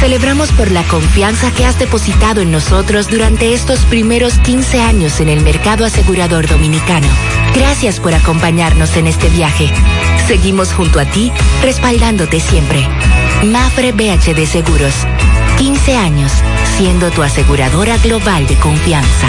Celebramos por la confianza que has depositado en nosotros durante estos primeros 15 años en el mercado asegurador dominicano. Gracias por acompañarnos en este viaje. Seguimos junto a ti, respaldándote siempre. Mafre BHD Seguros. 15 años, siendo tu aseguradora global de confianza.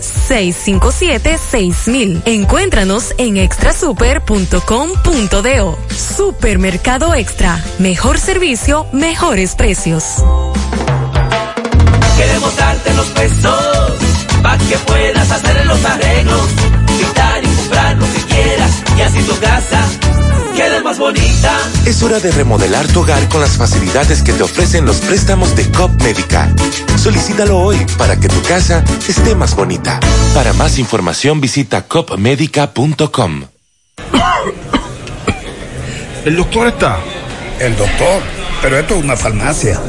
657-6000. Encuéntranos en extrasuper.com.do. Supermercado Extra. Mejor servicio, mejores precios. Queremos darte los pesos para que puedas hacer los arreglos, quitar y comprar lo que quieras y así tu casa más bonita. Es hora de remodelar tu hogar con las facilidades que te ofrecen los préstamos de COP Médica. Solicítalo hoy para que tu casa esté más bonita. Para más información visita copmedica.com. ¿El doctor está? El doctor, pero esto es una farmacia.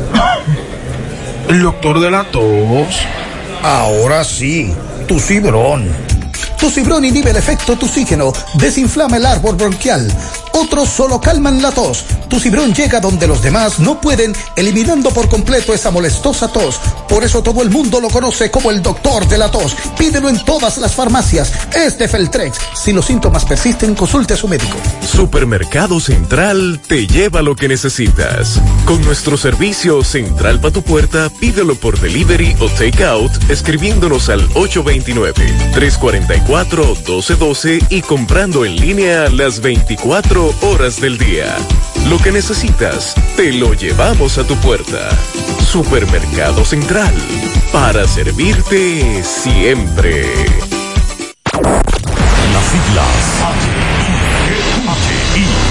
¿El doctor de la tos? Ahora sí, tu cibrón. Tu cibrón inhibe el efecto toxígeno, desinflama el árbol bronquial. Otros solo calman la tos. Tu cibrón llega donde los demás no pueden, eliminando por completo esa molestosa tos. Por eso todo el mundo lo conoce como el doctor de la tos. Pídelo en todas las farmacias. Es de Feltrex. Si los síntomas persisten, consulte a su médico. Supermercado Central te lleva lo que necesitas. Con nuestro servicio Central para tu puerta, pídelo por delivery o takeout escribiéndonos al 829-344-1212 y comprando en línea las 24 horas del día. Lo que necesitas, te lo llevamos a tu puerta. Supermercado Central, para servirte siempre. Las siglas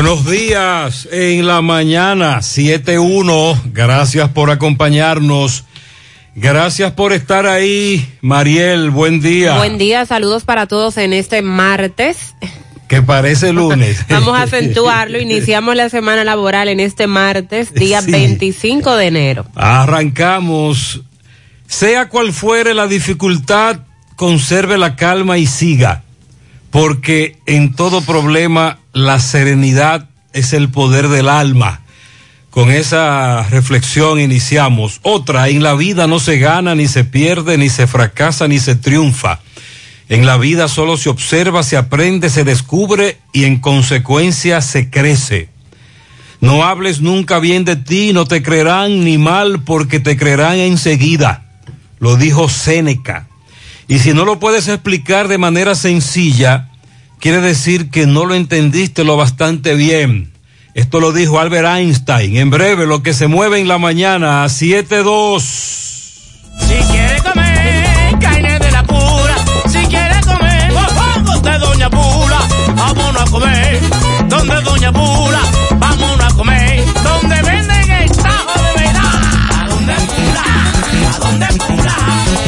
Buenos días en la mañana 7.1. Gracias por acompañarnos. Gracias por estar ahí, Mariel. Buen día. Buen día, saludos para todos en este martes. Que parece lunes. Vamos a acentuarlo. Iniciamos la semana laboral en este martes, día Sí. 25 de enero. Arrancamos. Sea cual fuere la dificultad, conserve la calma y siga. Porque en todo problema la serenidad es el poder del alma. Con esa reflexión iniciamos. Otra, en la vida no se gana, ni se pierde, ni se fracasa, ni se triunfa. En la vida solo se observa, se aprende, se descubre y en consecuencia se crece. No hables nunca bien de ti, no te creerán ni mal porque te creerán enseguida. Lo dijo Séneca. Y si no lo puedes explicar de manera sencilla, quiere decir que no lo entendiste lo bastante bien. Esto lo dijo Albert Einstein. En breve, lo que se mueve en la mañana a 7.2. Si quiere comer carne de la pura, si quiere comer mofongos de Doña Pula, vámonos a comer. Donde Doña Pula, vámonos a comer. Donde venden el tajo de verdad. ¿A dónde Pula? ¿A dónde Pula?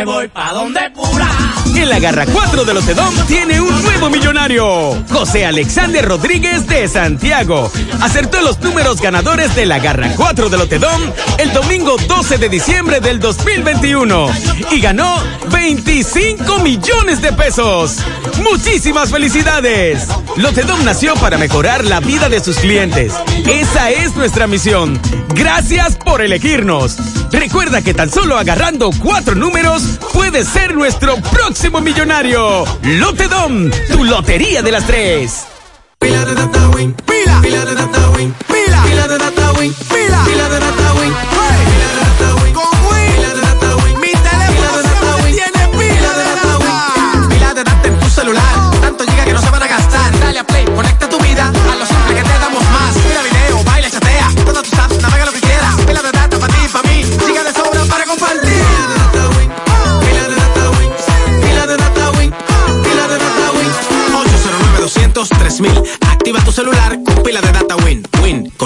me voy pa' donde pura la Garra 4 de Lotedom tiene un nuevo millonario. José Alexander Rodríguez de Santiago. Acertó los números ganadores de la Garra 4 de Lotedom el domingo 12 de diciembre del 2021 y ganó 25 millones de pesos. Muchísimas felicidades. Lotedom nació para mejorar la vida de sus clientes. Esa es nuestra misión. Gracias por elegirnos. Recuerda que tan solo agarrando cuatro números puedes ser nuestro próximo millonario. Lotedom, tu lotería de las tres. Pila de de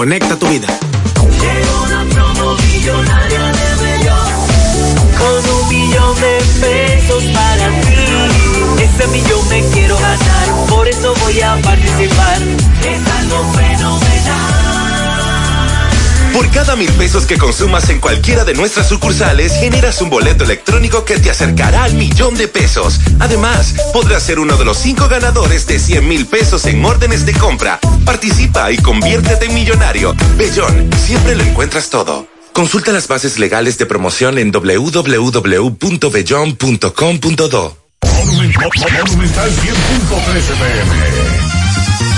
conecta tu vida. Por cada mil pesos que consumas en cualquiera de nuestras sucursales, generas un boleto electrónico que te acercará al millón de pesos. Además, podrás ser uno de los cinco ganadores de 100 mil pesos en órdenes de compra. Participa y conviértete en millonario. Bellón, siempre lo encuentras todo. Consulta las bases legales de promoción en www.bellon.com.do. Monumental 100.13 pm.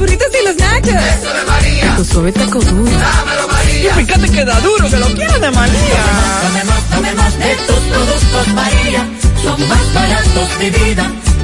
burritos y los nachos. Eso de María. Tu suave taco duro. Dámelo, María. Y fíjate que da duro, que lo quiero de María. Tomemos, tomemos de tus productos, María. Son más baratos de vida.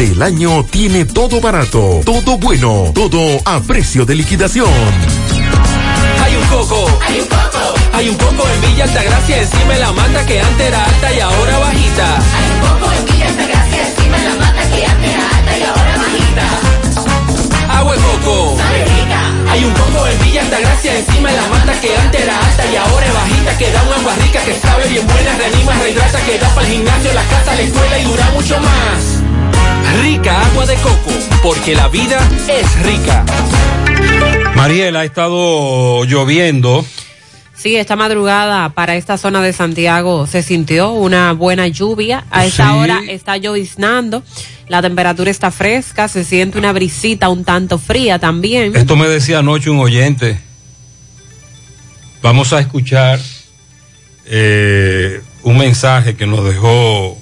el año tiene todo barato, todo bueno, todo a precio de liquidación. Hay un coco. Hay un coco. Hay un coco en Villa Altagracia encima de la mata que antes era alta y ahora bajita. Hay un coco en Villa Altagracia encima de la mata que antes era alta y ahora bajita. Agua de coco. Sabe rica. Hay un coco en Villa Altagracia encima de la mata que antes era alta y ahora es bajita. Que da una agua rica que sabe bien buena, reanima, rehidrata, que da para el gimnasio, la casa, la escuela y dura mucho más. Rica agua de coco, porque la vida es rica. Mariela, ha estado lloviendo. Sí, esta madrugada para esta zona de Santiago se sintió una buena lluvia. A esta Sí. hora está lloviznando. La temperatura está fresca, se siente una brisita un tanto fría también. Esto me decía anoche un oyente. Vamos a escuchar eh, un mensaje que nos dejó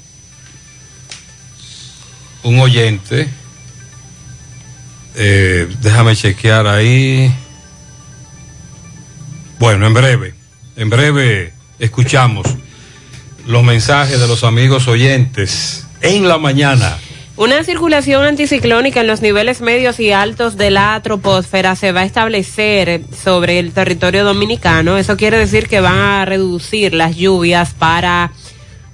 un oyente. Eh, déjame chequear ahí. Bueno, en breve, En breve escuchamos los mensajes de los amigos oyentes en la mañana. Una circulación anticiclónica en los niveles medios y altos de la troposfera se va a establecer sobre el territorio dominicano. Eso quiere decir que van a reducir las lluvias para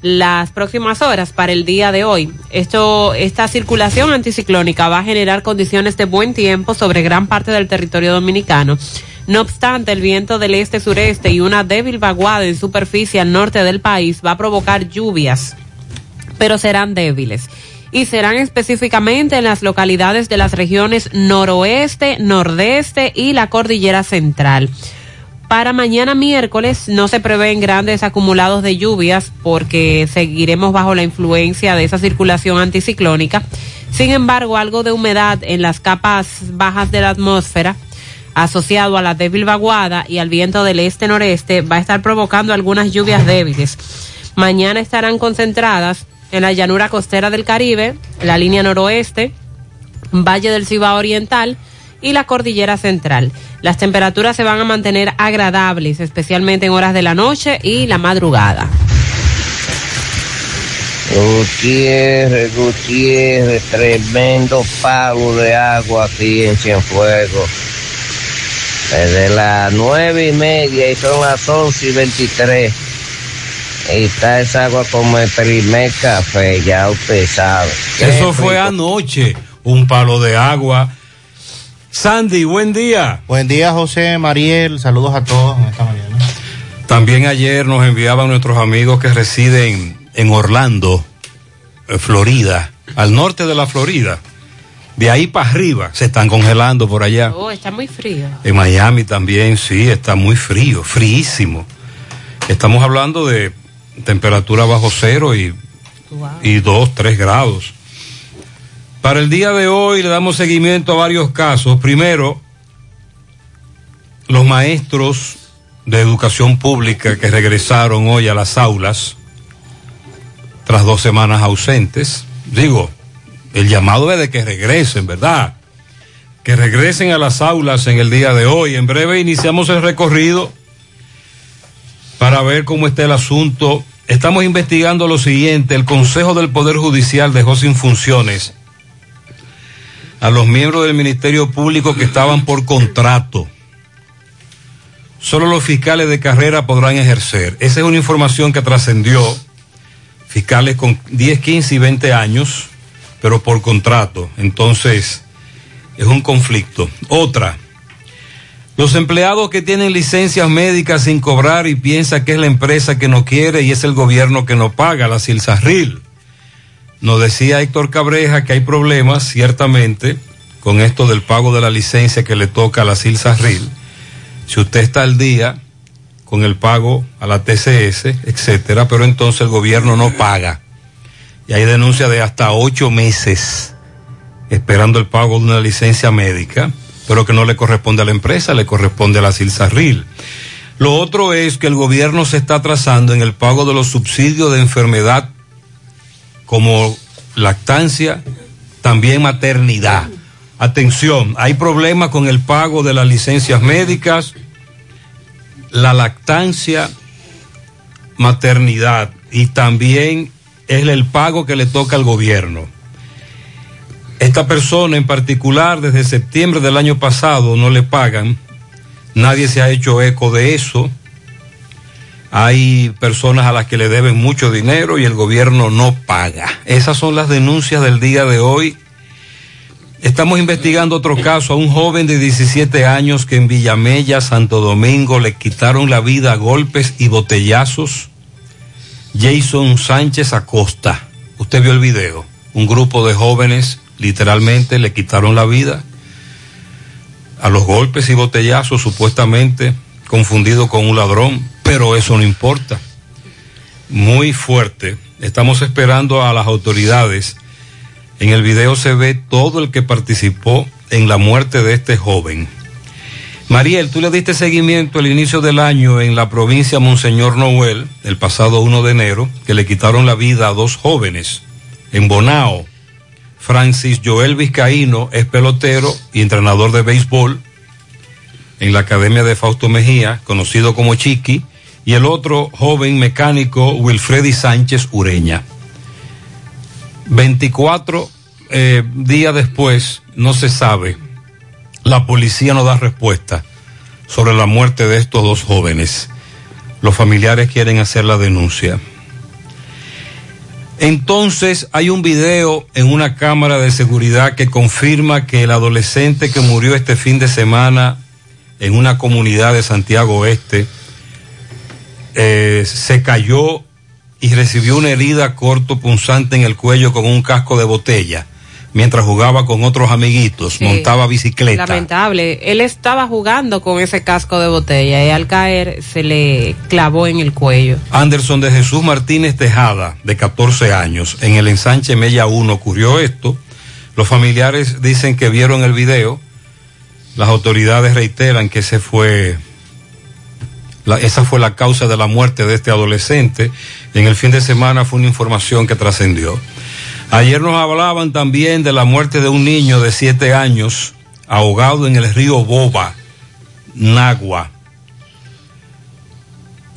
las próximas horas, para el día de hoy. Esto, esta circulación anticiclónica va a generar condiciones de buen tiempo sobre gran parte del territorio dominicano. No obstante, el viento del este-sureste y una débil vaguada en superficie al norte del país va a provocar lluvias, pero serán débiles y serán específicamente en las localidades de las regiones noroeste, nordeste y la cordillera central. Para mañana miércoles no se prevén grandes acumulados de lluvias porque seguiremos bajo la influencia de esa circulación anticiclónica. Sin embargo, algo de humedad en las capas bajas de la atmósfera asociado a la débil vaguada y al viento del este-noreste va a estar provocando algunas lluvias débiles. Mañana estarán concentradas en la llanura costera del Caribe, la línea noroeste, Valle del Cibao Oriental y la Cordillera Central. Las temperaturas se van a mantener agradables, especialmente en horas de la noche y la madrugada. Gutiérrez, Gutiérrez, tremendo pago de agua aquí en Cienfuegos. Desde las nueve y media y son las once y veintitrés. Y está esa agua como el primer café, ya usted sabe. Eso fue anoche, un palo de agua. Sandy, buen día. Buen día, José, Mariel, saludos a todos en esta mañana. También ayer nos enviaban nuestros amigos que residen en Orlando, eh, Florida, al norte de la Florida. De ahí para arriba se están congelando por allá. Oh, está muy frío. En Miami también, sí, está muy frío, fríísimo. Estamos hablando de temperatura bajo cero y, y dos, tres grados. Para el día de hoy le damos seguimiento a varios casos. Primero, los maestros de educación pública que regresaron hoy a las aulas tras dos semanas ausentes. Digo, el llamado es de que regresen, ¿verdad? Que regresen a las aulas en el día de hoy. En breve iniciamos el recorrido para ver cómo está el asunto. Estamos investigando lo siguiente. El Consejo del Poder Judicial dejó sin funciones a los miembros del Ministerio Público que estaban por contrato. Solo los fiscales de carrera podrán ejercer. Esa es una información que trascendió. Fiscales con 10, 15 y 20 años, pero por contrato. Entonces, es un conflicto. Otra. Los empleados que tienen licencias médicas sin cobrar y piensa que es la empresa que no quiere y es el gobierno que no paga, la Silsarril. Nos decía Héctor Cabreja que hay problemas, ciertamente, con esto del pago de la licencia que le toca a la Silsarril. Si usted está al día con el pago a la TCS, etcétera, pero entonces el gobierno no paga. Y hay denuncia de hasta ocho meses esperando el pago de una licencia médica, pero que no le corresponde a la empresa, le corresponde a la Silsarril. Lo otro es que el gobierno se está atrasando en el pago de los subsidios de enfermedad como lactancia, también maternidad. Atención, hay problemas con el pago de las licencias médicas, la lactancia, maternidad y también es el pago que le toca al gobierno. Esta persona en particular desde septiembre del año pasado no le pagan, nadie se ha hecho eco de eso. Hay personas a las que le deben mucho dinero y el gobierno no paga. Esas son las denuncias del día de hoy. Estamos investigando otro caso a un joven de 17 años que en Villamella, Santo Domingo, le quitaron la vida a golpes y botellazos. Jason Sánchez Acosta. Usted vio el video. Un grupo de jóvenes literalmente le quitaron la vida a los golpes y botellazos supuestamente confundido con un ladrón, pero eso no importa. Muy fuerte. Estamos esperando a las autoridades. En el video se ve todo el que participó en la muerte de este joven. Mariel, tú le diste seguimiento al inicio del año en la provincia Monseñor Noel, el pasado 1 de enero, que le quitaron la vida a dos jóvenes en Bonao. Francis Joel Vizcaíno es pelotero y entrenador de béisbol en la Academia de Fausto Mejía, conocido como Chiqui, y el otro joven mecánico Wilfredi Sánchez Ureña. 24 eh, días después, no se sabe, la policía no da respuesta sobre la muerte de estos dos jóvenes. Los familiares quieren hacer la denuncia. Entonces hay un video en una cámara de seguridad que confirma que el adolescente que murió este fin de semana en una comunidad de Santiago Oeste eh, se cayó y recibió una herida corto punzante en el cuello con un casco de botella mientras jugaba con otros amiguitos, Sí. montaba bicicleta. Lamentable. Él estaba jugando con ese casco de botella y al caer se le clavó en el cuello. Anderson de Jesús Martínez Tejada, de 14 años, en el ensanche Mella 1 ocurrió esto. Los familiares dicen que vieron el video. Las autoridades reiteran que ese fue, esa fue la causa de la muerte de este adolescente. En el fin de semana fue una información que trascendió. Ayer nos hablaban también de la muerte de un niño de 7 años ahogado en el río Boba, Nagua.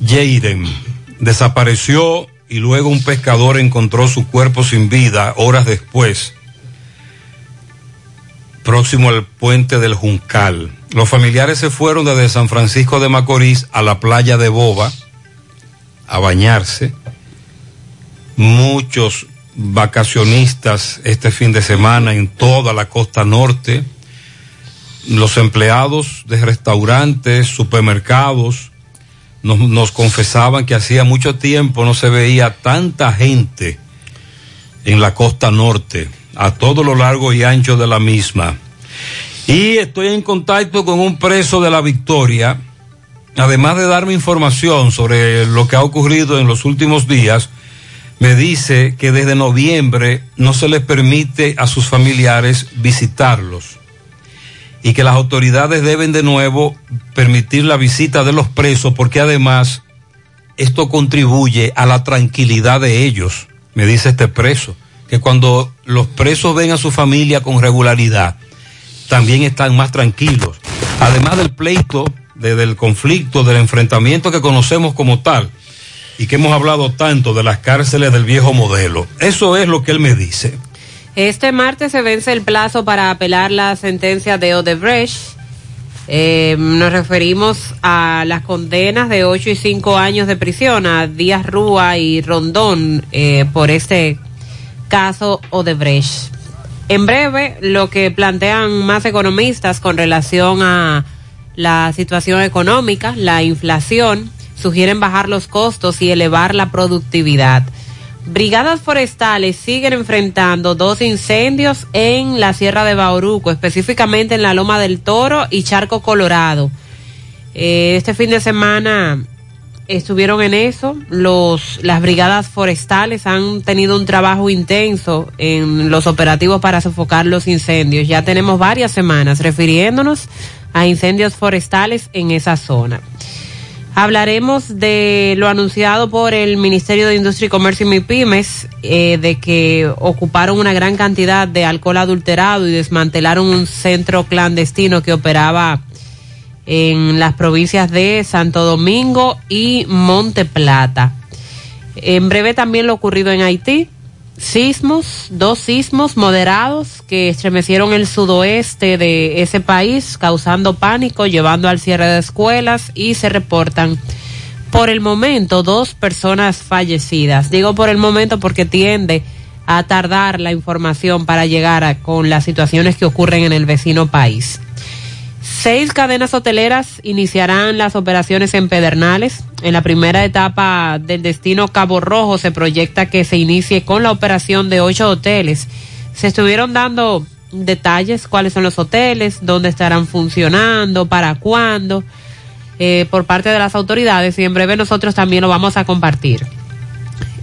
Yeirem desapareció y luego un pescador encontró su cuerpo sin vida horas después, próximo al puente del Juncal. Los familiares se fueron desde San Francisco de Macorís a la playa de Boba a bañarse. Muchos vacacionistas este fin de semana en toda la costa norte. Los empleados de restaurantes, supermercados, nos, nos confesaban que hacía mucho tiempo no se veía tanta gente en la costa norte, a todo lo largo y ancho de la misma. Y estoy en contacto con un preso de la Victoria, además de darme información sobre lo que ha ocurrido en los últimos días, me dice que desde noviembre no se les permite a sus familiares visitarlos y que las autoridades deben de nuevo permitir la visita de los presos porque además esto contribuye a la tranquilidad de ellos, me dice este preso, que cuando los presos ven a su familia con regularidad, también están más tranquilos. Además del pleito, de- del conflicto, del enfrentamiento que conocemos como tal y que hemos hablado tanto de las cárceles del viejo modelo. Eso es lo que él me dice. Este martes se vence el plazo para apelar la sentencia de Odebrecht. Eh, nos referimos a las condenas de 8 y 5 años de prisión a Díaz Rúa y Rondón eh, por este caso Odebrecht. En breve, lo que plantean más economistas con relación a la situación económica, la inflación, sugieren bajar los costos y elevar la productividad. Brigadas forestales siguen enfrentando dos incendios en la Sierra de Bauruco, específicamente en la Loma del Toro y Charco Colorado. Eh, este fin de semana estuvieron en eso. Los, las brigadas forestales han tenido un trabajo intenso en los operativos para sofocar los incendios. Ya tenemos varias semanas refiriéndonos a incendios forestales en esa zona. Hablaremos de lo anunciado por el Ministerio de Industria y Comercio y MIPIMES, eh, de que ocuparon una gran cantidad de alcohol adulterado y desmantelaron un centro clandestino que operaba en las provincias de Santo Domingo y Monte Plata. En breve también lo ocurrido en Haití. Sismos, dos sismos moderados que estremecieron el sudoeste de ese país, causando pánico, llevando al cierre de escuelas y se reportan por el momento dos personas fallecidas. Digo por el momento porque tiende a tardar la información para llegar a- con las situaciones que ocurren en el vecino país. Seis cadenas hoteleras iniciarán las operaciones en Pedernales. En la primera etapa del destino Cabo Rojo se proyecta que se inicie con la operación de ocho hoteles. Se estuvieron dando detalles, cuáles son los hoteles, dónde estarán funcionando, para cuándo, eh, por parte de las autoridades y en breve nosotros también lo vamos a compartir.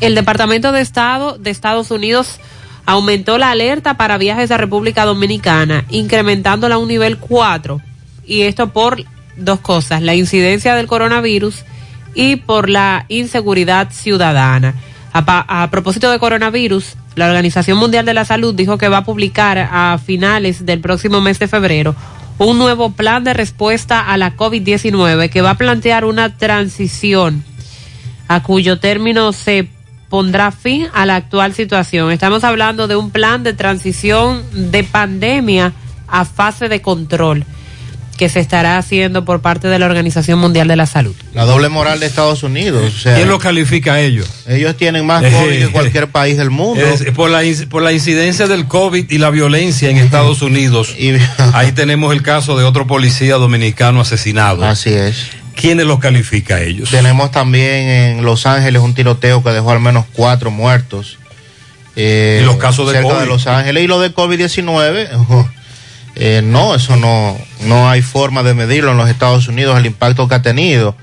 El Departamento de Estado de Estados Unidos aumentó la alerta para viajes a República Dominicana, incrementándola a un nivel 4. Y esto por dos cosas, la incidencia del coronavirus y por la inseguridad ciudadana. A, propósito de coronavirus, la Organización Mundial de la Salud dijo que va a publicar a finales del próximo mes de febrero un nuevo plan de respuesta a la COVID-19 que va a plantear una transición a cuyo término se pondrá fin a la actual situación. Estamos hablando de un plan de transición de pandemia a fase de control que se estará haciendo por parte de la Organización Mundial de la Salud. La doble moral de Estados Unidos. O sea, ¿Quién lo califica a ellos? ellos tienen más COVID que cualquier país del mundo. Es por, la, por la incidencia del COVID y la violencia en Estados Unidos. ahí tenemos el caso de otro policía dominicano asesinado. Así es. ¿Quiénes los califica a ellos? Tenemos también en Los Ángeles un tiroteo que dejó al menos cuatro muertos. Eh, Y los casos de cerca COVID. de Los Ángeles. Y lo de COVID-19, ojo, eh, no, eso no, no hay forma de medirlo en los Estados Unidos, el impacto que ha tenido.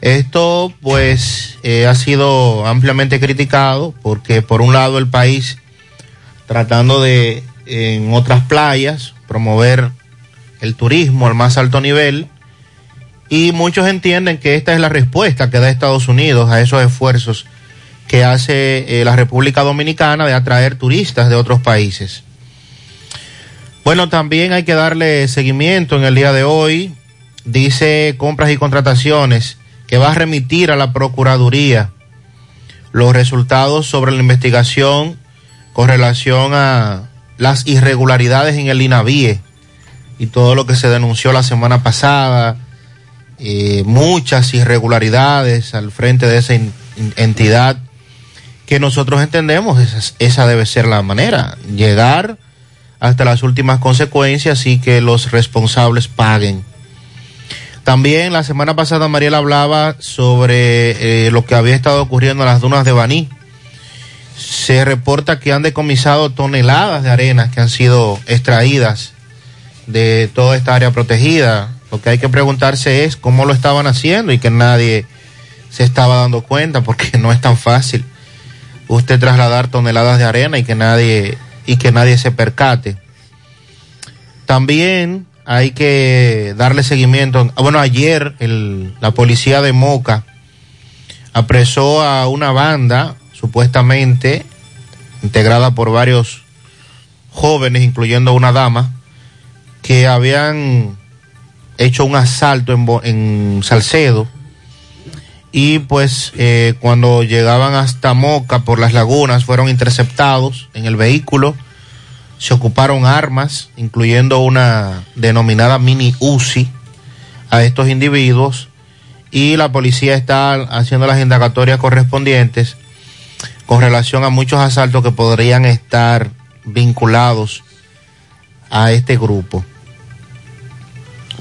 Esto, pues, eh, ha sido ampliamente criticado porque, por un lado, el país tratando de, en otras playas, promover el turismo al más alto nivel, y muchos entienden que esta es la respuesta que da Estados Unidos a esos esfuerzos que hace eh, la República Dominicana de atraer turistas de otros países. Bueno, también hay que darle seguimiento en el día de hoy. Dice compras y contrataciones que va a remitir a la Procuraduría los resultados sobre la investigación con relación a las irregularidades en el INAVIE y todo lo que se denunció la semana pasada, eh, muchas irregularidades al frente de esa en- entidad que nosotros entendemos, esa, esa debe ser la manera, llegar hasta las últimas consecuencias y que los responsables paguen. También la semana pasada Mariela hablaba sobre eh, lo que había estado ocurriendo en las dunas de Baní. Se reporta que han decomisado toneladas de arenas que han sido extraídas de toda esta área protegida. Lo que hay que preguntarse es cómo lo estaban haciendo y que nadie se estaba dando cuenta porque no es tan fácil usted trasladar toneladas de arena y que nadie y que nadie se percate. También hay que darle seguimiento. ah, Bueno, ayer la policía de Moca apresó a una banda supuestamente integrada por varios jóvenes, incluyendo una dama, que habían hecho un asalto en, en Salcedo y pues eh, cuando llegaban hasta Moca por las lagunas fueron interceptados en el vehículo, se ocuparon armas, incluyendo una denominada mini UCI a estos individuos y la policía está haciendo las indagatorias correspondientes con relación a muchos asaltos que podrían estar vinculados a este grupo.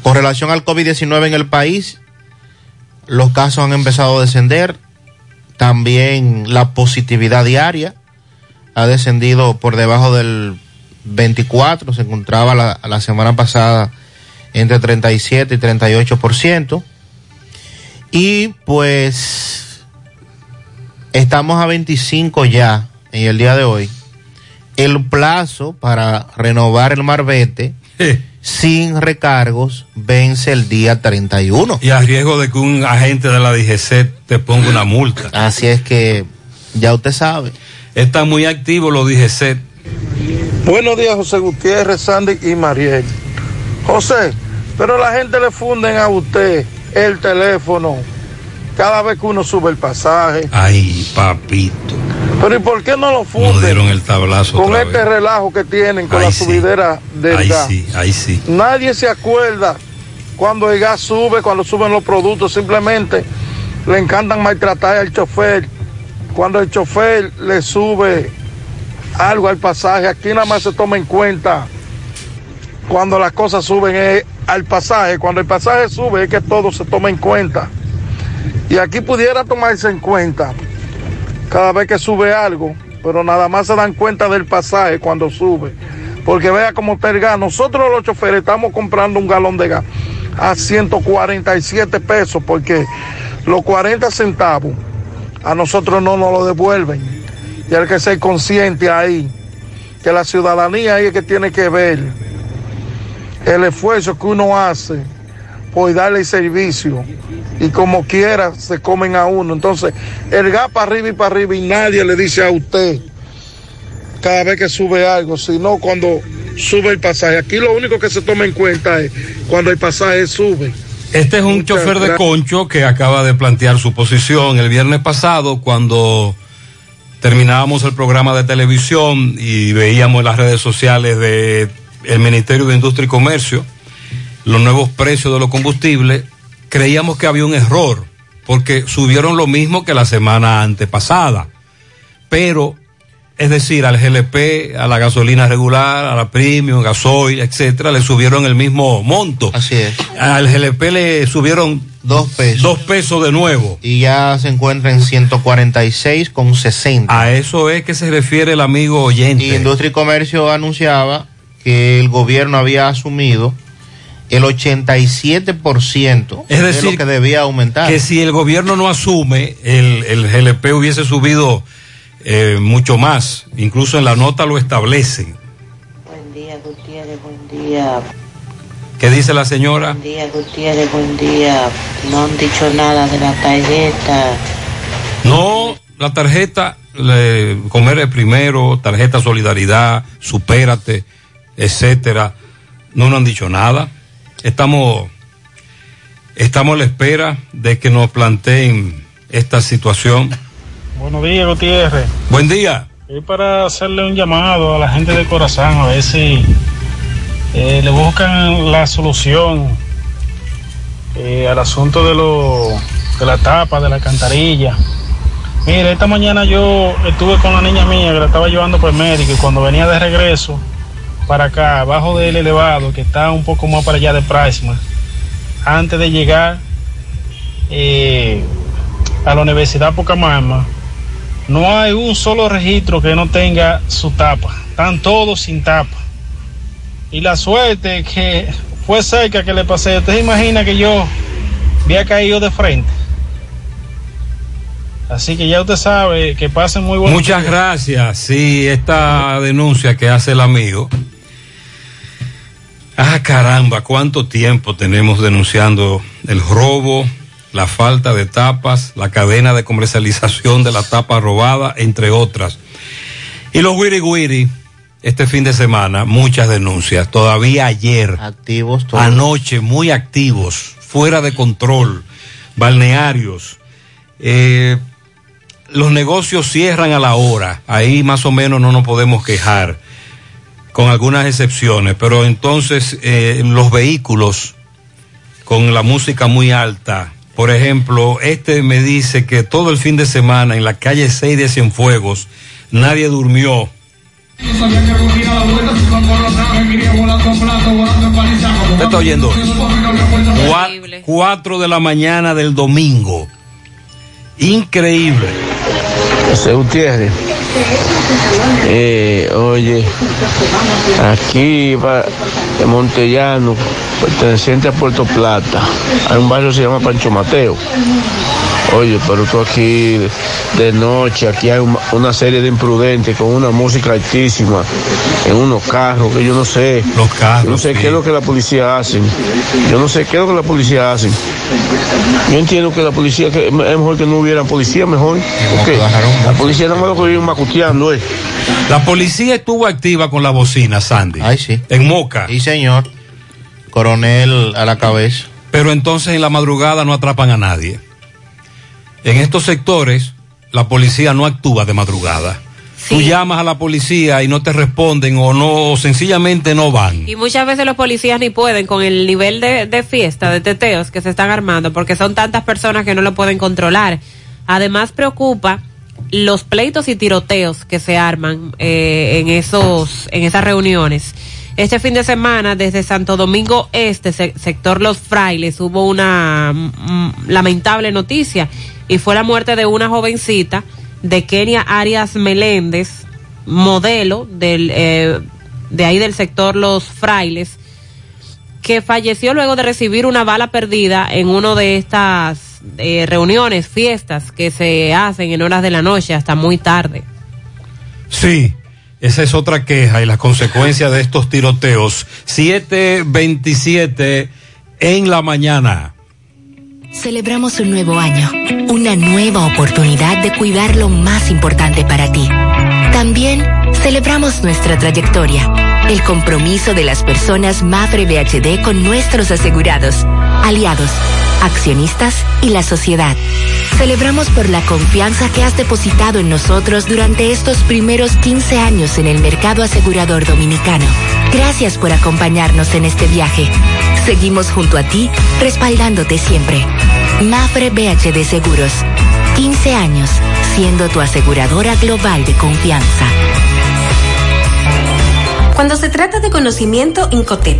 Con relación al COVID-19 en el país, los casos han empezado a descender. También la positividad diaria ha descendido por debajo del 24. Se encontraba la, semana pasada entre 37 y 38%. Y pues estamos a 25 ya en el día de hoy. El plazo para renovar el marbete sin recargos vence el día 31. Y a riesgo de que un agente de la DGC te ponga una multa. Así es que ya usted sabe. Están muy activos los DGC. Buenos días, José Gutiérrez, Sandy y Mariel. José, pero la gente le funden a usted el teléfono cada vez que uno sube el pasaje. Ay, papito. Pero ¿y por qué no lo funden dieron el tablazo con este vez. relajo que tienen con la sí. subidera del Ahí gas? sí, ahí sí. Nadie se acuerda cuando el gas sube, cuando suben los productos, simplemente le encantan maltratar al chofer. Cuando el chofer le sube algo al pasaje, aquí nada más se toma en cuenta cuando las cosas suben es al pasaje. Cuando el pasaje sube es que todo se toma en cuenta. Y aquí pudiera tomarse en cuenta cada vez que sube algo, pero nada más se dan cuenta del pasaje cuando sube. Porque vea cómo está el gas. Nosotros los choferes estamos comprando un galón de gas a 147 pesos porque los 40 centavos a nosotros no nos lo devuelven. Y hay que ser consciente ahí que la ciudadanía ahí es que tiene que ver el esfuerzo que uno hace por darle servicio y como quiera se comen a uno. Entonces, el gas para arriba y para arriba y nadie le dice a usted cada vez que sube algo, sino cuando sube el pasaje. Aquí lo único que se toma en cuenta es cuando el pasaje sube. Este es un Muchas chofer de concho que acaba de plantear su posición el viernes pasado cuando terminábamos el programa de televisión y veíamos las redes sociales de el Ministerio de Industria y Comercio los nuevos precios de los combustibles, creíamos que había un error porque subieron lo mismo que la semana antepasada. Pero es decir, al GLP, a la gasolina regular, a la premium, gasoil, etcétera, le subieron el mismo monto. Así es. Al GLP le subieron Dos pesos. dos pesos de nuevo. Y ya se encuentra en 146 con 60. A eso es que se refiere el amigo oyente. Y Industria y Comercio anunciaba que el gobierno había asumido el 87% Es de decir, lo que debía aumentar. que si el gobierno no asume, el, el GLP hubiese subido eh, mucho más. Incluso en la nota lo establecen. Buen día, Gutiérrez, buen día. ¿Qué dice la señora? Buen día, Gutiérrez, buen día. No han dicho nada de la tarjeta. No, la tarjeta, le- comer el primero, tarjeta solidaridad, supérate, etcétera. No nos han dicho nada. Estamos, estamos a la espera de que nos planteen esta situación. Buenos días, Gutiérrez. Buen día. Es para hacerle un llamado a la gente de Corazán, a ver si eh, le buscan la solución eh, al asunto de, lo, de la tapa, de la alcantarilla. Mire, esta mañana yo estuve con la niña mía que la estaba llevando por el médico y cuando venía de regreso para acá, abajo del elevado, que está un poco más para allá de Prisma, antes de llegar eh, a la Universidad Pocamama, no hay un solo registro que no tenga su tapa. Están todos sin tapa. Y la suerte que fue cerca que le pasé. ¿Usted se imagina que yo había caído de frente? Así que ya usted sabe que pasen muy buenos Muchas días. gracias. Sí, esta denuncia que hace el amigo. Ah, caramba, cuánto tiempo tenemos denunciando el robo, la falta de tapas, la cadena de comercialización de la tapa robada, entre otras. Y los wiri wiri, este fin de semana, muchas denuncias. Todavía ayer. Activos todos. Anoche, muy activos, fuera de control, balnearios. Eh, los negocios cierran a la hora, ahí más o menos no nos podemos quejar, con algunas excepciones, pero entonces eh, los vehículos con la música muy alta, por ejemplo, este me dice que todo el fin de semana en la calle 6 de Cienfuegos nadie durmió. ¿Usted está oyendo? Cua- Cuatro de la mañana del domingo. Increíble. José Gutiérrez. Eh, oye, aquí va en Montellano, perteneciente a Puerto Plata, hay un barrio que se llama Pancho Mateo. Oye, pero tú aquí de noche, aquí hay un- una serie de imprudentes con una música altísima en unos carros que yo no sé. Los carros. Yo no sé qué es lo que la policía hace. Yo no sé qué es lo que la policía hace. Yo entiendo que la policía, que es mejor que no hubiera policía, mejor. Porque la policía nada más lo que viven macuteando, ¿eh? La policía estuvo activa con la bocina, Sandy. Ay, sí. En Moca. Sí, señor. Coronel a la cabeza. Pero entonces en la madrugada no atrapan a nadie. En estos sectores, la policía no actúa de madrugada. Tú llamas a la policía y no te responden o no, o sencillamente no van. Y muchas veces los policías ni pueden con el nivel de, de fiesta, de teteos que se están armando, porque son tantas personas que no lo pueden controlar. Además preocupa los pleitos y tiroteos que se arman eh, en esos, en esas reuniones. Este fin de semana, desde Santo Domingo Este, se- sector Los Frailes, hubo una mm, lamentable noticia y fue la muerte de una jovencita de Kenia Arias Meléndez, modelo del, eh, de ahí del sector Los Frailes, que falleció luego de recibir una bala perdida en una de estas eh, reuniones, fiestas que se hacen en horas de la noche hasta muy tarde. Sí, esa es otra queja y las consecuencias de estos tiroteos. 727 en la mañana. Celebramos un nuevo año, una nueva oportunidad de cuidar lo más importante para ti. También celebramos nuestra trayectoria, el compromiso de las personas Mafre VHD con nuestros asegurados, aliados, accionistas y la sociedad. Celebramos por la confianza que has depositado en nosotros durante estos primeros 15 años en el mercado asegurador dominicano. Gracias por acompañarnos en este viaje. Seguimos junto a ti, respaldándote siempre. Mafre BHD Seguros. 15 años, siendo tu aseguradora global de confianza. Cuando se trata de conocimiento, Incotep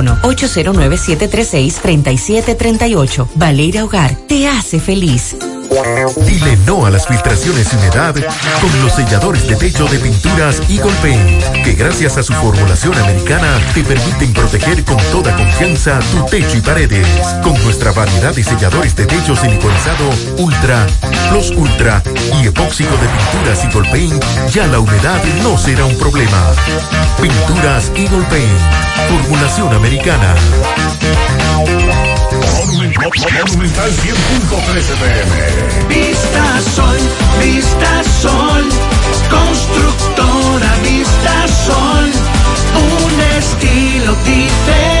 809-736-3738. Valeira Hogar te hace feliz. Dile no a las filtraciones y humedad con los selladores de techo de pinturas Eagle Paint, que gracias a su formulación americana te permiten proteger con toda confianza tu techo y paredes. Con nuestra variedad de selladores de techo siliconizado Ultra, Plus Ultra y epóxico de pinturas Eagle Paint, ya la humedad no será un problema. Pinturas Eagle Paint, formulación americana. Monumental 100.13 pm. Vista Sol, Vista Sol, constructora Vista Sol, un estilo diferente,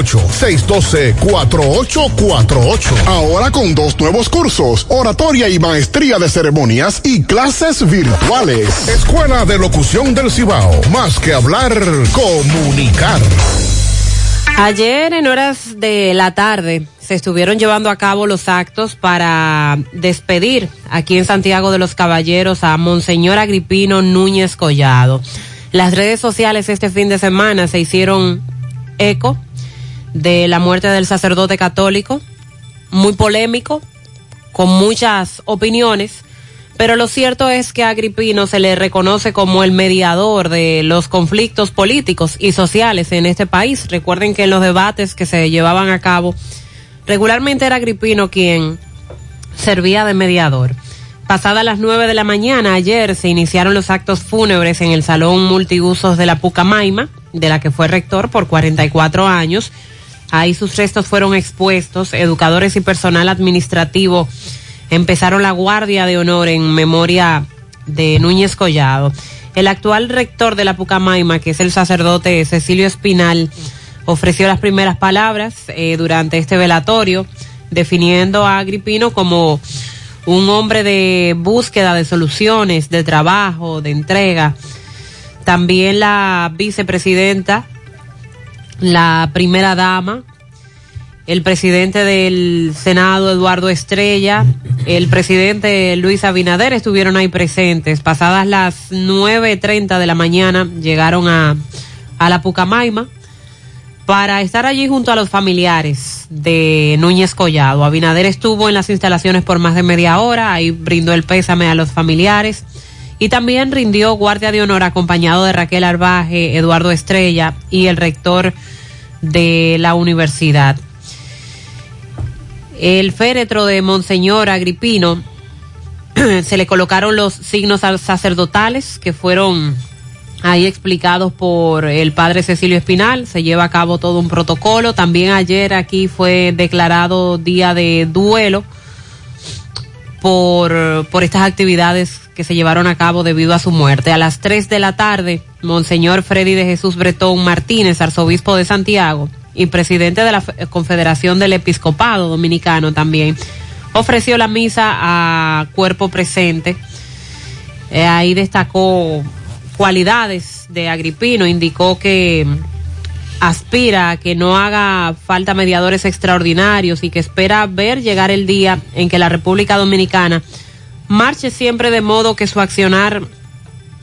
612-4848. Ahora con dos nuevos cursos, oratoria y maestría de ceremonias y clases virtuales. Escuela de Locución del Cibao. Más que hablar, comunicar. Ayer en horas de la tarde se estuvieron llevando a cabo los actos para despedir aquí en Santiago de los Caballeros a Monseñor Agripino Núñez Collado. Las redes sociales este fin de semana se hicieron eco de la muerte del sacerdote católico, muy polémico, con muchas opiniones, pero lo cierto es que a Agripino se le reconoce como el mediador de los conflictos políticos y sociales en este país. Recuerden que en los debates que se llevaban a cabo, regularmente era Agripino quien servía de mediador. Pasadas las nueve de la mañana, ayer se iniciaron los actos fúnebres en el Salón Multiusos de la Pucamaima, de la que fue rector por 44 años. Ahí sus restos fueron expuestos. Educadores y personal administrativo empezaron la guardia de honor en memoria de Núñez Collado. El actual rector de la Pucamaima, que es el sacerdote Cecilio Espinal, ofreció las primeras palabras eh, durante este velatorio, definiendo a Agripino como un hombre de búsqueda de soluciones, de trabajo, de entrega. También la vicepresidenta, la primera dama, el presidente del Senado, Eduardo Estrella, el presidente Luis Abinader estuvieron ahí presentes. Pasadas las 9.30 de la mañana llegaron a, a la Pucamaima para estar allí junto a los familiares de Núñez Collado. Abinader estuvo en las instalaciones por más de media hora, ahí brindó el pésame a los familiares y también rindió guardia de honor acompañado de Raquel Arbaje, Eduardo Estrella y el rector de la universidad. El féretro de Monseñor Agripino se le colocaron los signos sacerdotales que fueron ahí explicados por el padre Cecilio Espinal. Se lleva a cabo todo un protocolo. También ayer aquí fue declarado día de duelo por, por estas actividades que se llevaron a cabo debido a su muerte. A las 3 de la tarde, Monseñor Freddy de Jesús Bretón Martínez, arzobispo de Santiago y presidente de la Confederación del Episcopado Dominicano también, ofreció la misa a cuerpo presente. Eh, ahí destacó cualidades de Agripino, indicó que aspira a que no haga falta mediadores extraordinarios y que espera ver llegar el día en que la República Dominicana marche siempre de modo que su accionar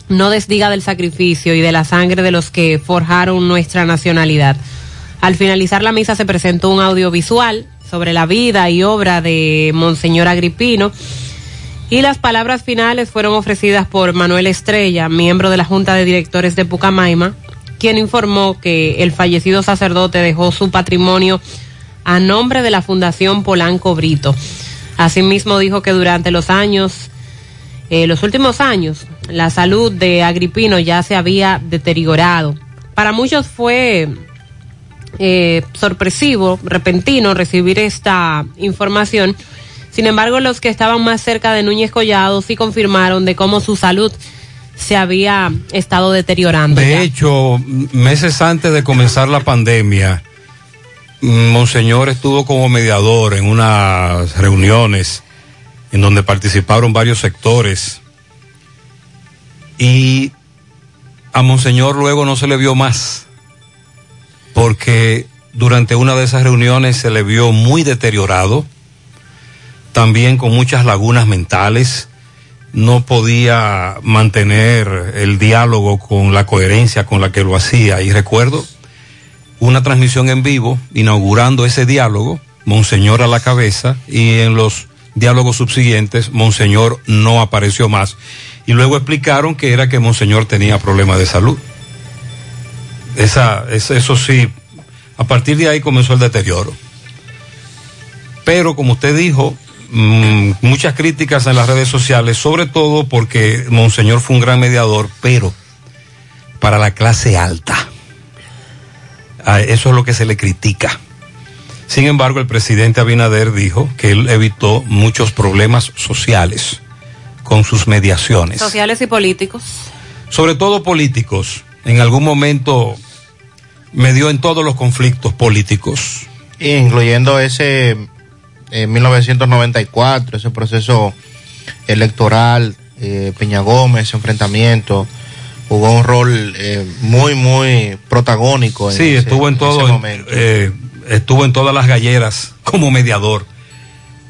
no desdiga del sacrificio y de la sangre de los que forjaron nuestra nacionalidad. Al finalizar la misa se presentó un audiovisual sobre la vida y obra de Monseñor Agripino y las palabras finales fueron ofrecidas por Manuel Estrella, miembro de la Junta de Directores de Pucamaima, quien informó que el fallecido sacerdote dejó su patrimonio a nombre de la Fundación Polanco Brito. Asimismo dijo que durante los años, eh, los últimos años, la salud de Agripino ya se había deteriorado. Para muchos fue eh, sorpresivo, repentino recibir esta información sin embargo, los que estaban más cerca de Núñez Collado sí confirmaron de cómo su salud se había estado deteriorando. De hecho, meses antes de comenzar la pandemia, Monseñor estuvo como mediador en unas reuniones en donde participaron varios sectores y a Monseñor luego no se le vio más porque durante una de esas reuniones se le vio muy deteriorado también con muchas lagunas mentales, no podía mantener el diálogo con la coherencia con la que lo hacía. Y recuerdo una transmisión en vivo inaugurando ese diálogo, Monseñor a la cabeza, y en los diálogos subsiguientes, Monseñor no apareció más. Y luego explicaron que era que Monseñor tenía problemas de salud. Esa, eso sí, a partir de ahí comenzó el deterioro. Pero como usted dijo, Mm, muchas críticas en las redes sociales, sobre todo porque Monseñor fue un gran mediador, pero para la clase alta. eso es lo que se le critica. Sin embargo, el presidente Abinader dijo que él evitó muchos problemas sociales con sus mediaciones. Sociales y políticos. Sobre todo políticos. En algún momento medió en todos los conflictos políticos. Incluyendo ese en 1994, ese proceso electoral, eh, Peña Gómez, ese enfrentamiento, jugó un rol eh, muy, muy protagónico. En sí, estuvo en todo, momento. Eh, estuvo en todas las galleras como mediador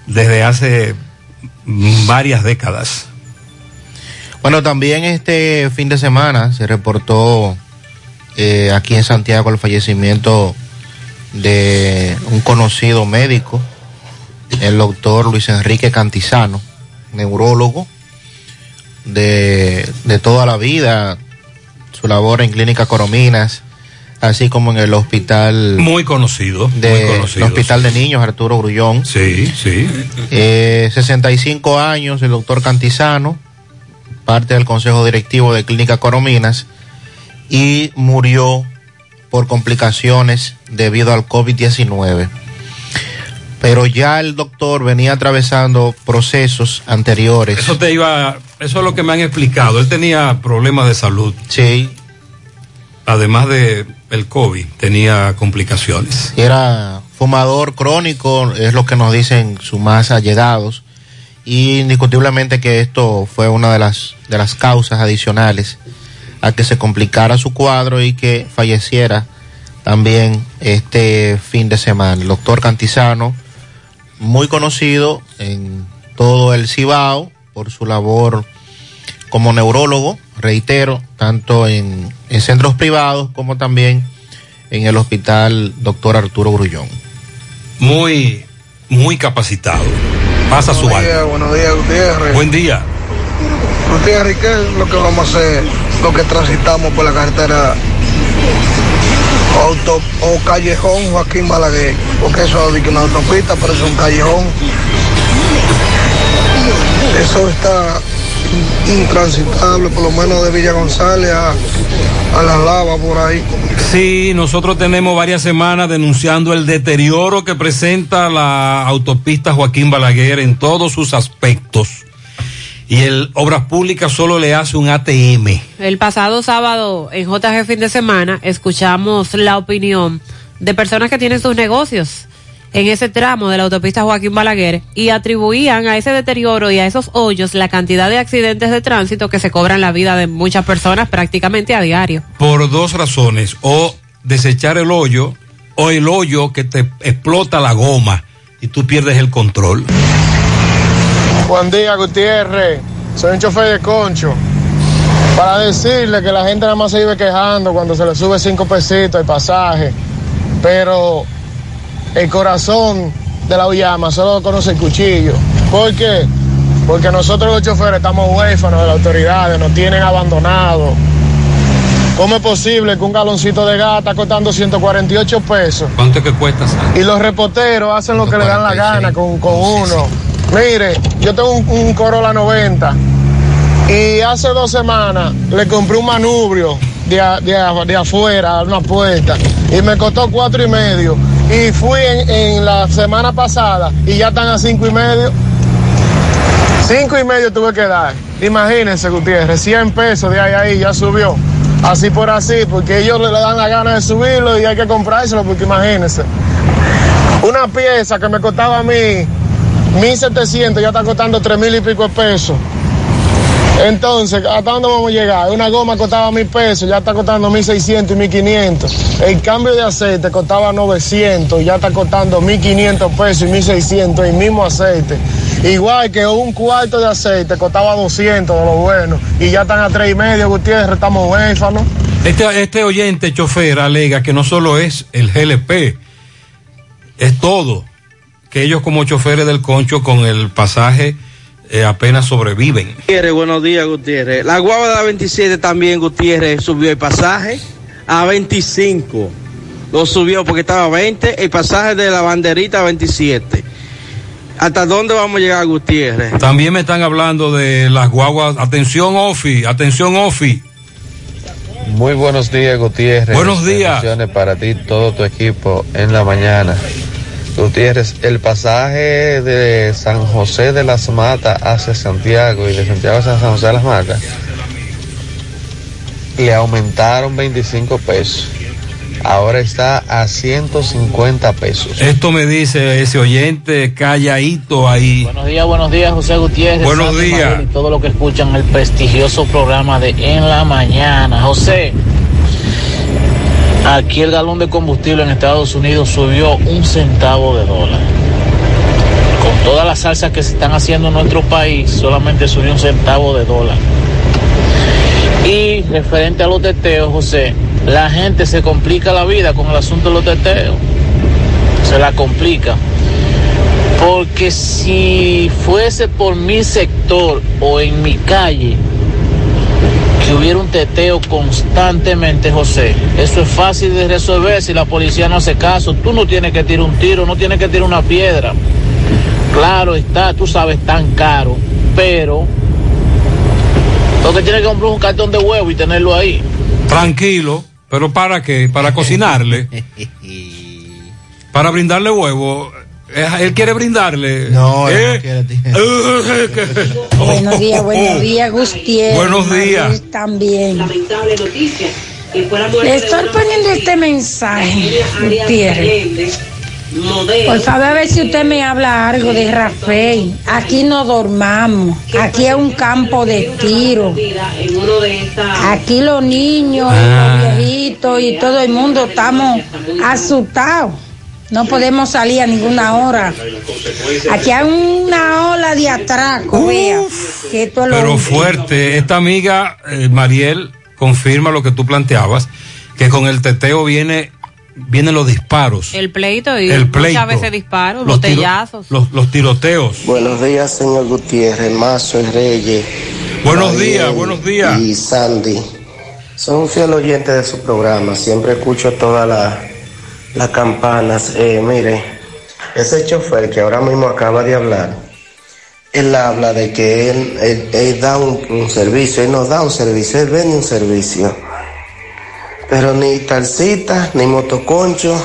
desde hace varias décadas. Bueno, también este fin de semana se reportó eh, aquí en Santiago el fallecimiento de un conocido médico, el doctor Luis Enrique Cantizano, neurólogo de, de toda la vida, su labor en Clínica Corominas, así como en el hospital Muy conocido. de, muy conocido. el Hospital de Niños Arturo Grullón. Sí, sí. Eh, 65 años, el doctor Cantizano, parte del consejo directivo de Clínica Corominas, y murió por complicaciones debido al COVID-19. Pero ya el doctor venía atravesando procesos anteriores. Eso te iba, eso es lo que me han explicado. Él tenía problemas de salud. Sí. Además de el COVID, tenía complicaciones. Era fumador crónico, es lo que nos dicen sus más allegados. Y indiscutiblemente que esto fue una de las, de las causas adicionales a que se complicara su cuadro y que falleciera también este fin de semana. El doctor Cantizano, muy conocido en todo el Cibao por su labor como neurólogo, reitero, tanto en, en centros privados como también en el hospital doctor Arturo Grullón. Muy, muy capacitado. Pasa su Buenos alma. días, buenos días, Gutiérrez. Buen día. Gutiérrez, ¿qué es lo que vamos a hacer? Lo que transitamos por la carretera auto, o callejón Joaquín Balaguer, porque eso es una autopista, pero es un callejón. Eso está in- intransitable, por lo menos de Villa González a, a la lava por ahí. Sí, nosotros tenemos varias semanas denunciando el deterioro que presenta la autopista Joaquín Balaguer en todos sus aspectos. Y el Obras Públicas solo le hace un ATM. El pasado sábado en JG fin de semana escuchamos la opinión de personas que tienen sus negocios en ese tramo de la autopista Joaquín Balaguer y atribuían a ese deterioro y a esos hoyos la cantidad de accidentes de tránsito que se cobran la vida de muchas personas prácticamente a diario. Por dos razones. O desechar el hoyo o el hoyo que te explota la goma y tú pierdes el control. Buen día, Gutiérrez. Soy un chofer de concho. Para decirle que la gente nada más se vive quejando cuando se le sube cinco pesitos el pasaje. Pero el corazón de la Uyama solo conoce el cuchillo. ¿Por qué? Porque nosotros los choferes estamos huérfanos de las autoridades, nos tienen abandonados. ¿Cómo es posible que un galoncito de gas está costando 148 pesos? ¿Cuánto es que cuesta? Sandy? Y los repoteros hacen lo que le dan la gana con, con uno. Mire, yo tengo un, Corolla 90 y hace dos semanas le compré un manubrio de, de, a- de afuera, una puerta, y me costó cuatro y medio. Y fui en, en la semana pasada y ya están a cinco y medio. Cinco y medio tuve que dar. Imagínense, Gutiérrez, 100 pesos de ahí a ahí ya subió. Así por así, porque ellos le dan la gana de subirlo y hay que comprárselo, porque imagínense. Una pieza que me costaba a mí 1.700 ya está costando 3.000 y pico de pesos. Entonces, ¿hasta dónde vamos a llegar? Una goma costaba mil pesos, ya está costando 1.600 y 1.500. El cambio de aceite costaba 900, ya está costando 1.500 pesos y 1.600 el mismo aceite. Igual que un cuarto de aceite costaba 200 de lo bueno y ya están a tres y medio, Gutiérrez, estamos huérfanos. Este, este oyente chofer alega que no solo es el GLP, es todo. Que ellos como choferes del concho con el pasaje eh, apenas sobreviven. Gutiérrez, buenos días, Gutiérrez. La guava de la 27 también, Gutiérrez, subió el pasaje a 25. Lo subió porque estaba a 20, el pasaje de la banderita a 27. ¿Hasta dónde vamos a llegar, Gutiérrez? También me están hablando de las guaguas. Atención, Ofi, atención, Ofi. Muy buenos días, Gutiérrez. Buenos días. Bendiciones para ti, todo tu equipo en la mañana. Gutiérrez, el pasaje de San José de las Matas hacia Santiago y de Santiago a San José de las Matas le aumentaron 25 pesos. Ahora está a 150 pesos. Esto me dice ese oyente calladito ahí. Buenos días, buenos días, José Gutiérrez. Buenos días. Manuel Y todo lo que escuchan el prestigioso programa de En la Mañana. José, aquí el galón de combustible en Estados Unidos subió un centavo de dólar. Con todas las salsas que se están haciendo en nuestro país, solamente subió un centavo de dólar. Y referente a los teteos, José, la gente se complica la vida con el asunto de los teteos. Se la complica. Porque si fuese por mi sector o en mi calle, que hubiera un teteo constantemente, José, eso es fácil de resolver si la policía no hace caso. Tú no tienes que tirar un tiro, no tienes que tirar una piedra. Claro está, tú sabes, tan caro, pero lo que tiene que comprar es un cartón de huevo y tenerlo ahí. Tranquilo, pero ¿para qué? Para cocinarle. Para brindarle huevo. Eh, Él quiere brindarle. No, él no Eh, quiere, tío. eh, que- Buenos días, buenos días, Gutiérrez. Buenos días. También. Le estoy poniendo este mensaje, Gutiérrez. Por favor, a ver si usted me habla algo de Rafael. Aquí no dormamos. Aquí es un campo de tiro. Aquí los niños, Ah. los viejitos y todo el mundo estamos asustados. No podemos salir a ninguna hora. Aquí hay una ola de atraco, vea. Que esto es lo Pero fuerte. Esta amiga, eh, Mariel, confirma lo que tú planteabas, que con el teteo viene, vienen los disparos. El pleito y El pleito. muchas veces disparos, Los tiro- botellazos. Los, los tiroteos. Buenos días, señor Gutiérrez, Mazo y Reyes. Buenos Mariel días, buenos días. Y Sandy. Soy un fiel oyente de su programa. Siempre escucho todas las las campanas. Eh, mire, ese chofer que ahora mismo acaba de hablar, él habla de que él, da un, servicio. Él no da un servicio, él vende un servicio. Pero ni talcita, ni motoconcho,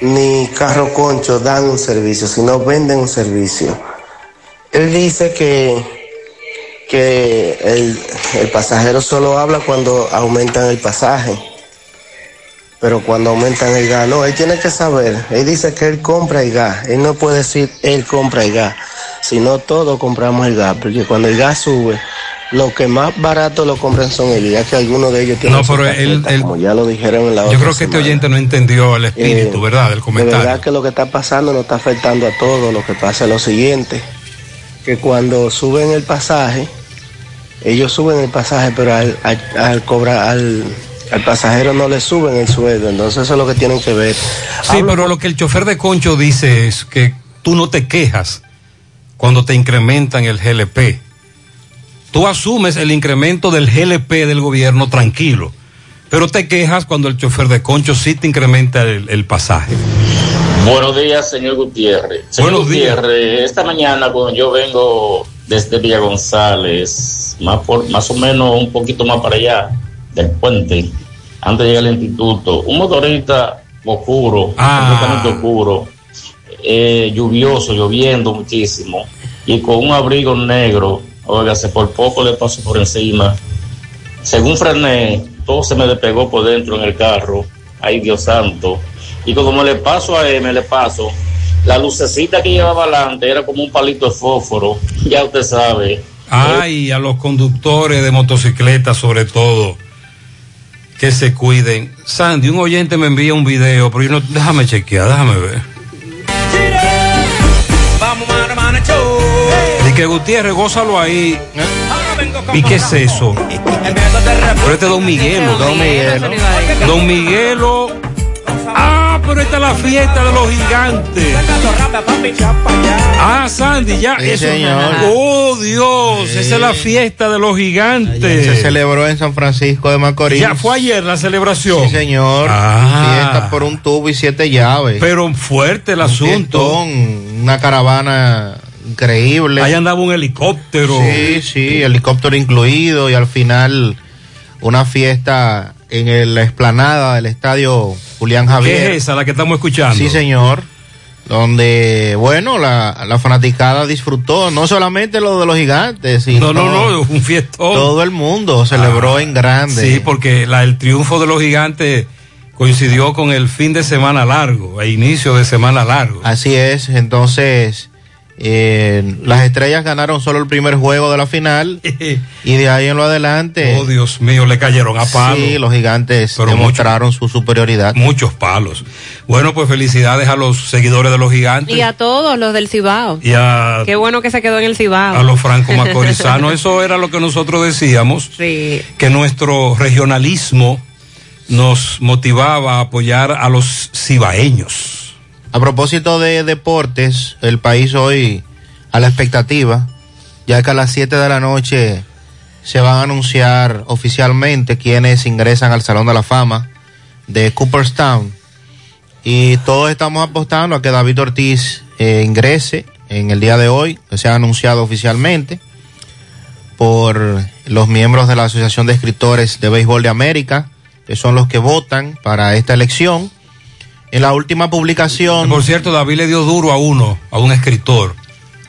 ni carro concho dan un servicio, sino venden un servicio. Él dice que, que el, el pasajero solo habla cuando aumentan el pasaje, pero cuando aumentan el gas, no, él tiene que saber, él dice que él compra el gas, él no puede decir él compra el gas, sino todos compramos el gas, porque cuando el gas sube, lo que más barato lo compran son ellos, ya que algunos de ellos tienen No, pero él- tarjeta, él- como ya lo dijeron en la Yo otra creo que este oyente no entendió el espíritu, Eh, ¿verdad? Del De comentario. verdad que lo que está pasando nos está afectando a todos. Lo que pasa es lo siguiente, que cuando suben el pasaje, ellos suben el pasaje, pero al, al, al cobrar al, al pasajero no le suben el sueldo. Entonces eso es lo que tienen que ver. Sí, pero lo que el chofer de concho dice es que tú no te quejas cuando te incrementan el GLP. Tú asumes el incremento del GLP del gobierno tranquilo, pero te quejas cuando el chofer de concho sí te incrementa el, el pasaje. Buenos días, señor Gutiérrez. Señor Buenos días. Gutiérrez, esta mañana cuando yo vengo desde Villa González, más, por, más o menos un poquito más para allá del puente, antes de llegar al instituto, un motorista oscuro, Ah. completamente oscuro, eh, lluvioso, lloviendo muchísimo, y con un abrigo negro, óigase, por poco le pasó por encima. Según frené, todo se me despegó por dentro en el carro. Ay, Dios santo. Y como le paso a él, me le paso, la lucecita que llevaba adelante era como un palito de fósforo. Ya usted sabe. Ay, a los conductores de motocicletas sobre todo, que se cuiden. Sandy, un oyente me envía un video, pero yo no, déjame chequear, déjame ver. Y que Gutiérrez, gózalo ahí. ¿Y qué es eso? Pero este es Don Miguelo. Don Miguelo. Don Miguelo. Pero esta es la fiesta de los gigantes. Ah, Sandy, ya. Sí, eso- señor. Oh, Dios, esa es la fiesta de los gigantes. Se celebró en San Francisco de Macorís. Ya fue ayer la celebración. Sí, señor. Ah. Fiesta por un tubo y siete llaves. Pero fuerte el Un asunto. fiestón, una caravana increíble. Ahí andaba un helicóptero. Sí, sí, helicóptero incluido y al final una fiesta en la explanada del estadio Julián Javier. ¿Qué es esa la que estamos escuchando? Sí, señor. Donde, bueno, la, la fanaticada disfrutó no solamente lo de los gigantes, sino No, no, no, un fiestón. todo el mundo celebró Ah, en grande. Sí, porque la, el triunfo de los gigantes coincidió con el fin de semana largo, e inicio de semana largo. Así es, entonces Eh, las estrellas ganaron solo el primer juego de la final y de ahí en lo adelante. Oh, Dios mío, le cayeron a palos. Sí, los gigantes Pero demostraron su superioridad. Muchos palos. Bueno, pues felicidades a los seguidores de los gigantes Y a todos los del Cibao. y a, Qué bueno que se quedó en el Cibao. a los franco-macorizanos. Eso era lo que nosotros decíamos, Sí. que nuestro regionalismo nos motivaba a apoyar a los cibaeños. A propósito de deportes, el país hoy a la expectativa, ya que a las 7 de la noche se van a anunciar oficialmente quienes ingresan al Salón de la Fama de Cooperstown. Y todos estamos apostando a que David Ortiz eh, ingrese en el día de hoy, que se ha anunciado oficialmente por los miembros de la Asociación de Escritores de Béisbol de América, que son los que votan para esta elección. En la última publicación... Por cierto, David le dio duro a uno, a un escritor.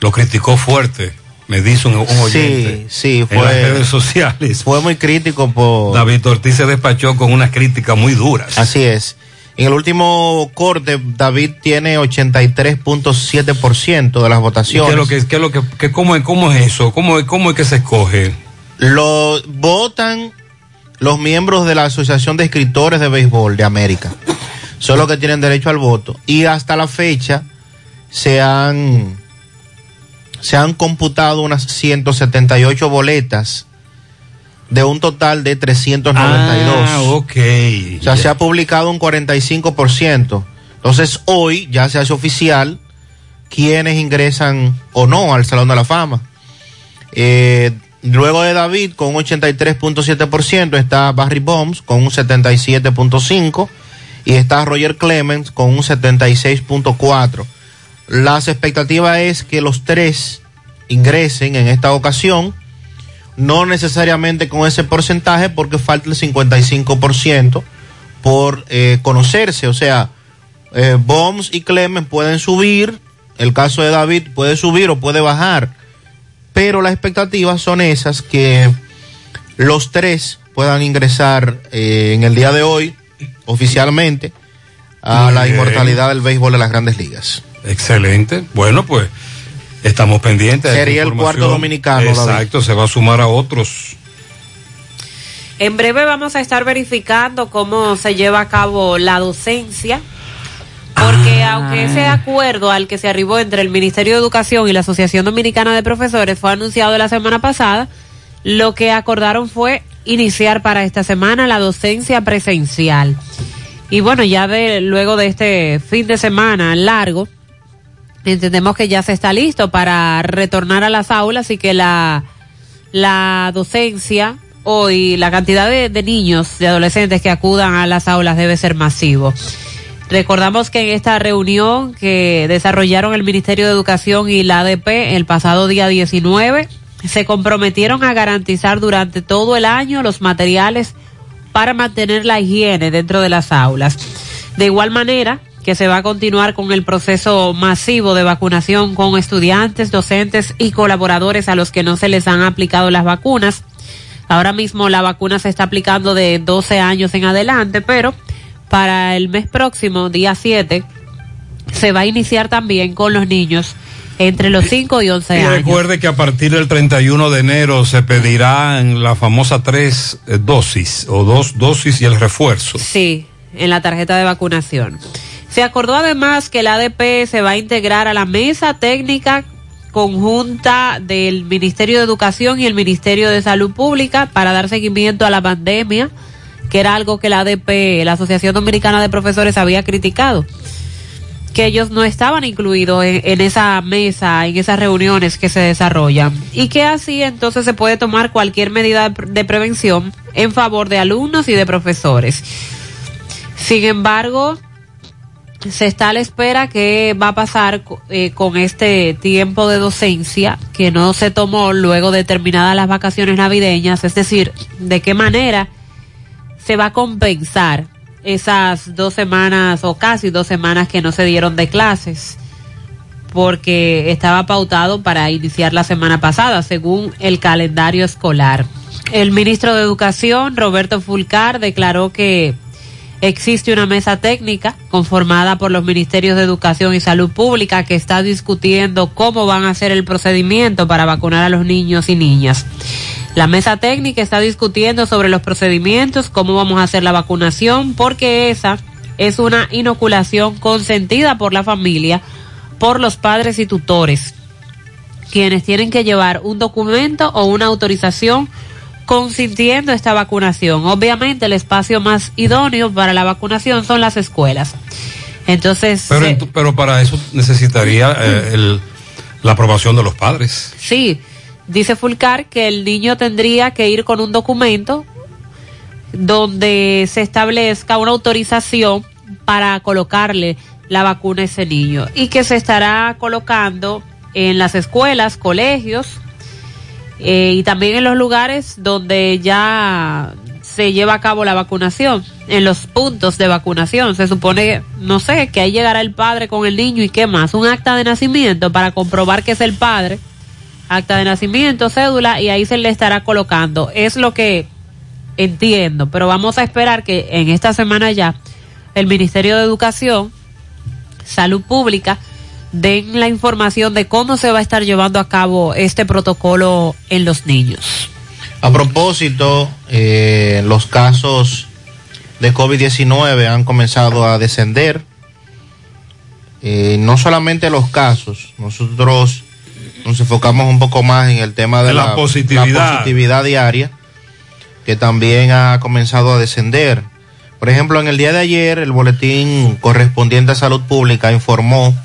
Lo criticó fuerte. Me dice un, un oyente. Sí, sí, en las fue, redes sociales. fue muy crítico por... David Ortiz se despachó con unas críticas muy duras. Así es. En el último corte, David tiene 83.7% de las ¿Y votaciones. ¿Qué es lo que, qué es lo que, qué- cómo, es- cómo es eso? ¿Cómo, ¿Cómo es que se escoge? Lo votan los miembros de la Asociación de Escritores de Béisbol de América. Son los que tienen derecho al voto. Y hasta la fecha se han, se han computado unas 178 boletas de un total de 392. Ah, ok. O sea, se ha publicado un 45%. Entonces, hoy ya se hace oficial quienes ingresan o no al Salón de la Fama. Eh, luego de David, con un 83.7%, está Barry Bombs con un 77.5% y está Roger Clemens con un 76.4%. Las expectativas es que los tres ingresen en esta ocasión no necesariamente con ese porcentaje porque falta el 55% por eh, conocerse, o sea, eh, Bombs y Clemens pueden subir, el caso de David puede subir o puede bajar, pero las expectativas son esas que los tres puedan ingresar eh, en el día de hoy oficialmente a la inmortalidad del béisbol de las grandes ligas. Excelente. Bueno, pues estamos pendientes. de Sería el cuarto dominicano, David. Exacto, se va a sumar a otros. En breve vamos a estar verificando cómo se lleva a cabo la docencia, porque Ah. aunque ese acuerdo al que se arribó entre el Ministerio de Educación y la Asociación Dominicana de Profesores fue anunciado la semana pasada, lo que acordaron fue iniciar para esta semana la docencia presencial. Y bueno, ya de luego de este fin de semana largo, entendemos que ya se está listo para retornar a las aulas y que la, la docencia hoy, la cantidad de, de niños, de adolescentes que acudan a las aulas debe ser masivo. Recordamos que en esta reunión que desarrollaron el Ministerio de Educación y la ADP el pasado día 19, se comprometieron a garantizar durante todo el año los materiales para mantener la higiene dentro de las aulas. De igual manera que se va a continuar con el proceso masivo de vacunación con estudiantes, docentes y colaboradores a los que no se les han aplicado las vacunas. Ahora mismo la vacuna se está aplicando de 12 años en adelante, pero para el mes próximo, día 7, se va a iniciar también con los niños entre los 5 y 11 Y años. recuerde que a partir del 31 de enero se pedirán la famosa tres eh, dosis o dos dosis y el refuerzo. Sí, en la tarjeta de vacunación. Se acordó además que la ADP se va a integrar a la mesa técnica conjunta del Ministerio de Educación y el Ministerio de Salud Pública para dar seguimiento a la pandemia, que era algo que la ADP, la Asociación Dominicana de Profesores, había criticado que ellos no estaban incluidos en, esa mesa, en esas reuniones que se desarrollan. Y que así entonces se puede tomar cualquier medida de, pre- de prevención en favor de alumnos y de profesores. Sin embargo, se está a la espera que va a pasar eh, con este tiempo de docencia que no se tomó luego de terminadas las vacaciones navideñas, es decir, de qué manera se va a compensar esas dos semanas o casi dos semanas que no se dieron de clases porque estaba pautado para iniciar la semana pasada según el calendario escolar. El ministro de Educación, Roberto Fulcar, declaró que Existe una mesa técnica conformada por los ministerios de Educación y Salud Pública que está discutiendo cómo van a hacer el procedimiento para vacunar a los niños y niñas. La mesa técnica está discutiendo sobre los procedimientos, cómo vamos a hacer la vacunación, porque esa es una inoculación consentida por la familia, por los padres y tutores, quienes tienen que llevar un documento o una autorización consintiendo esta vacunación. Obviamente el espacio más idóneo para la vacunación son las escuelas. Entonces, Pero, se- pero para eso necesitaría eh, el- la aprobación de los padres. sí, dice Fulcar que el niño tendría que ir con un documento donde se establezca una autorización para colocarle la vacuna a ese niño y que se estará colocando en las escuelas, colegios eh, y también en los lugares donde ya se lleva a cabo la vacunación, en los puntos de vacunación. Se supone, no sé, que ahí llegará el padre con el niño y qué más, un acta de nacimiento para comprobar que es el padre, acta de nacimiento, cédula y ahí se le estará colocando. Es lo que entiendo, pero vamos a esperar que en esta semana ya el Ministerio de Educación, Salud Pública, den la información de cómo se va a estar llevando a cabo este protocolo en los niños. A propósito, eh, los casos de COVID-19 han comenzado a descender. Eh, no solamente los casos, nosotros nos enfocamos un poco más en el tema de En la positividad. la positividad diaria, que también ha comenzado a descender. Por ejemplo, en el día de ayer, el boletín correspondiente a salud pública informó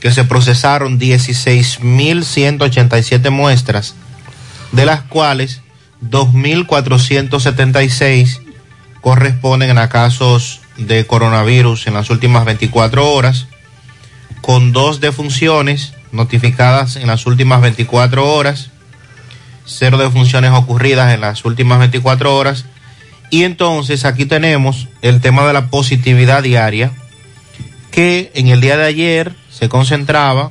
que se procesaron 16.187 muestras, de las cuales 2.476 corresponden a casos de coronavirus en las últimas 24 horas, con dos defunciones notificadas en las últimas 24 horas, cero defunciones ocurridas en las últimas 24 horas, y entonces aquí tenemos el tema de la positividad diaria, que en el día de ayer se concentraba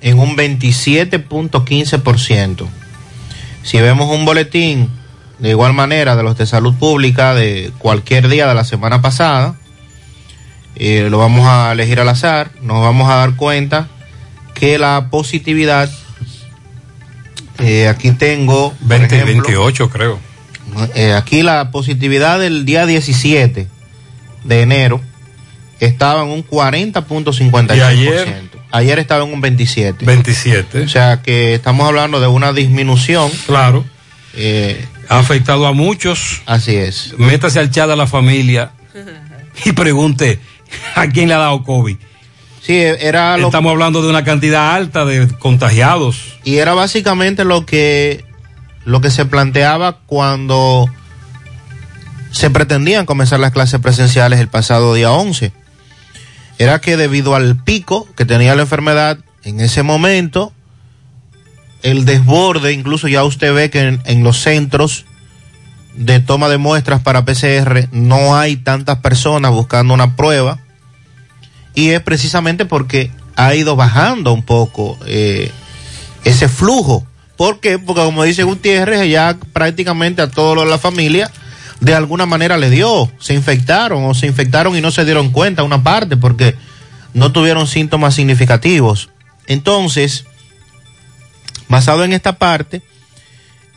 en un 27.15%. Si vemos un boletín de igual manera de los de salud pública de cualquier día de la semana pasada, eh, lo vamos a elegir al azar, nos vamos a dar cuenta que la positividad, eh, aquí tengo... por 20, ejemplo, 28 creo. eh, aquí la positividad del día 17 de enero estaba en un 40.56%. ¿Y ayer? Ayer estaba en un 27. 27. O sea que estamos hablando de una disminución. Claro. Eh, Ha afectado a muchos. Así es. Métase al chat a la familia y pregunte a quién le ha dado COVID. Sí, era lo Estamos hablando de una cantidad alta de contagiados. y era básicamente lo que lo que se planteaba cuando se pretendían comenzar las clases presenciales el pasado día 11. Era que debido al pico que tenía la enfermedad en ese momento, el desborde, incluso ya usted ve que en, en los centros de toma de muestras para PCR no hay tantas personas buscando una prueba y es precisamente porque ha ido bajando un poco eh, ese flujo. ¿Por qué? Porque como dice Gutiérrez, ya prácticamente a todos los de la familia de alguna manera le dio, se infectaron o se infectaron y no se dieron cuenta una parte porque no tuvieron síntomas significativos. Entonces, basado en esta parte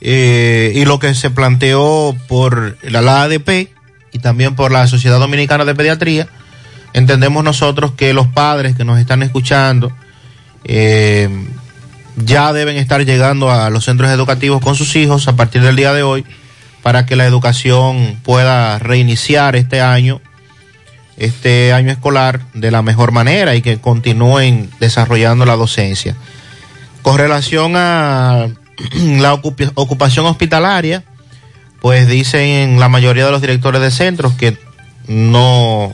eh, y lo que se planteó por la, ADP y también por la Sociedad Dominicana de Pediatría, entendemos nosotros que los padres que nos están escuchando eh, ya deben estar llegando a los centros educativos con sus hijos a partir del día de hoy para que la educación pueda reiniciar este año, este año escolar de la mejor manera y que continúen desarrollando la docencia. Con relación a la ocupación hospitalaria, pues dicen la mayoría de los directores de centros que no,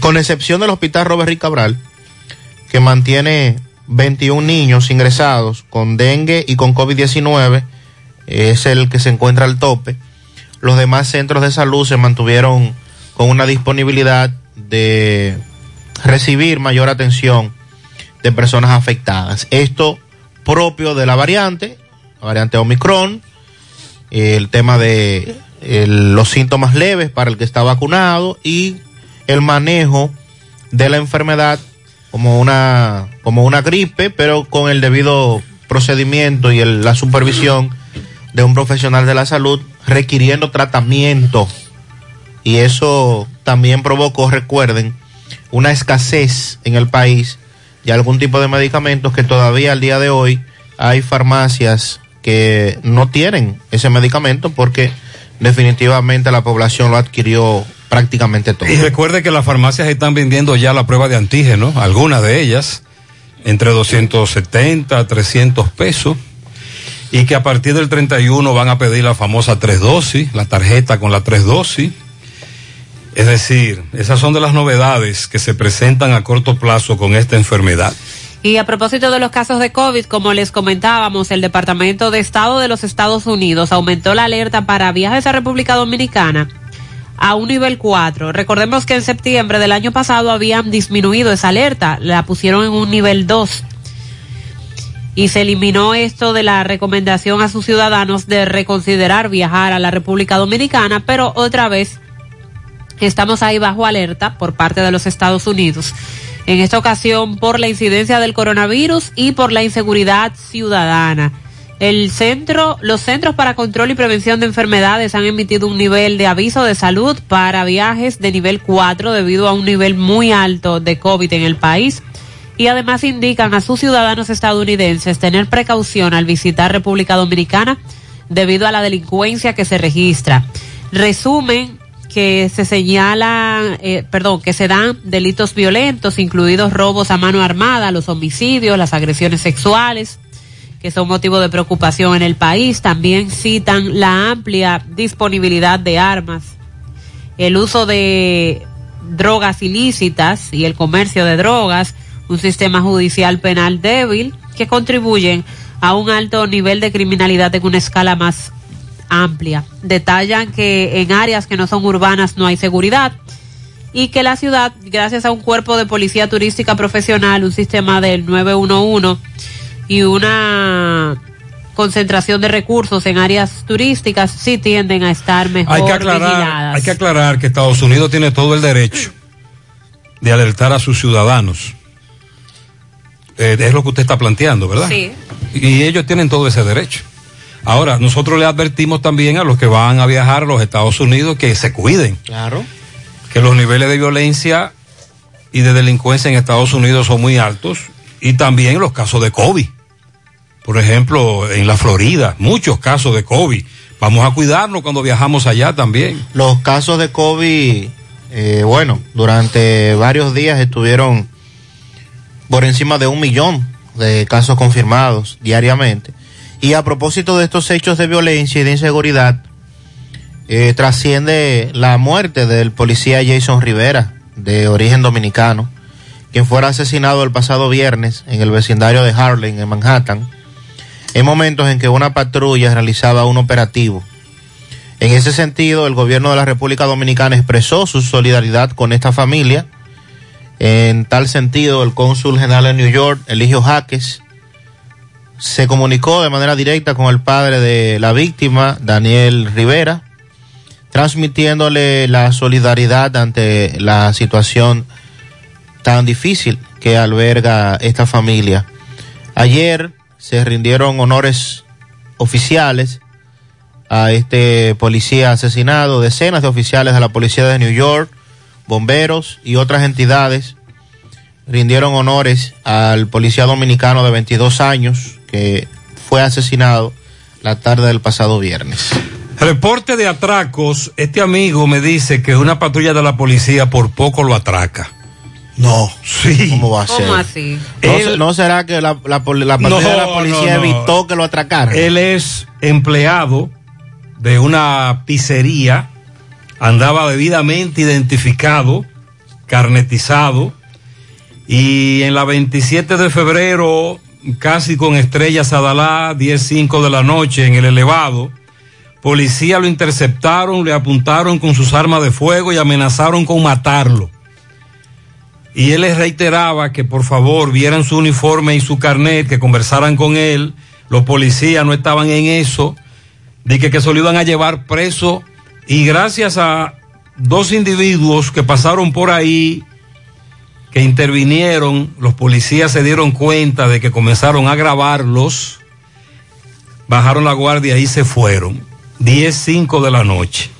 con excepción del hospital Robert Cabral, que mantiene 21 niños ingresados con dengue y con COVID-19, es el que se encuentra al tope. Los demás centros de salud se mantuvieron con una disponibilidad de recibir mayor atención de personas afectadas. Esto propio de la variante, la variante Omicron, el tema de los síntomas leves para el que está vacunado y el manejo de la enfermedad como una, como una gripe, pero con el debido procedimiento y el- la supervisión de un profesional de la salud requiriendo tratamiento. Y eso también provocó, recuerden, una escasez en el país de algún tipo de medicamentos que todavía al día de hoy hay farmacias que no tienen ese medicamento porque definitivamente la población lo adquirió prácticamente todo. Y recuerde que las farmacias están vendiendo ya la prueba de antígeno, algunas de ellas, entre 270 a 300 pesos, y que a partir del 31 van a pedir la famosa tres dosis, la tarjeta con la tres dosis. Es decir, esas son de las novedades que se presentan a corto plazo con esta enfermedad. Y a propósito de los casos de COVID, como les comentábamos, el Departamento de Estado de los Estados Unidos aumentó la alerta para viajes a República Dominicana a un nivel 4. Recordemos que en septiembre del año pasado habían disminuido esa alerta, la pusieron en un nivel 2. Y se eliminó esto de la recomendación a sus ciudadanos de reconsiderar viajar a la República Dominicana, pero otra vez estamos ahí bajo alerta por parte de los Estados Unidos. En esta ocasión por la incidencia del coronavirus y por la inseguridad ciudadana. El centro, los Centros para Control y Prevención de Enfermedades han emitido un nivel de aviso de salud para viajes de nivel 4 debido a un nivel muy alto de COVID en el país. Y además indican a sus ciudadanos estadounidenses tener precaución al visitar República Dominicana debido a la delincuencia que se registra. Resumen que se señalan, eh, perdón, que se dan delitos violentos, incluidos robos a mano armada, los homicidios, las agresiones sexuales, que son motivo de preocupación en el país. También citan la amplia disponibilidad de armas, el uso de drogas ilícitas y el comercio de drogas, un sistema judicial penal débil que contribuyen a un alto nivel de criminalidad en una escala más amplia. Detallan que en áreas que no son urbanas no hay seguridad y que la ciudad, gracias a un cuerpo de policía turística profesional, un sistema del 911 y una concentración de recursos en áreas turísticas, sí tienden a estar mejor Hay que aclarar, vigiladas. hay que aclarar que Estados Unidos tiene todo el derecho de alertar a sus ciudadanos. Eh, es lo que usted está planteando, ¿verdad? Sí. Y ellos tienen todo ese derecho. Ahora, nosotros le advertimos también a los que van a viajar a los Estados Unidos que se cuiden, Claro. que los niveles de violencia y de delincuencia en Estados Unidos son muy altos y también los casos de COVID. Por ejemplo, en la Florida, muchos casos de COVID. Vamos a cuidarnos cuando viajamos allá también. Los casos de COVID, eh, bueno, durante varios días estuvieron por encima de un millón de casos confirmados diariamente. Y a propósito de estos hechos de violencia y de inseguridad, eh, trasciende la muerte del policía Jason Rivera, de origen dominicano, quien fuera asesinado el pasado viernes en el vecindario de Harlem, en Manhattan, en momentos en que una patrulla realizaba un operativo. En ese sentido, el gobierno de la República Dominicana expresó su solidaridad con esta familia. En tal sentido, el cónsul general de New York, Eligio Jaques, se comunicó de manera directa con el padre de la víctima, Daniel Rivera, transmitiéndole la solidaridad ante la situación tan difícil que alberga esta familia. Ayer se rindieron honores oficiales a este policía asesinado, decenas de oficiales de la policía de New York, bomberos y otras entidades rindieron honores al policía dominicano de 22 años que fue asesinado la tarde del pasado viernes. Reporte de atracos. Este amigo me dice que una patrulla de la policía por poco lo atraca. No. Sí. ¿Cómo va a ser? ¿Cómo así? ¿No, Él- no será que la, la, de la policía no, no. evitó que lo atracaran? Él es empleado de una pizzería, andaba debidamente identificado, carnetizado, y en la 27 de febrero, casi con estrellas Adalá, 10.05 de la noche, en el elevado, policía lo interceptaron, le apuntaron con sus armas de fuego y amenazaron con matarlo. Y él les reiteraba que por favor vieran su uniforme y su carnet, que conversaran con él. Los policías no estaban en eso. Dije que se lo iban a llevar preso Y gracias a dos individuos que pasaron por ahí, que intervinieron, los policías se dieron cuenta de que comenzaron a grabarlos, bajaron la guardia y se fueron. 10, 5 de la noche.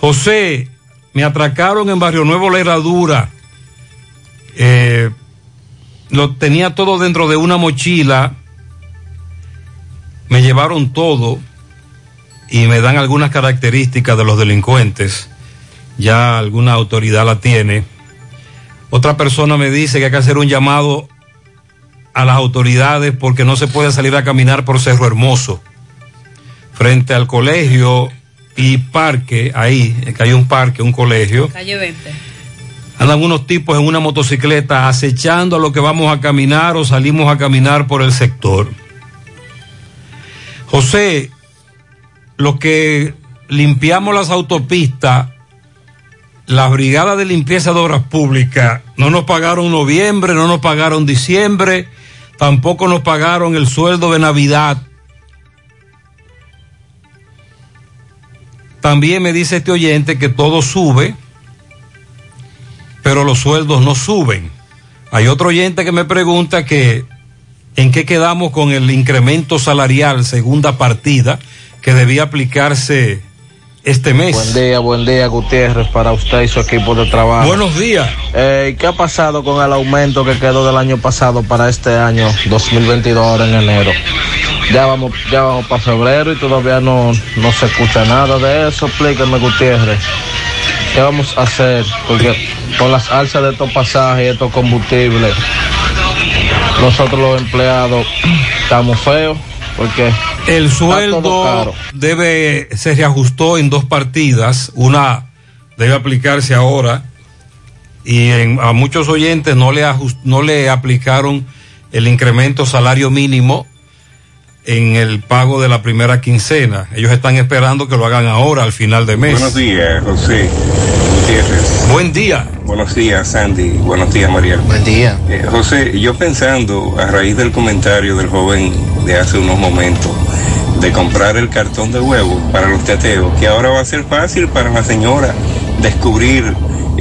José, me atracaron en Barrio Nuevo La Herradura. Eh, lo tenía todo dentro de una mochila. Me llevaron todo y me dan algunas características de los delincuentes. Ya alguna autoridad la tiene. Otra persona me dice que hay que hacer un llamado a las autoridades porque no se puede salir a caminar por Cerro Hermoso. Frente al colegio y parque, ahí, que hay un parque, un colegio. Calle 20. Andan unos tipos en una motocicleta acechando a lo que vamos a caminar o salimos a caminar por el sector. José, los que limpiamos las autopistas, la brigada de limpieza de obras públicas, no nos pagaron noviembre, no nos pagaron diciembre, tampoco nos pagaron el sueldo de Navidad. También me dice este oyente que todo sube, pero los sueldos no suben. Hay otro oyente que me pregunta que en qué quedamos con el incremento salarial segunda partida que debía aplicarse este mes. Buen día, buen día, Gutiérrez, para usted y su equipo de trabajo. Buenos días. Eh, ¿Qué ha pasado con el aumento que quedó del año pasado para este año 2022 ahora en enero? Ya vamos, ya vamos para febrero y todavía no, no se escucha nada de eso. Explíqueme, Gutiérrez. ¿Qué vamos a hacer? Porque con las alzas de estos pasajes y estos combustibles, nosotros los empleados estamos feos porque El sueldo debe, se reajustó en dos partidas. Una debe aplicarse ahora y en- a muchos oyentes no le, no le aplicaron el incremento salario mínimo en el pago de la primera quincena. Ellos están esperando que lo hagan ahora, al final de mes. Buenos días, José Gutiérrez. Buen día. Buenos días, Sandy. Buenos días, María. Buen día. José, yo pensando, a raíz del comentario del joven de hace unos momentos, de comprar el cartón de huevo para los teteos, que ahora va a ser fácil para la señora descubrir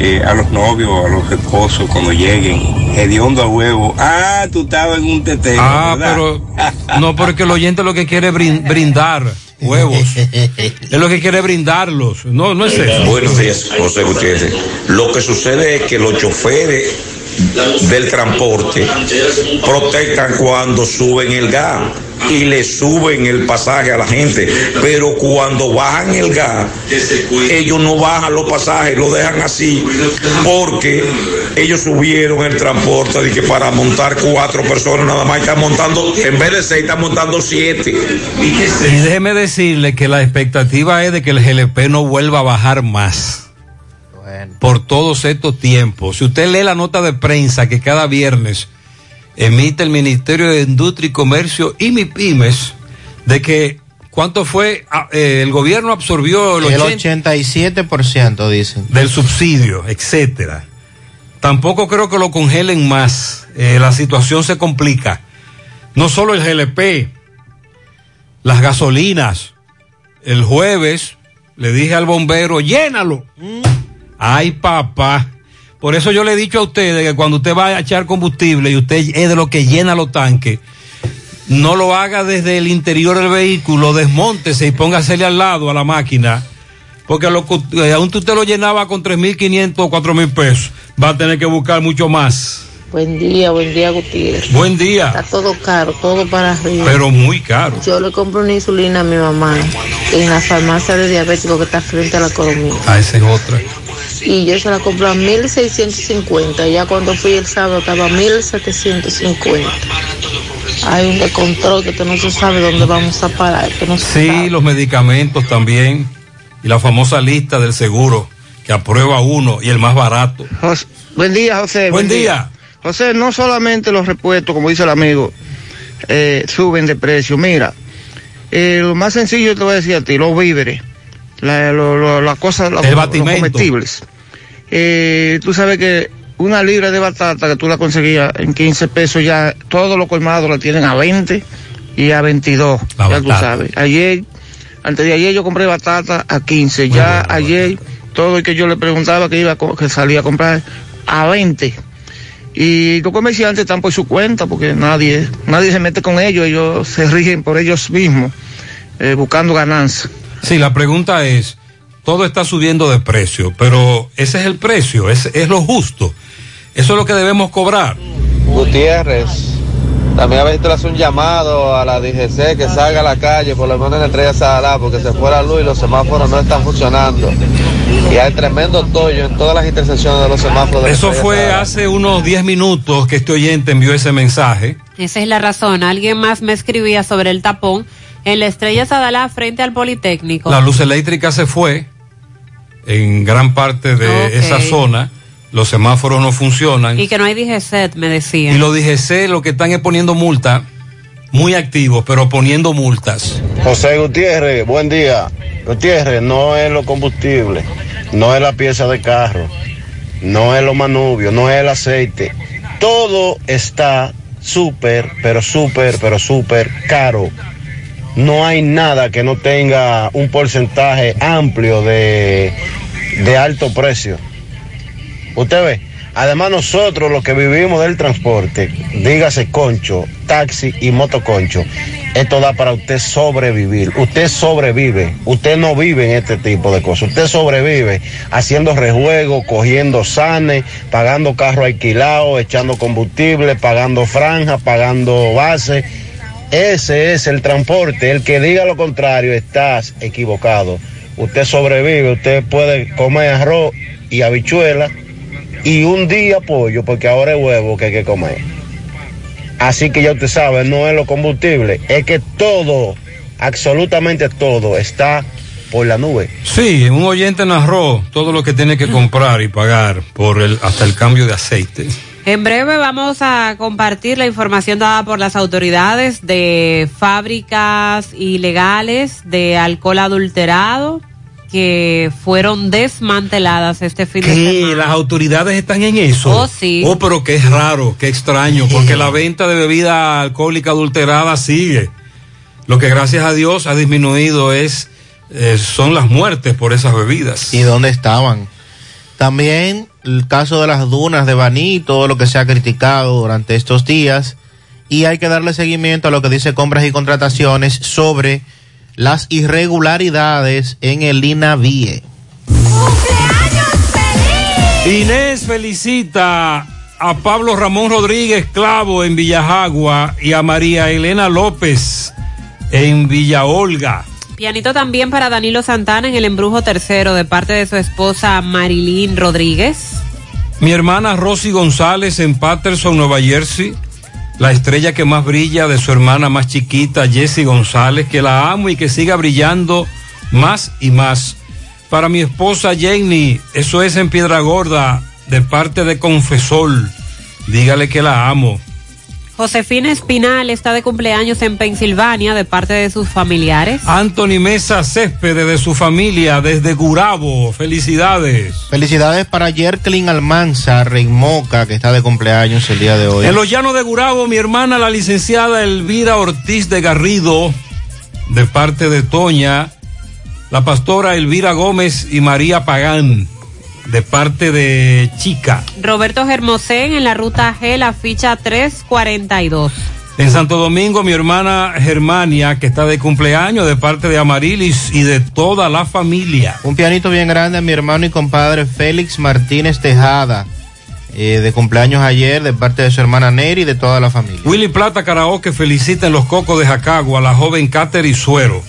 eh, a los novios, a los esposos cuando lleguen, hediondo a huevo. Ah, tú estabas en un teteo. Ah, ¿verdad? pero no porque el oyente lo que quiere es brin- brindar huevos. es lo que quiere brindarlos. No, no es eso. Buenos días, José Gutiérrez. Lo que sucede es que los choferes del transporte protestan cuando suben el gas y le suben el pasaje a la gente, pero cuando bajan el gas, ellos no bajan los pasajes, lo dejan así, porque ellos subieron el transporte de que para montar cuatro personas nada más están montando, en vez de seis, están montando siete. Y déjeme decirle que la expectativa es de que el GLP no vuelva a bajar más. Por todos estos tiempos. Si usted lee la nota de prensa que cada viernes emite el Ministerio de Industria y Comercio y MIPIMES, de que cuánto fue, ah, eh, el gobierno absorbió el, El 80 87% dicen. del subsidio, etcétera. Tampoco creo que lo congelen más. Eh, la situación se complica. No solo el GLP, las gasolinas. El jueves le dije al bombero, llénalo. Ay, papá. Por eso yo le he dicho a ustedes que cuando usted va a echar combustible y usted es de lo que llena los tanques, no lo haga desde el interior del vehículo, desmontese y póngasele al lado a la máquina. Porque lo, eh, aún usted lo llenaba con 3.500 o 4.000 pesos, va a tener que buscar mucho más. Buen día, buen día, Gutiérrez. Buen día. Está todo caro, todo para arriba. Pero muy caro. Yo le compro una insulina a mi mamá en la farmacia de diabético que está frente a la economía. Ah, esa es otra. Y yo se la compro a 1650. Ya cuando fui el sábado estaba a 1750. Hay un descontrol que tú no se sabe dónde vamos a parar. Que no se Sí, sabe. los medicamentos también. Y la famosa lista del seguro que aprueba uno y el más barato. Buen día, José. Buen día. José, no solamente los repuestos, como dice el amigo, eh, suben de precio. Mira, eh, lo más sencillo te voy a decir a ti, los víveres, la, las cosas, los, comestibles. Eh, tú sabes que una libra de batata que tú la conseguías en 15 pesos ya, todos los colmados la tienen a 20 y a 22. La ya tú sabes. Ayer Antes de ayer yo compré batata a 15. Ya ayer todo el que yo le preguntaba que iba a que salía a comprar a 20. Y los comerciantes están por su cuenta porque nadie, nadie se mete con ellos, ellos se rigen por ellos mismos, eh, buscando ganancia. Sí, la pregunta es, todo está subiendo de precio, pero ese es el precio, es, es lo justo. Eso es lo que debemos cobrar. Gutiérrez, también a veces le hace un llamado a la DGC que salga a la calle, por lo menos en la estrella Sadalá, porque se fue la luz y los semáforos no están funcionando. Y hay tremendo tollo en todas las intersecciones de los semáforos. de la Eso Estrella fue Sadalá. hace unos 10 minutos que este oyente envió ese mensaje. Esa es la razón. Alguien más me escribía sobre el tapón en la Estrella Sadalá frente al Politécnico. La luz eléctrica se fue en gran parte de esa zona. Los semáforos no funcionan. Y que no hay DGCET, me decía. Y los DGC lo que están es poniendo multa, muy activos, pero poniendo multas. José Gutiérrez, buen día. Gutiérrez, no es los combustibles, no es la pieza de carro, no es los manubios, no es el aceite. Todo está súper, pero súper, pero súper caro. No hay nada que no tenga un porcentaje amplio de, de alto precio. Usted ve, además nosotros los que vivimos del transporte, dígase concho, taxi y motoconcho, esto da para usted sobrevivir. Usted sobrevive, usted no vive en este tipo de cosas. Usted sobrevive haciendo rejuegos, cogiendo sanes, pagando carro alquilado, echando combustible, pagando franja, pagando base. Ese es el transporte. El que diga lo contrario, estás equivocado. Usted sobrevive, usted puede comer arroz y habichuela y un día pollo, porque ahora es huevo que hay que comer. Así que ya usted sabe, no es lo combustible, es que todo, absolutamente todo, está por la nube. Sí, un oyente narró todo lo que tiene que comprar y pagar por el hasta el cambio de aceite. En breve vamos a compartir la información dada por las autoridades de fábricas ilegales de alcohol adulterado que fueron desmanteladas este fin de semana. Las autoridades están en eso. Oh, sí. Oh, pero qué raro, qué extraño, porque la venta de bebida alcohólica adulterada sigue. Lo que gracias a Dios ha disminuido es eh, son las muertes por esas bebidas. ¿Y dónde estaban? También el caso de las dunas de Baní, todo lo que se ha criticado durante estos días. Y hay que darle seguimiento a lo que dice compras y contrataciones sobre las irregularidades en el INAVIE. Inés felicita a Pablo Ramón Rodríguez Clavo en Villajagua y a María Elena López en Villa Olga. Pianito también para Danilo Santana en el embrujo tercero de parte de su esposa Marilyn Rodríguez. Mi hermana Rosy González en Patterson, Nueva Jersey. La estrella que más brilla de su hermana más chiquita, Jessie González, que la amo y que siga brillando más y más. Para mi esposa Jenny, eso es en Piedra Gorda, de parte de Confesol. Dígale que la amo. Josefina Espinal está de cumpleaños en Pensilvania de parte de sus familiares. Anthony Mesa Céspedes de su familia desde Gurabo. Felicidades. Felicidades para Jerklin Almanza, Moca, que está de cumpleaños el día de hoy. En los llanos de Gurabo, mi hermana, la licenciada Elvira Ortiz de Garrido, de parte de Toña, la pastora Elvira Gómez y María Pagán, de parte de Chica. Roberto Germosén en la ruta G, la ficha 342. En Santo Domingo, mi hermana Germania, que está de cumpleaños, de parte de Amarilis y de toda la familia. Un pianito bien grande a mi hermano y compadre Félix Martínez Tejada, eh, de cumpleaños ayer, de parte de su hermana Neri y de toda la familia. Willy Plata Karaoke felicita en los cocos de Jacagua a la joven Catherine Suero,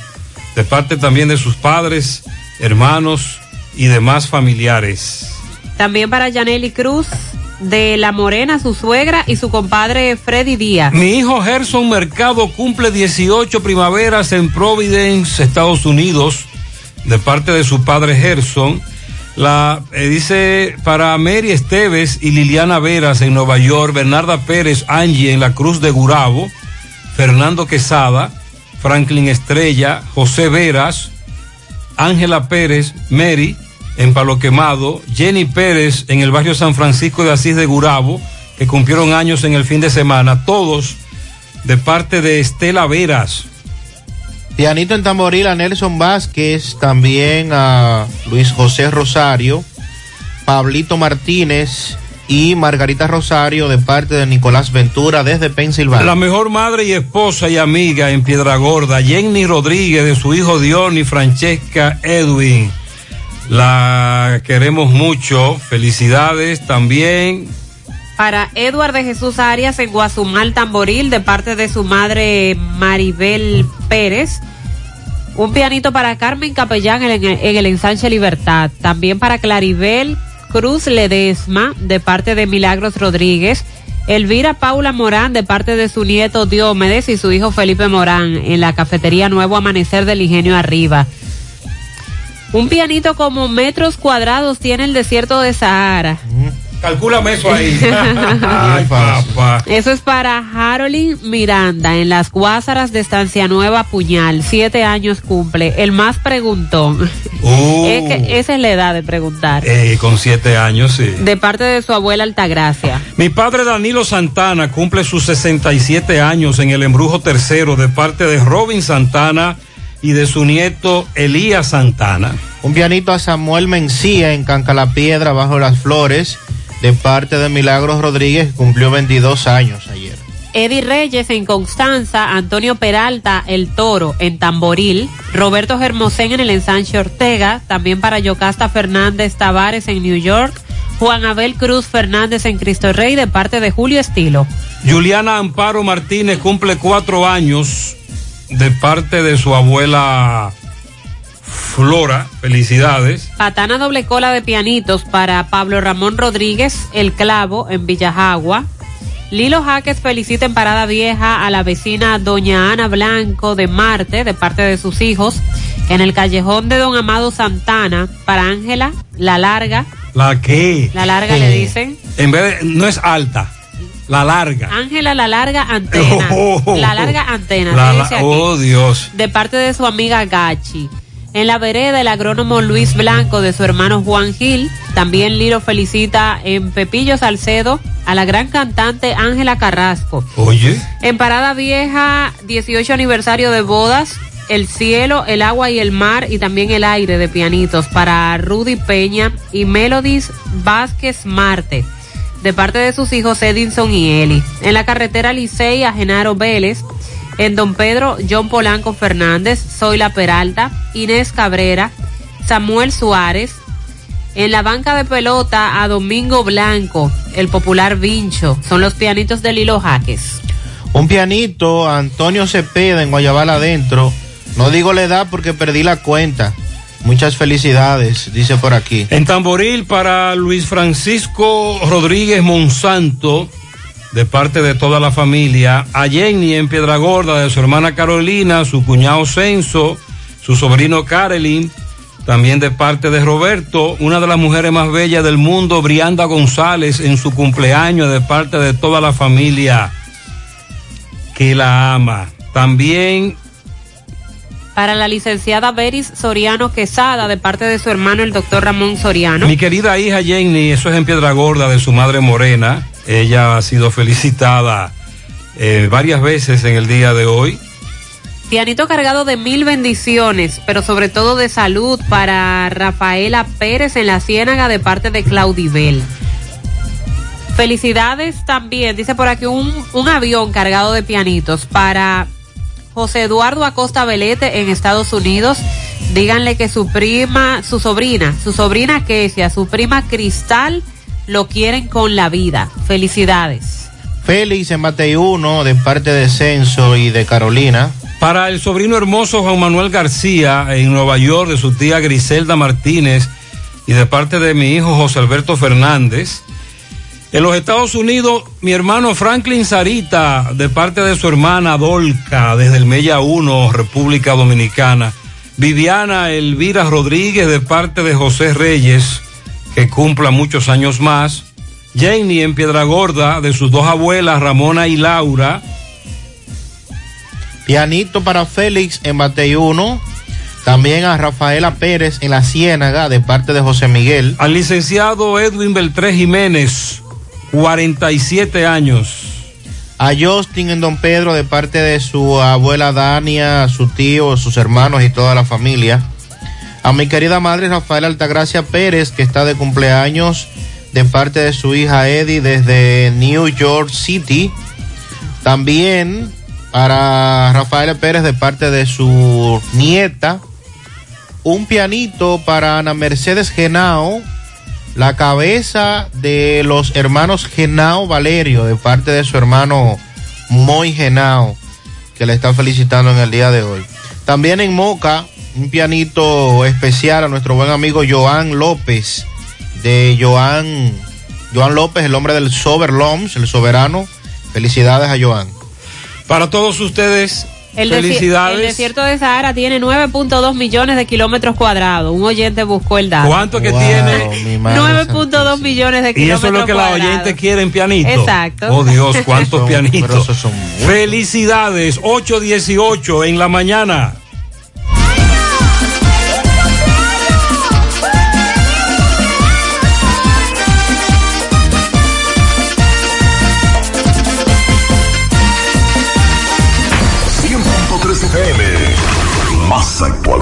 de parte también de sus padres, hermanos y demás familiares. También para Yaneli Cruz de La Morena, su suegra y su compadre Freddy Díaz. Mi hijo Gerson Mercado cumple 18 primaveras en Providence, Estados Unidos, de parte de su padre Gerson. La eh, dice para Mary Esteves y Liliana Veras en Nueva York, Bernarda Pérez, Angie en la Cruz de Gurabo, Fernando Quesada, Franklin Estrella, José Veras, Ángela Pérez, Mary en Palo Quemado, Jenny Pérez en el barrio San Francisco de Asís de Gurabo, que cumplieron años en el fin de semana, todos de parte de Estela Veras. Pianito en tamboril a Nelson Vázquez, también a Luis José Rosario, Pablito Martínez y Margarita Rosario de parte de Nicolás Ventura desde Pensilvania. La mejor madre y esposa y amiga en Piedra Gorda, Jenny Rodríguez, de su hijo Diony Francesca Edwin. La queremos mucho. Felicidades también. Para Edward de Jesús Arias en Guazumal Tamboril, de parte de su madre Maribel Pérez. Un pianito para Carmen Capellán en el, en el ensanche Libertad. También para Claribel Cruz Ledesma, de parte de Milagros Rodríguez. Elvira Paula Morán, de parte de su nieto Diomedes y su hijo Felipe Morán, en la cafetería Nuevo Amanecer del Ingenio Arriba. Un pianito como metros cuadrados tiene el desierto de Sahara. Calcúlame eso ahí. Ay, papá. Eso es para Harolyn Miranda en las Guásaras de Estancia Nueva Puñal. Siete años cumple. El más preguntón. Uh. Es que esa es la edad de preguntar. Eh, con siete años, sí. De parte de su abuela Altagracia. Mi padre Danilo Santana cumple sus 67 años en el embrujo tercero de parte de Robin Santana y de su nieto Elías Santana. Un pianito a Samuel Mencía en Cancalapiedra bajo las flores de parte de Milagros Rodríguez, cumplió 22 años ayer. Eddie Reyes en Constanza, Antonio Peralta, El Toro en Tamboril, Roberto Germosén en el ensanche Ortega, también para Yocasta Fernández Tavares en New York, Juan Abel Cruz Fernández en Cristo Rey de parte de Julio Estilo. Juliana Amparo Martínez cumple cuatro años de parte de su abuela Flora. Felicidades. Patana doble cola de pianitos para Pablo Ramón Rodríguez, El Clavo en Villajagua. Lilo Jaques felicita en Parada Vieja a la vecina Doña Ana Blanco de Marte de parte de sus hijos. En el callejón de Don Amado Santana para Ángela, La Larga. ¿La qué? La Larga le dicen. En vez de, no es alta, la larga. Ángela La Larga Antena. Oh. La Larga Antena. La- le la- dice aquí. oh, Dios. de parte de su amiga Gachi. En la vereda, el agrónomo Luis Blanco de su hermano Juan Gil. También Liro felicita en Pepillo Salcedo a la gran cantante Ángela Carrasco. Oye. En Parada Vieja, 18 aniversario de bodas. El cielo, el agua y el mar y también el aire de pianitos para Rudy Peña y Melodis Vázquez Marte de parte de sus hijos Edinson y Eli. En la carretera Licey a Genaro Vélez, en Don Pedro John Polanco Fernández, Zoila Peralta, Inés Cabrera, Samuel Suárez. En la banca de pelota a Domingo Blanco, el popular Vincho, son los pianitos de Lilo Jaques. Un pianito Antonio Cepeda en Guayabal adentro. No digo la edad porque perdí la cuenta. Muchas felicidades, dice por aquí. En Tamboril para Luis Francisco Rodríguez Monsanto, de parte de toda la familia. A Jenny en Piedra Gorda, de su hermana Carolina, su cuñado Censo, su sobrino Carolyn. También de parte de Roberto, una de las mujeres más bellas del mundo, Brianda González, en su cumpleaños, de parte de toda la familia que la ama. También Para la licenciada Beris Soriano Quesada, de parte de su hermano el doctor Ramón Soriano. Mi querida hija Jenny, eso es en Piedra Gorda de su madre Morena. Ella ha sido felicitada eh, varias veces en el día de hoy. Pianito cargado de mil bendiciones, pero sobre todo de salud para Rafaela Pérez en la Ciénaga de parte de Claudibel. Felicidades también, dice por aquí un, un avión cargado de pianitos para José Eduardo Acosta Velete en Estados Unidos. Díganle que su prima, su sobrina, su sobrina Kesia, su prima Cristal lo quieren con la vida. Felicidades. Félix en Matei 1 de parte de Censo y de Carolina. Para el sobrino hermoso Juan Manuel García en Nueva York, de su tía Griselda Martínez y de parte de mi hijo José Alberto Fernández. En los Estados Unidos, mi hermano Franklin Sarita, de parte de su hermana Dolca, desde el Mella 1, República Dominicana. Viviana Elvira Rodríguez, de parte de José Reyes, que cumpla muchos años más. Jenny en Piedra Gorda, de sus dos abuelas, Ramona y Laura. Pianito para Félix en Matei 1. También a Rafaela Pérez en la Ciénaga de parte de José Miguel. Al licenciado Edwin Beltré Jiménez, 47 años. A Justin en Don Pedro de parte de su abuela Dania, su tío, sus hermanos y toda la familia. A mi querida madre Rafael Altagracia Pérez, que está de cumpleaños de parte de su hija Eddie desde New York City. También para Rafael Pérez de parte de su nieta. Un pianito para Ana Mercedes Genao, la cabeza de los hermanos Genao Valerio, de parte de su hermano Moy Genao, que le está felicitando en el día de hoy. También en Moca, un pianito especial a nuestro buen amigo Joan López, de Joan, Joan López, el hombre del Sober Loms, el soberano. Felicidades a Joan. Para todos ustedes, El, desi- felicidades. el desierto de Sahara tiene 9.2 millones de kilómetros cuadrados. Un oyente buscó el dato. ¿Cuánto que tiene? 9.2 millones de Y kilómetros eso es lo que la cuadrados. oyente quiere en pianito. Exacto. Oh Dios, cuántos pianitos. Felicidades, 818 en la mañana.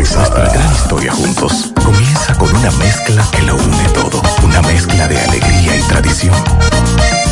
Actualizada. Nuestra gran historia juntos comienza con una mezcla que lo une todo. Una mezcla de alegría y tradición.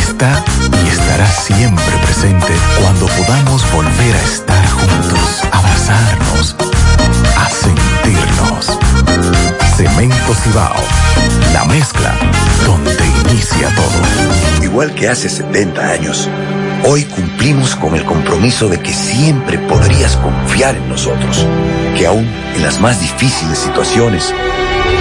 está y estará siempre presente cuando podamos volver a estar juntos, abrazarnos, a sentirnos. Cemento Cibao, la mezcla donde inicia todo. Igual que hace 70 años, hoy cumplimos con el compromiso de que siempre podrías confiar en nosotros, que aún en las más difíciles situaciones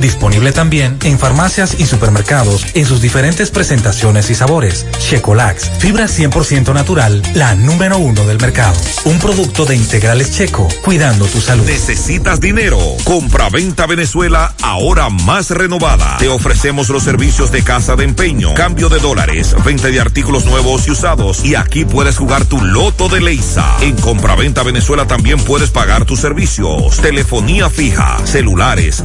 Disponible también en farmacias y supermercados en sus diferentes presentaciones y sabores. Checolax, fibra 100% natural, la número uno del mercado. Un producto de integrales checo, cuidando tu salud. Necesitas dinero. Compra-venta Venezuela, ahora más renovada. Te ofrecemos los servicios de casa de empeño, cambio de dólares, venta de artículos nuevos y usados. Y aquí puedes jugar tu loto de Leisa. En Compra-venta Venezuela también puedes pagar tus servicios. Telefonía fija, celulares,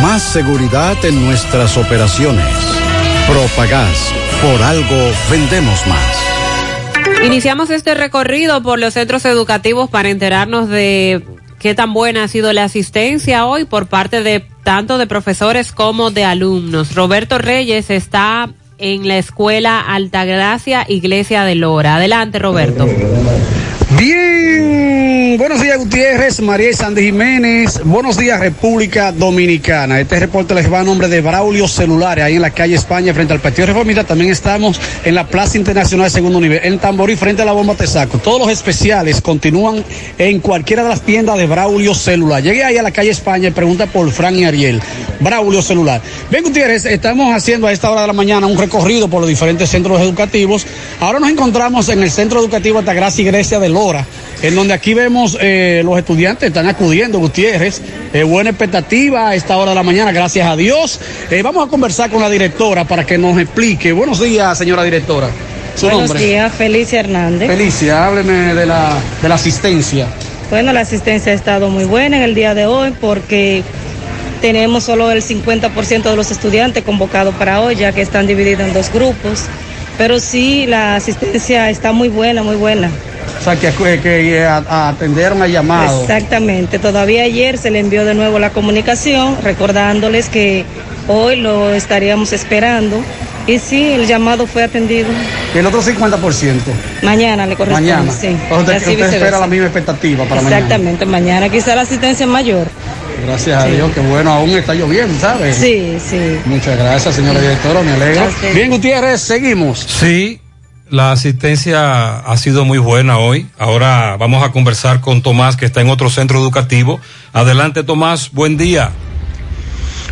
Más seguridad en nuestras operaciones. Propagás. Por algo vendemos más. Iniciamos este recorrido por los centros educativos para enterarnos de qué tan buena ha sido la asistencia hoy por parte de tanto de profesores como de alumnos. Roberto Reyes está en la escuela Altagracia Iglesia de Lora. Adelante, Roberto. Bien, buenos días Gutiérrez, María y Sandy Jiménez, buenos días República Dominicana. Este reporte les va a nombre de Braulio Celulares, ahí en la calle España, frente al Partido Reformista. También estamos en la Plaza Internacional Segundo Nivel, en Tamborí, frente a la Bomba Tesaco. Todos los especiales continúan en cualquiera de las tiendas de Braulio Celular. Llegue ahí a la calle España y pregunta por Fran y Ariel. Braulio Celular. Bien Gutiérrez, estamos haciendo a esta hora de la mañana un recorrido por los diferentes centros educativos. Ahora nos encontramos en el Centro Educativo Altagracia Iglesia de Lora, en donde aquí vemos eh, los estudiantes están acudiendo, Gutiérrez. Eh, buena expectativa a esta hora de la mañana, gracias a Dios. Eh, vamos a conversar con la directora para que nos explique. Buenos días, señora directora. Su Buenos nombre. días, Felicia Hernández. Felicia, hábleme de la, de la asistencia. Bueno, la asistencia ha estado muy buena en el día de hoy porque tenemos solo el 50% de los estudiantes convocados para hoy, ya que están divididos en dos grupos. Pero sí, la asistencia está muy buena, muy buena. O sea, que, que, que a- a atendieron al llamado. Exactamente. Todavía ayer se le envió de nuevo la comunicación, recordándoles que hoy lo estaríamos esperando. Y sí, el llamado fue atendido. Y el otro 50%. Mañana le corresponde. Mañana. Sí. O sea, usted, usted espera la misma expectativa para mañana. Exactamente, mañana quizá la asistencia es mayor. Gracias a. Dios, que bueno, aún está lloviendo, ¿sabes? Sí, sí. Muchas gracias, señora directora, me alegra. Gracias. Bien, Gutiérrez, seguimos. Sí, la asistencia ha sido muy buena hoy. Ahora vamos a conversar con Tomás, que está en otro centro educativo. Adelante, Tomás, buen día.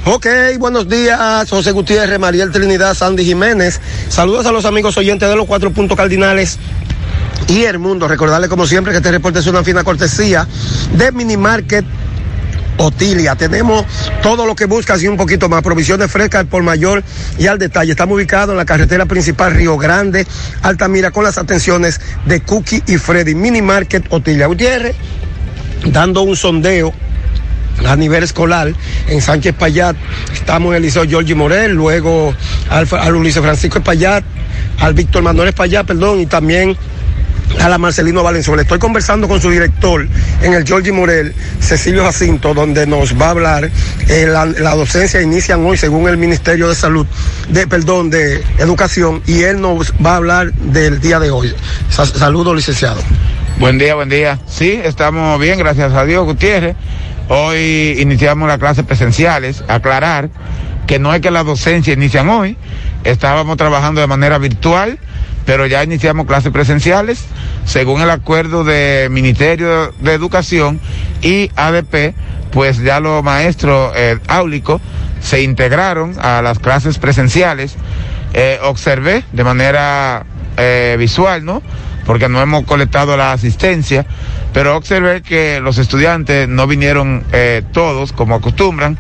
Ok, buenos días, José Gutiérrez, Mariel Trinidad, Sandy Jiménez. Saludos a los amigos oyentes de los cuatro puntos cardinales y el mundo. Recordarles como siempre que este reporte es una fina cortesía de Minimarket Otilia. Tenemos todo lo que buscas y un poquito más. Provisiones frescas por mayor y al detalle. Estamos ubicados en la carretera principal Río Grande, Altamira, con las atenciones de Cookie y Freddy. Minimarket Otilia. Gutiérrez, dando un sondeo a nivel escolar en Sánchez Payat. Estamos en el Liceo Giorgi Morel, luego al, al Ulises Francisco Espaillat, al Víctor Manuel Espaillat, perdón, y también a la Marcelino Valenzuela. Estoy conversando con su director en el Giorgi Morel, Cecilio Jacinto, donde nos va a hablar. eh, la, la docencia inician hoy según el Ministerio de Salud, de perdón, de Educación, y él nos va a hablar del día de hoy. Sa- saludos, licenciado. Buen día, buen día. Sí, estamos bien, gracias a Dios, Gutiérrez. Hoy iniciamos las clases presenciales. Aclarar que no es que las docencias inician hoy. Estábamos trabajando de manera virtual, pero ya iniciamos clases presenciales. Según el acuerdo de Ministerio de Educación y ADP, pues ya los maestros eh, áulicos se integraron a las clases presenciales. Eh, observé de manera eh, visual, ¿no? Porque no hemos colectado la asistencia, pero observé que los estudiantes no vinieron eh, todos como acostumbran.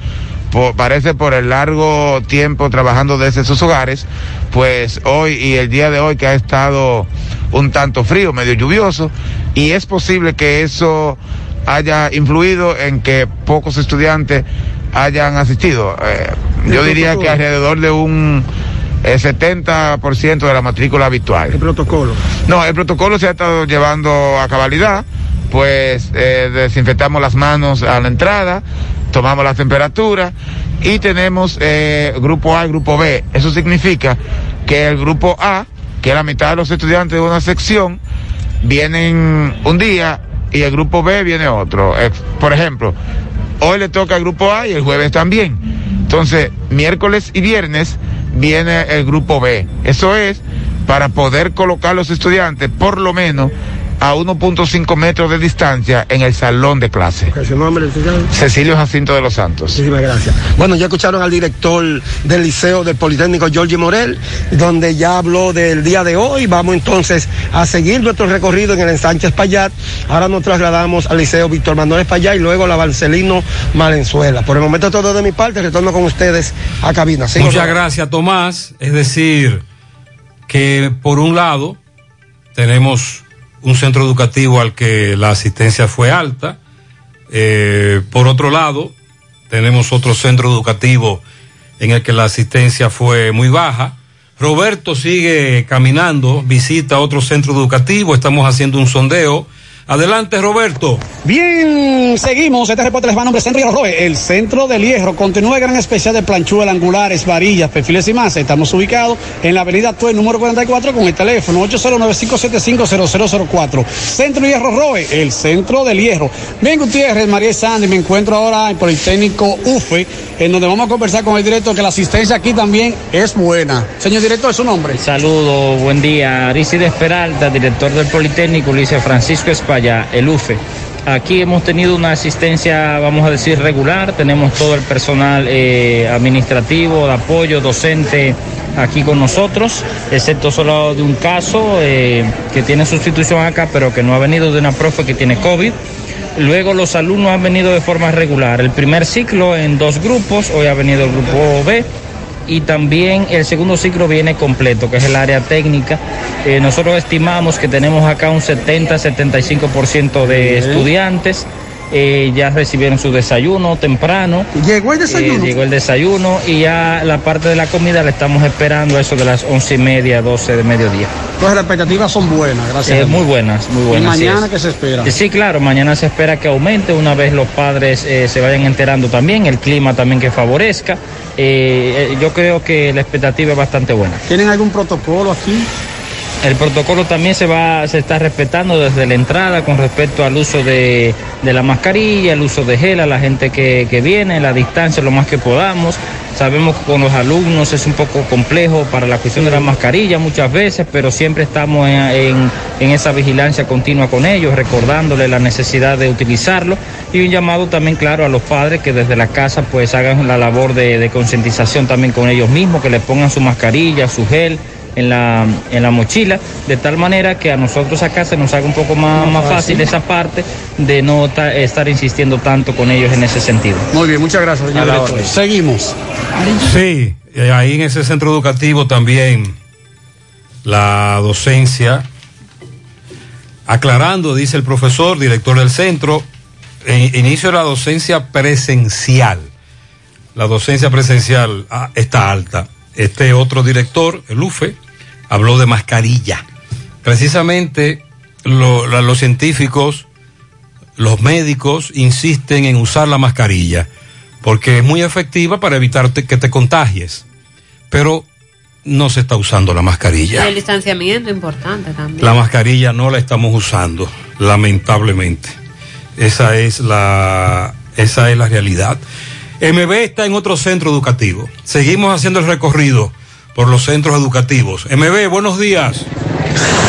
Parece por el largo tiempo trabajando desde sus hogares, pues hoy y el día de hoy que ha estado un tanto frío, medio lluvioso, y es posible que eso haya influido en que pocos estudiantes hayan asistido. Eh, yo diría que alrededor de un eh, 70% de la matrícula habitual. El protocolo. No, el protocolo se ha estado llevando a cabalidad, pues eh, desinfectamos las manos a la entrada, tomamos la temperatura y tenemos eh, grupo A y grupo B. Eso significa que el grupo A, que es la mitad de los estudiantes de una sección, vienen un día y el grupo B viene otro. Eh, por ejemplo, hoy le toca al grupo A y el jueves también. Entonces, miércoles y viernes viene el grupo B. Eso es para poder colocar los estudiantes por lo menos a 1.5 metros de distancia en el salón de clase. ¿Su nombre? Cecilio Jacinto de los Santos. Muchísimas gracias. Bueno, ya escucharon al director del Liceo del Politécnico, Giorgi Morel, donde ya habló del día de hoy. Vamos entonces a seguir nuestro recorrido en el ensanche Espaillat. Ahora nos trasladamos al Liceo Víctor Manuel Espaillat y luego la Barcelino Malenzuela. Por el momento todo de mi parte, retorno con ustedes a cabina. Muchas gracias, Tomás. Es decir, que por un lado tenemos un centro educativo al que la asistencia fue alta. Eh, por otro lado, tenemos otro centro educativo en el que la asistencia fue muy baja. Roberto sigue caminando, visita otro centro educativo, estamos haciendo un sondeo. Adelante, Roberto. Bien, seguimos. Este reporte les va a nombre Centro Hierro Roe, el centro del hierro. Continúa el gran especial de planchuelas, angulares, varillas, perfiles y más. Estamos ubicados en la avenida Tue, número 44, con el teléfono 809-575-0004. Centro Hierro Roe, el centro del hierro. Bien, Gutiérrez, María Sandy, me encuentro ahora en Politécnico UFE, en donde vamos a conversar con el director, que la asistencia aquí también es buena. Señor director, ¿su nombre? Saludos, buen día. Aristide Peralta, director del Politécnico, Luis Francisco Espalla, el UFE. Aquí hemos tenido una asistencia, vamos a decir, regular. Tenemos todo el personal eh, administrativo, de apoyo, docente aquí con nosotros, excepto solo de un caso eh, que tiene sustitución acá, pero que no ha venido de una profe que tiene COVID. Luego los alumnos han venido de forma regular. El primer ciclo en dos grupos, hoy ha venido el grupo B y también el segundo ciclo viene completo, que es el área técnica. Eh, nosotros estimamos que tenemos acá un 70-75% de estudiantes. eh, ya recibieron su desayuno temprano. ¿Llegó el desayuno? Eh, llegó el desayuno y ya la parte de la comida la estamos esperando a eso de las once y media, 12 de mediodía. Pues las expectativas son buenas, gracias. Eh, muy buenas, muy ¿Y buenas. así mañana qué se espera? Sí, claro, mañana se espera que aumente una vez los padres se vayan enterando también, el clima también que favorezca. Eh, eh, yo creo que la expectativa es bastante buena. ¿Tienen algún protocolo aquí? El protocolo también se va, se está respetando desde la entrada con respecto al uso de, de la mascarilla, el uso de gel a la gente que, que viene, la distancia lo más que podamos. Sabemos que con los alumnos es un poco complejo para la cuestión de la mascarilla muchas veces, pero siempre estamos en, en- en esa vigilancia continua con ellos, recordándoles la necesidad de utilizarlo y un llamado también claro a los padres que desde la casa pues hagan la labor de, de concientización también con ellos mismos, que les pongan su mascarilla, su gel en la, en la mochila, de tal manera que a nosotros acá se nos haga un poco más, más fácil esa parte de no ta- estar insistiendo tanto con ellos en ese sentido. Muy bien, muchas gracias, señor director. Seguimos. Sí, eh, ahí en ese centro educativo también la docencia, aclarando, dice el profesor, director del centro, en- inicio de la docencia presencial. La docencia presencial ah, está alta. Este otro director, el UFE, habló de mascarilla. Precisamente lo- los científicos, los médicos insisten en usar la mascarilla porque es muy efectiva para evitar que te contagies. Pero no se está usando la Y mascarilla. el distanciamiento importante también. La mascarilla no la estamos usando, lamentablemente. Esa es la, esa es la realidad. MB está en otro centro educativo. Seguimos haciendo el recorrido por los centros educativos. MB, buenos días.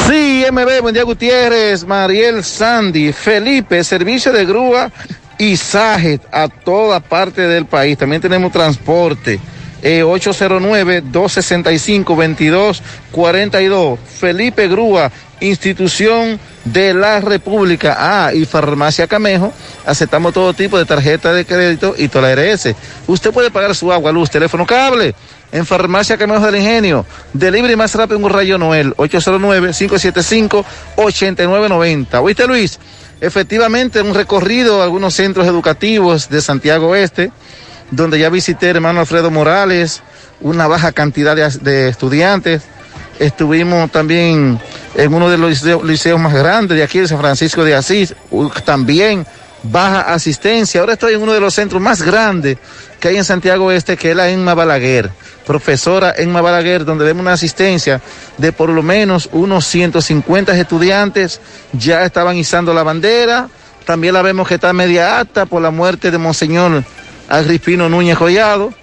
Sí, MB, buen día Gutiérrez, Mariel Sandy, Felipe, servicio de grúa y Sajet a toda parte del país. También tenemos transporte. Eh, 809-265-2242. Felipe Grúa, institución de la República. Ah, y Farmacia Camejo, aceptamos todo tipo de tarjeta de crédito y toda la RS. Usted puede pagar su agua, luz, teléfono, cable en Farmacia Camejo del Ingenio. Delivery más rápido en un rayo Noel, 809-575-8990. ¿Oíste, Luis? Efectivamente, un recorrido a algunos centros educativos de Santiago Oeste, donde ya visité hermano Alfredo Morales, una baja cantidad de, de estudiantes. Estuvimos también en uno de los liceos, más grandes de aquí, de San Francisco de Asís, también baja asistencia. Ahora estoy en uno de los centros más grandes que hay en Santiago Este, que es la Enma Balaguer, profesora Enma Balaguer, donde vemos una asistencia de por lo menos unos 150 estudiantes, ya estaban izando la bandera, también la vemos que está media alta por la muerte de Monseñor Agripino Núñez Joyado,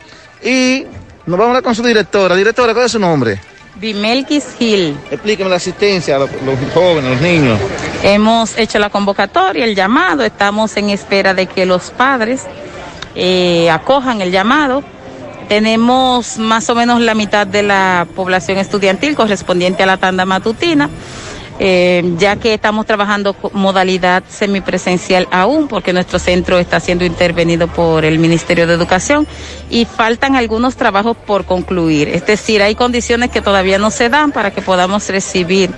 y nos vamos a hablar con su directora. Directora, ¿cuál es su nombre? Bimelkis Gil. Explíqueme la asistencia a los, los jóvenes, los niños. Hemos hecho la convocatoria, el llamado, estamos en espera de que los padres eh, acojan el llamado. Tenemos más o menos la mitad de la población estudiantil correspondiente a la tanda matutina. Eh, ya que estamos trabajando modalidad semipresencial aún, porque nuestro centro está siendo intervenido por el Ministerio de Educación y faltan algunos trabajos por concluir. Es decir, hay condiciones que todavía no se dan para que podamos recibir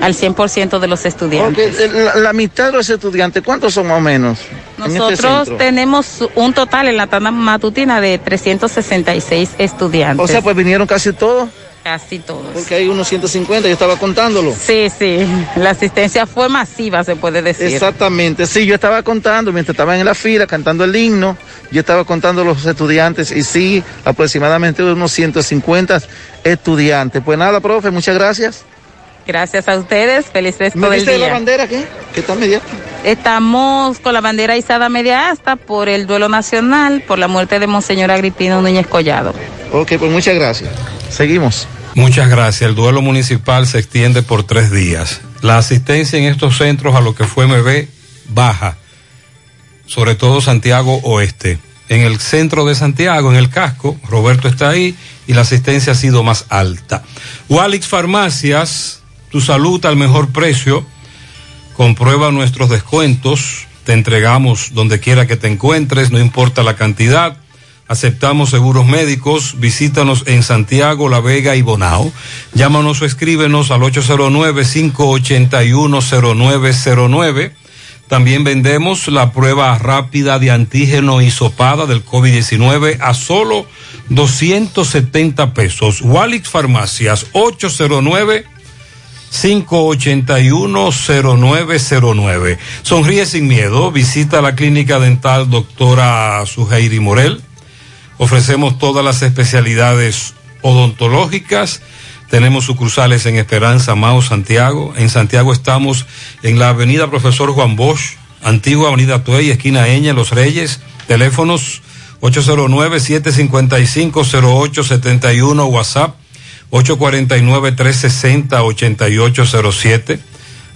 al 100% de los estudiantes. Ok, La, la mitad de los estudiantes, ¿cuántos son más o menos? en este Nosotros tenemos un total en la tanda matutina de 366 estudiantes. O sea, pues vinieron casi todos. Casi todos. Porque hay unos 150, yo estaba contándolo. Sí, sí, la asistencia fue masiva, se puede decir. Exactamente, sí, yo estaba contando, mientras estaban en la fila cantando el himno, yo estaba contando los estudiantes y sí, aproximadamente unos 150 estudiantes. Pues nada, profe, muchas gracias. Gracias a ustedes, feliz resto ¿Me del viste día. la bandera qué? Que está media. Estamos con la bandera izada media asta por el duelo nacional por la muerte de Monseñor Agripino Núñez Collado. Ok, pues muchas gracias. Seguimos. Muchas gracias. El duelo municipal se extiende por tres días. La asistencia en estos centros a lo que fue MB baja, sobre todo Santiago Oeste. En el centro de Santiago, en el casco, Roberto está ahí y la asistencia ha sido más alta. Walix Farmacias, tu salud al mejor precio. Comprueba nuestros descuentos. Te entregamos donde quiera que te encuentres, no importa la cantidad. Aceptamos seguros médicos. Visítanos en Santiago, La Vega y Bonao. Llámanos o escríbenos al 809-581-0909. También vendemos la prueba rápida de antígeno hisopada del COVID-19 a solo 270 pesos. Walix Farmacias 809 581-0909. Sonríe sin miedo. Visita la clínica dental doctora Suheiri Morel. Ofrecemos todas las especialidades odontológicas. Tenemos sucursales en Esperanza, Mao, Santiago. En Santiago estamos en la avenida Profesor Juan Bosch, antigua avenida Tuey, esquina Eña, Los Reyes. Teléfonos 809-755-0871, WhatsApp 849-360-8807.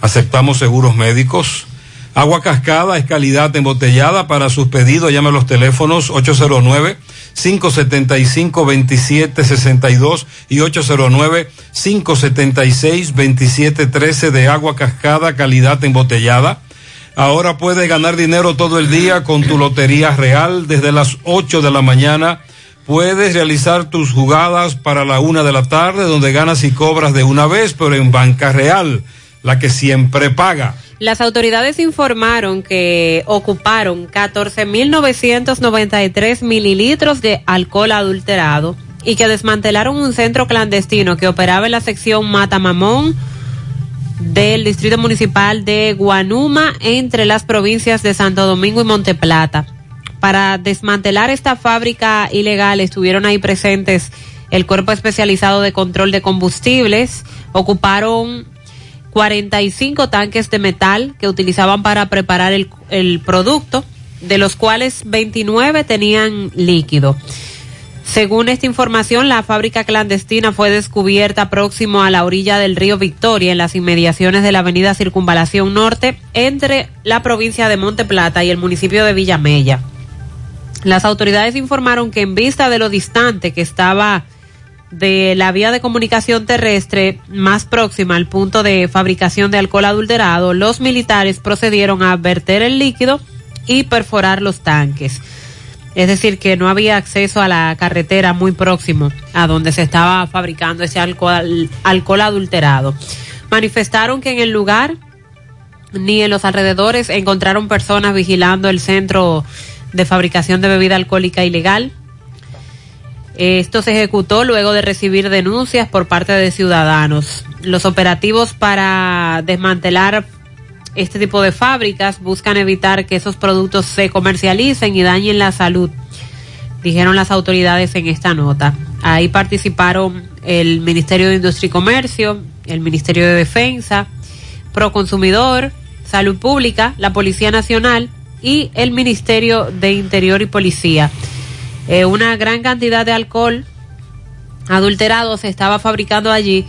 Aceptamos seguros médicos. Agua cascada es calidad embotellada. Para sus pedidos, llame a los teléfonos 809-575-2762 y 809-576-2713 de agua cascada, calidad embotellada. Ahora puedes ganar dinero todo el día con tu Lotería Real desde las 8 de la mañana. Puedes realizar tus jugadas para la una de la tarde, donde ganas y cobras de una vez, pero en Banca Real, la que siempre paga. Las autoridades informaron que ocuparon 14.993 mililitros de alcohol adulterado y que desmantelaron un centro clandestino que operaba en la sección Matamamón del Distrito Municipal de Guanuma entre las provincias de Santo Domingo y Monteplata. Para desmantelar esta fábrica ilegal estuvieron ahí presentes el Cuerpo Especializado de Control de Combustibles, ocuparon 45 tanques de metal que utilizaban para preparar el, producto, de los cuales 29 tenían líquido. Según esta información, la fábrica clandestina fue descubierta próximo a la orilla del río Victoria, en las inmediaciones de la avenida Circunvalación Norte, entre la provincia de Monte Plata y el municipio de Villamella. Las autoridades informaron que en vista de lo distante que estaba de la vía de comunicación terrestre más próxima al punto de fabricación de alcohol adulterado, los militares procedieron a verter el líquido y perforar los tanques. Es decir, que no había acceso a la carretera muy próximo a donde se estaba fabricando ese alcohol, alcohol adulterado. Manifestaron que en el lugar ni en los alrededores encontraron personas vigilando el centro de fabricación de bebida alcohólica ilegal. Esto se ejecutó luego de recibir denuncias por parte de ciudadanos. Los operativos para desmantelar este tipo de fábricas buscan evitar que esos productos se comercialicen y dañen la salud, dijeron las autoridades en esta nota. Ahí participaron el Ministerio de Industria y Comercio, el Ministerio de Defensa, Proconsumidor, Salud Pública, la Policía Nacional y el Ministerio de Interior y Policía. Eh, una gran cantidad de alcohol adulterado se estaba fabricando allí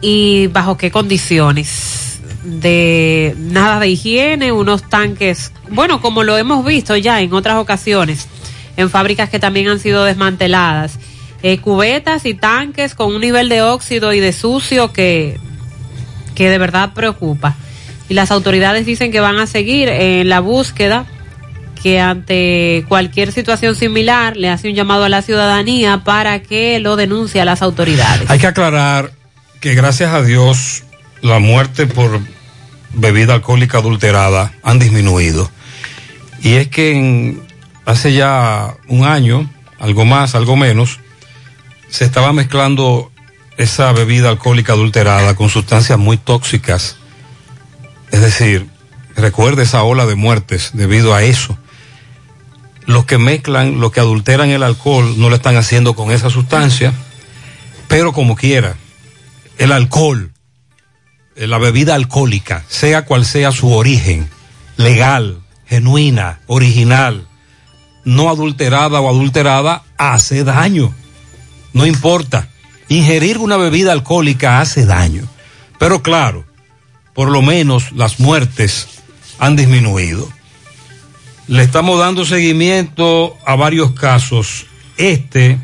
y bajo qué condiciones de nada de higiene, unos tanques, bueno, como lo hemos visto ya en otras ocasiones, en fábricas que también han sido desmanteladas, eh, cubetas y tanques con un nivel de óxido y de sucio que, que de verdad preocupa. Y las autoridades dicen que van a seguir en la búsqueda que ante cualquier situación similar le hace un llamado a la ciudadanía para que lo denuncie a las autoridades. Hay que aclarar que gracias a Dios la muerte por bebida alcohólica adulterada han disminuido. Y es que en, hace ya un año, algo más, algo menos, se estaba mezclando esa bebida alcohólica adulterada con sustancias muy tóxicas. Es decir, recuerde esa ola de muertes debido a eso. Los que mezclan, los que adulteran el alcohol, no lo están haciendo con esa sustancia, pero como quiera, el alcohol, eh, la bebida alcohólica, sea cual sea su origen, legal, genuina, original, no adulterada o adulterada, hace daño. No importa. Ingerir una bebida alcohólica hace daño. Pero claro, por lo menos las muertes han disminuido. Le estamos dando seguimiento a varios casos. Este,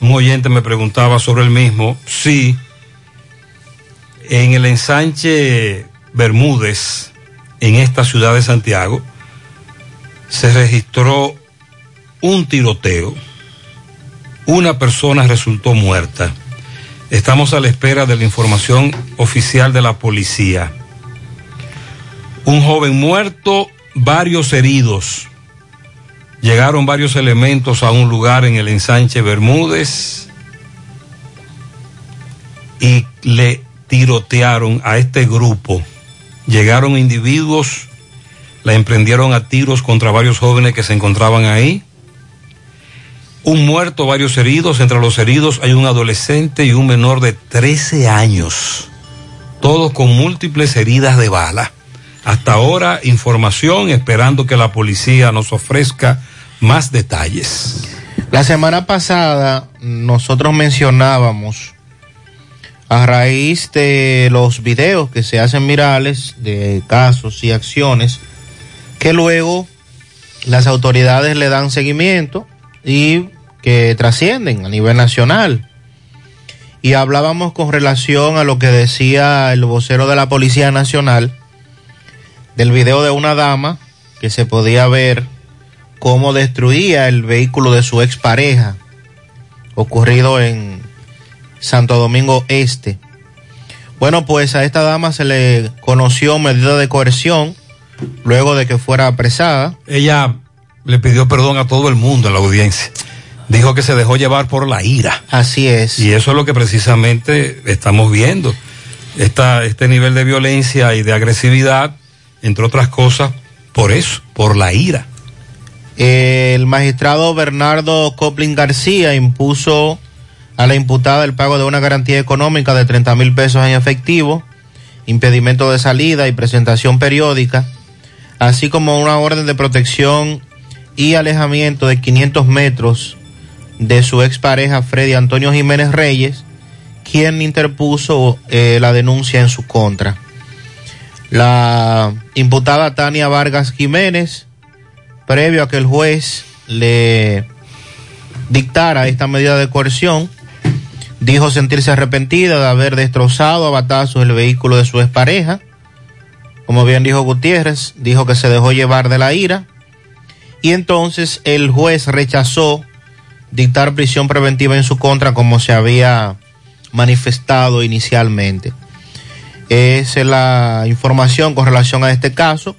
un oyente me preguntaba sobre el mismo. Sí, en el ensanche Bermúdez, en esta ciudad de Santiago, se registró un tiroteo. Una persona resultó muerta. Estamos a la espera de la información oficial de la policía. Un joven muerto, varios heridos. Llegaron varios elementos a un lugar en el ensanche Bermúdez y le tirotearon a este grupo. Llegaron individuos, la emprendieron a tiros contra varios jóvenes que se encontraban ahí. Un muerto, varios heridos. Entre los heridos hay un adolescente y un menor de 13 años. Todos con múltiples heridas de bala. Hasta ahora, información, esperando que la policía nos ofrezca más detalles. La semana pasada nosotros mencionábamos a raíz de los videos que se hacen virales de casos y acciones que luego las autoridades le dan seguimiento y que trascienden a nivel nacional. Y hablábamos con relación a lo que decía el vocero de la Policía Nacional del video de una dama que se podía ver cómo destruía el vehículo de su expareja ocurrido en Santo Domingo Este. Bueno, pues a esta dama se le conoció medida de coerción luego de que fuera apresada. Ella le pidió perdón a todo el mundo en la audiencia. Dijo que se dejó llevar por la ira. Así es. Y eso es lo que precisamente estamos viendo. Esta, este nivel de violencia y de agresividad, entre otras cosas, por eso, por la ira. El magistrado Bernardo Coplin García impuso a la imputada el pago de una garantía económica de 30 mil pesos en efectivo, impedimento de salida y presentación periódica, así como una orden de protección y alejamiento de 500 metros de su expareja Freddy Antonio Jiménez Reyes, quien interpuso eh, la denuncia en su contra. La imputada Tania Vargas Jiménez, previo a que el juez le dictara esta medida de coerción, dijo sentirse arrepentida de haber destrozado a batazos el vehículo de su expareja. Como bien dijo Gutiérrez, dijo que se dejó llevar de la ira. Y entonces el juez rechazó dictar prisión preventiva en su contra como se había manifestado inicialmente. Es la información con relación a este caso.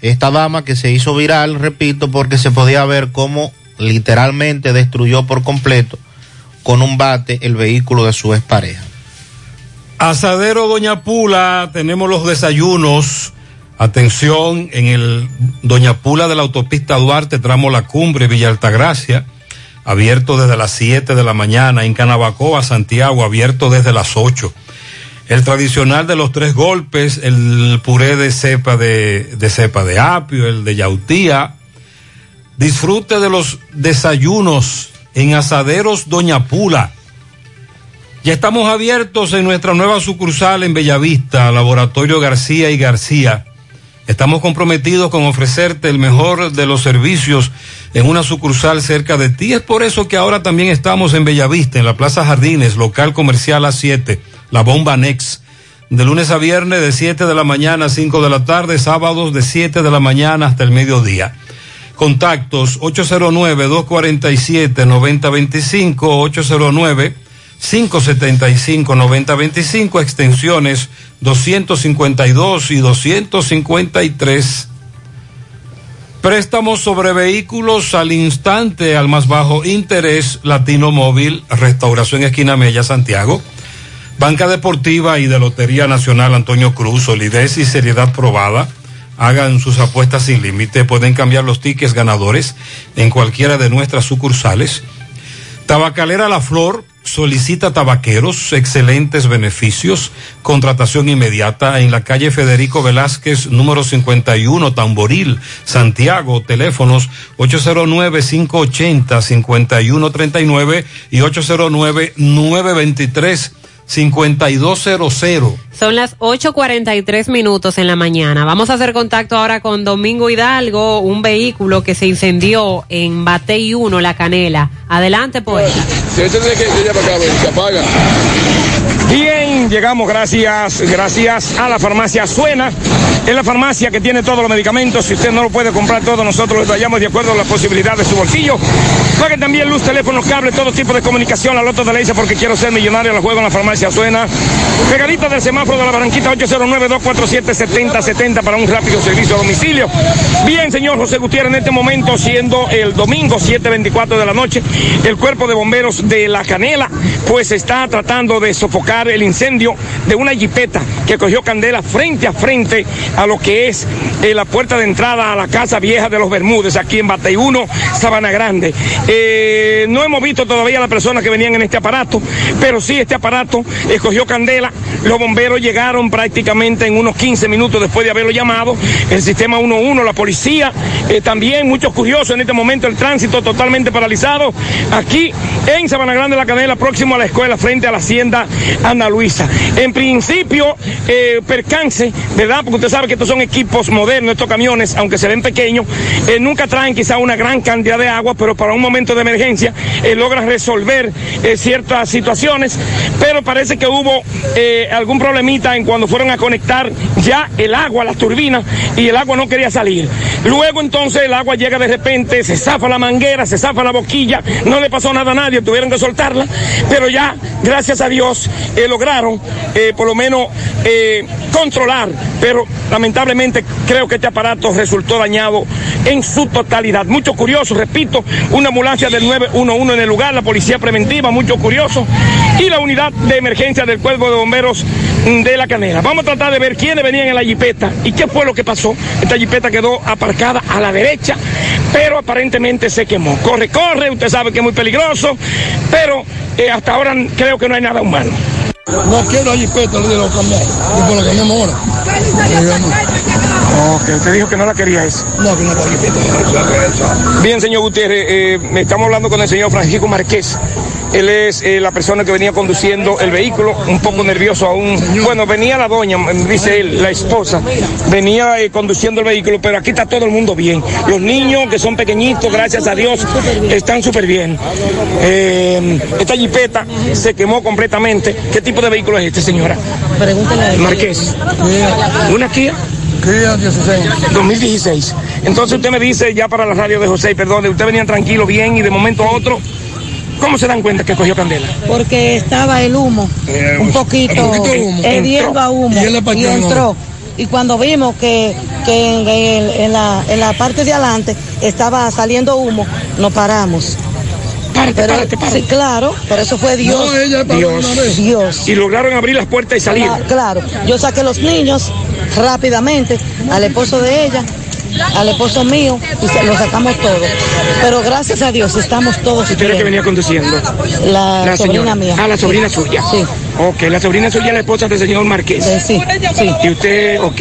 Esta dama que se hizo viral, repito, porque se podía ver cómo literalmente destruyó por completo con un bate el vehículo de su expareja. Asadero Doña Pula, tenemos los desayunos. Atención, en el Doña Pula de la autopista Duarte, tramo La Cumbre, Villa Altagracia, abierto desde las 7 de la mañana. En Canabacoa, Santiago, abierto desde las 8. El tradicional de los tres golpes, el puré de cepa de, de cepa de apio, el de yautía. Disfrute de los desayunos en Asaderos Doña Pula. Ya estamos abiertos en nuestra nueva sucursal en Bellavista, Laboratorio García y García. Estamos comprometidos con ofrecerte el mejor de los servicios en una sucursal cerca de ti. Es por eso que ahora también estamos en Bellavista, en la Plaza Jardines, local comercial A7, la Bomba Nex. De lunes a viernes de 7 de la mañana a 5 de la tarde, sábados de 7 de la mañana hasta el mediodía. Contactos 809-247-9025, 809-575-9025, extensiones 252 y 253. Préstamos sobre vehículos al instante, al más bajo interés, Latino Móvil, Restauración Esquina Mella, Santiago. Banca Deportiva y de Lotería Nacional Antonio Cruz, solidez y seriedad probada. Hagan sus apuestas sin límite, pueden cambiar los tickets ganadores en cualquiera de nuestras sucursales. Tabacalera La Flor solicita tabaqueros, excelentes beneficios, contratación inmediata en la calle Federico Velázquez, número 51, Tamboril, Santiago, teléfonos 809-580-5139 y 809-923. 5200. Son las 8.43 minutos en la mañana. Vamos a hacer contacto ahora con Domingo Hidalgo, un vehículo que se incendió en Batey 1, La Canela. Adelante, poeta. Llegamos gracias, gracias a la farmacia Suena. Es la farmacia que tiene todos los medicamentos. Si usted no lo puede comprar todo, nosotros lo tallamos de acuerdo a la posibilidad de su bolsillo. Pague también luz, teléfono, cable, todo tipo de comunicación. La loto de Leisa porque quiero ser millonario. La juego en la farmacia Suena. Pegadita del semáforo de la Barranquita 809-247-7070 para un rápido servicio a domicilio. Bien, señor José Gutiérrez, en este momento, siendo el domingo 7.24 de la noche, el cuerpo de bomberos de La Canela, pues está tratando de sofocar el incendio de una jipeta que cogió candela frente a frente a lo que es eh, la puerta de entrada a la casa vieja de los Bermúdez, aquí en Batey 1, Sabana Grande. Eh, no hemos visto todavía las personas que venían en este aparato, pero sí este aparato eh, cogió candela. Los bomberos llegaron prácticamente en unos 15 minutos después de haberlo llamado. El sistema 11, la policía, eh, también muchos curiosos en este momento, el tránsito totalmente paralizado aquí en Sabana Grande, La Canela, próximo a la escuela, frente a la hacienda Ana Luisa. En principio, eh, percance, ¿verdad? Porque usted sabe que estos son equipos modernos, estos camiones, aunque se ven pequeños, eh, nunca traen quizá una gran cantidad de agua, pero para un momento de emergencia eh, logran resolver eh, ciertas situaciones, pero parece que hubo algún problemita en cuando fueron a conectar ya el agua a las turbinas y el agua no quería salir. Luego entonces el agua llega de repente, se zafa la manguera, se zafa la boquilla, no le pasó nada a nadie, tuvieron que soltarla, pero ya, gracias a Dios, eh, eh, por lo menos eh, controlar, pero lamentablemente creo que este aparato resultó dañado en su totalidad. Mucho curioso, repito, una ambulancia del 911 en el lugar, la policía preventiva, mucho curioso, y la unidad de emergencia del cuerpo de bomberos de la canela. Vamos a tratar de ver quiénes venían en la jipeta y qué fue lo que pasó. Esta jipeta quedó aparcada a la derecha, pero aparentemente se quemó. Corre, corre, usted sabe que es muy peligroso, pero eh, hasta ahora creo que no hay nada humano. No quiero la jipeta, le digo cambiar. Y por la cambiamos ahora. Ok, usted dijo que no la quería eso. No, que no la jipeta. Bien, señor Gutiérrez, eh, estamos hablando con el señor Francisco Márquez. Él es eh, la persona que venía conduciendo el vehículo, un poco nervioso aún. Bueno, venía la doña, dice él, la esposa, venía eh, conduciendo el vehículo, pero aquí está todo el mundo bien. Los niños que son pequeñitos, gracias a Dios, están súper bien. Eh, esta jipeta se quemó completamente. ¿Qué tipo de vehículo es este, señora? Pregúntale. Marqués. ¿Una Kia? Kia 16. 2016. Entonces usted me dice ya para la radio de José, perdón, usted venía tranquilo, bien y de momento a otro. ¿Cómo se dan cuenta que cogió candela? Porque estaba el humo, un poquito, un poquito de humo. hediendo a humo, Y entró. Y cuando vimos que, que en, en- en la, en la parte de adelante estaba saliendo humo, nos paramos. Párate, Pero- párate, párate. Sí, claro, pero eso fue Dios. No, ella paró Dios. una vez. Dios. Y lograron abrir las puertas y salir. Cla- Claro, yo saqué los niños rápidamente al esposo de ella, al esposo mío y se- lo sacamos todos. Pero gracias a Dios estamos todos ¿Usted era que venía conduciendo? La, sobrina señora. mía. Ah, la sobrina suya. Sí. Ok, la sobrina suya es la esposa del señor Marqués. Eh, Sí, sí. Y usted, ok.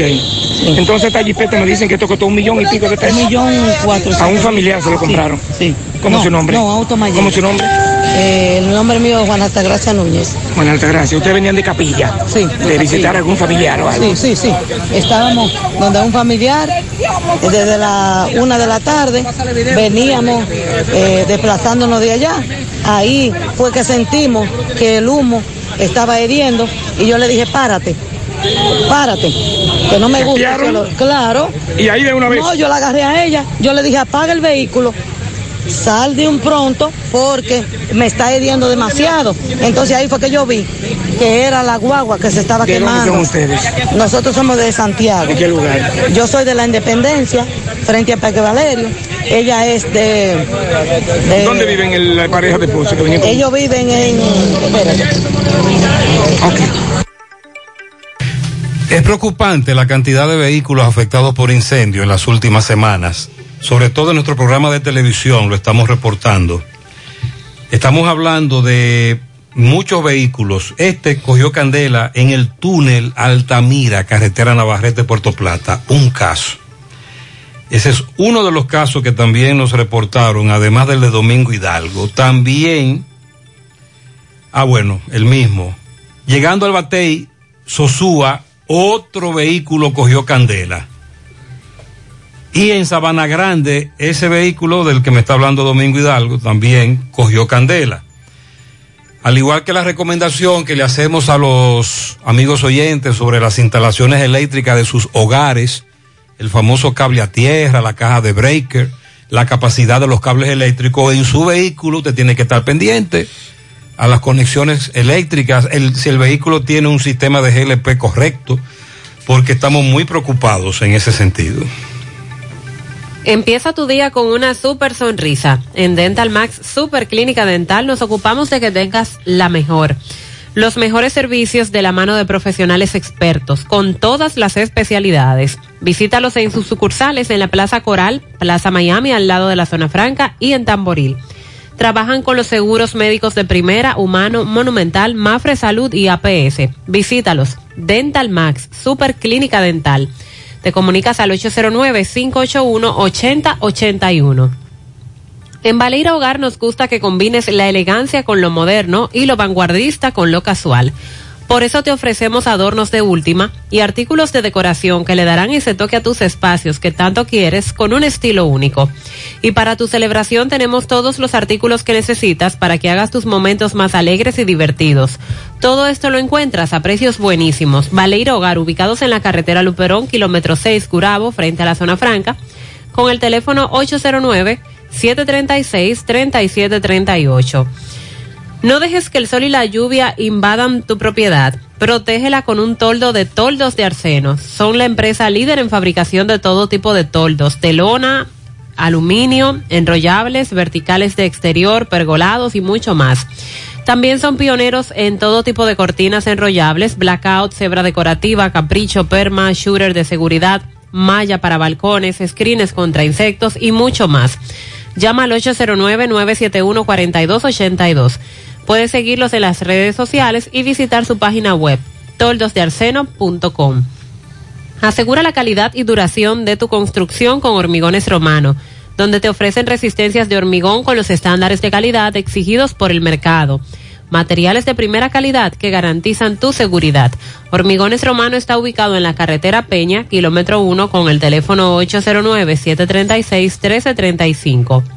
Entonces esta jipeta me dicen que esto costó un millón y pico de pesos. Un millón cuatrocientos. A un familiar se lo compraron. Sí. ¿Cómo No, su nombre? No, Auto Mayor. ¿Cómo su nombre? Eh, el nombre mío es Juan Altagracia Núñez. Juan Altagracia. Ustedes venían de capilla. Sí. De visitar a algún familiar o algo. Sí, sí, sí. Estábamos donde un familiar, eh, desde la una de la tarde, veníamos eh, desplazándonos de allá. Ahí fue que sentimos que el humo estaba hiriendo y yo le dije, párate, párate, que no me gusta. ¿Espiaron? que lo- Claro. Y ahí de una vez. No, yo la agarré a ella, yo le dije, apaga el vehículo. Sal de un pronto porque me está hiriendo demasiado. Entonces ahí fue que yo vi que era la guagua que se estaba ¿De dónde quemando. son ustedes? Nosotros somos de Santiago. ¿De qué lugar? Yo soy de la Independencia, frente a Parque Valerio. Ella es de... de- ¿Dónde viven el- la pareja de con- Ellos viven en... Espérate. Es preocupante la cantidad de vehículos afectados por incendio en las últimas semanas. Sobre todo en nuestro programa de televisión lo estamos reportando. Estamos hablando de muchos vehículos. Este cogió candela en el túnel Altamira, carretera Navarrete, Puerto Plata. Un caso. Ese es uno de los casos que también nos reportaron, además del de Domingo Hidalgo. También, ah bueno, el mismo. Llegando al Batey, Sosúa, otro vehículo cogió candela. Y en Sabana Grande, ese vehículo del que me está hablando Domingo Hidalgo también cogió candela. Al igual que la recomendación que le hacemos a los amigos oyentes sobre las instalaciones eléctricas de sus hogares, el famoso cable a tierra, la caja de breaker, la capacidad de los cables eléctricos en su vehículo, usted tiene que estar pendiente a las conexiones eléctricas, el- si el vehículo tiene un sistema de GLP correcto, porque estamos muy preocupados en ese sentido. Empieza tu día con una super sonrisa. En Dental Max Super Clínica Dental nos ocupamos de que tengas la mejor. Los mejores servicios de la mano de profesionales expertos, con todas las especialidades. Visítalos en sus sucursales en la Plaza Coral, Plaza Miami, al lado de la Zona Franca y en Tamboril. Trabajan con los seguros médicos de primera, humano, monumental, Mafre Salud y APS. Visítalos. Dental Max, Super Clínica Dental. Te comunicas al 809-581-8081. En Baleira Hogar nos gusta que combines la elegancia con lo moderno y lo vanguardista con lo casual. Por eso te ofrecemos adornos de última y artículos de decoración que le darán ese toque a tus espacios que tanto quieres con un estilo único. Y para tu celebración tenemos todos los artículos que necesitas para que hagas tus momentos más alegres y divertidos. Todo esto lo encuentras a precios buenísimos. Baleira Hogar, ubicados en la carretera Luperón, kilómetro 6, Curabo, frente a la zona franca, con el teléfono 809-736-3738. No dejes que el sol y la lluvia invadan tu propiedad. Protégela con un toldo de toldos de arseno. Son la empresa líder en fabricación de todo tipo de toldos, de lona, aluminio, enrollables, verticales de exterior, pergolados y mucho más. También son pioneros en todo tipo de cortinas enrollables, blackout, cebra decorativa, capricho, perma, shooter de seguridad, malla para balcones, screens contra insectos y mucho más. Llama al 809-971-4282. Puedes seguirlos en las redes sociales y visitar su página web, toldosdearseno.com. Asegura la calidad y duración de tu construcción con Hormigones Romano, donde te ofrecen resistencias de hormigón con los estándares de calidad exigidos por el mercado. Materiales de primera calidad que garantizan tu seguridad. Hormigones Romano está ubicado en la carretera Peña, kilómetro 1, con el teléfono 809-736-1335.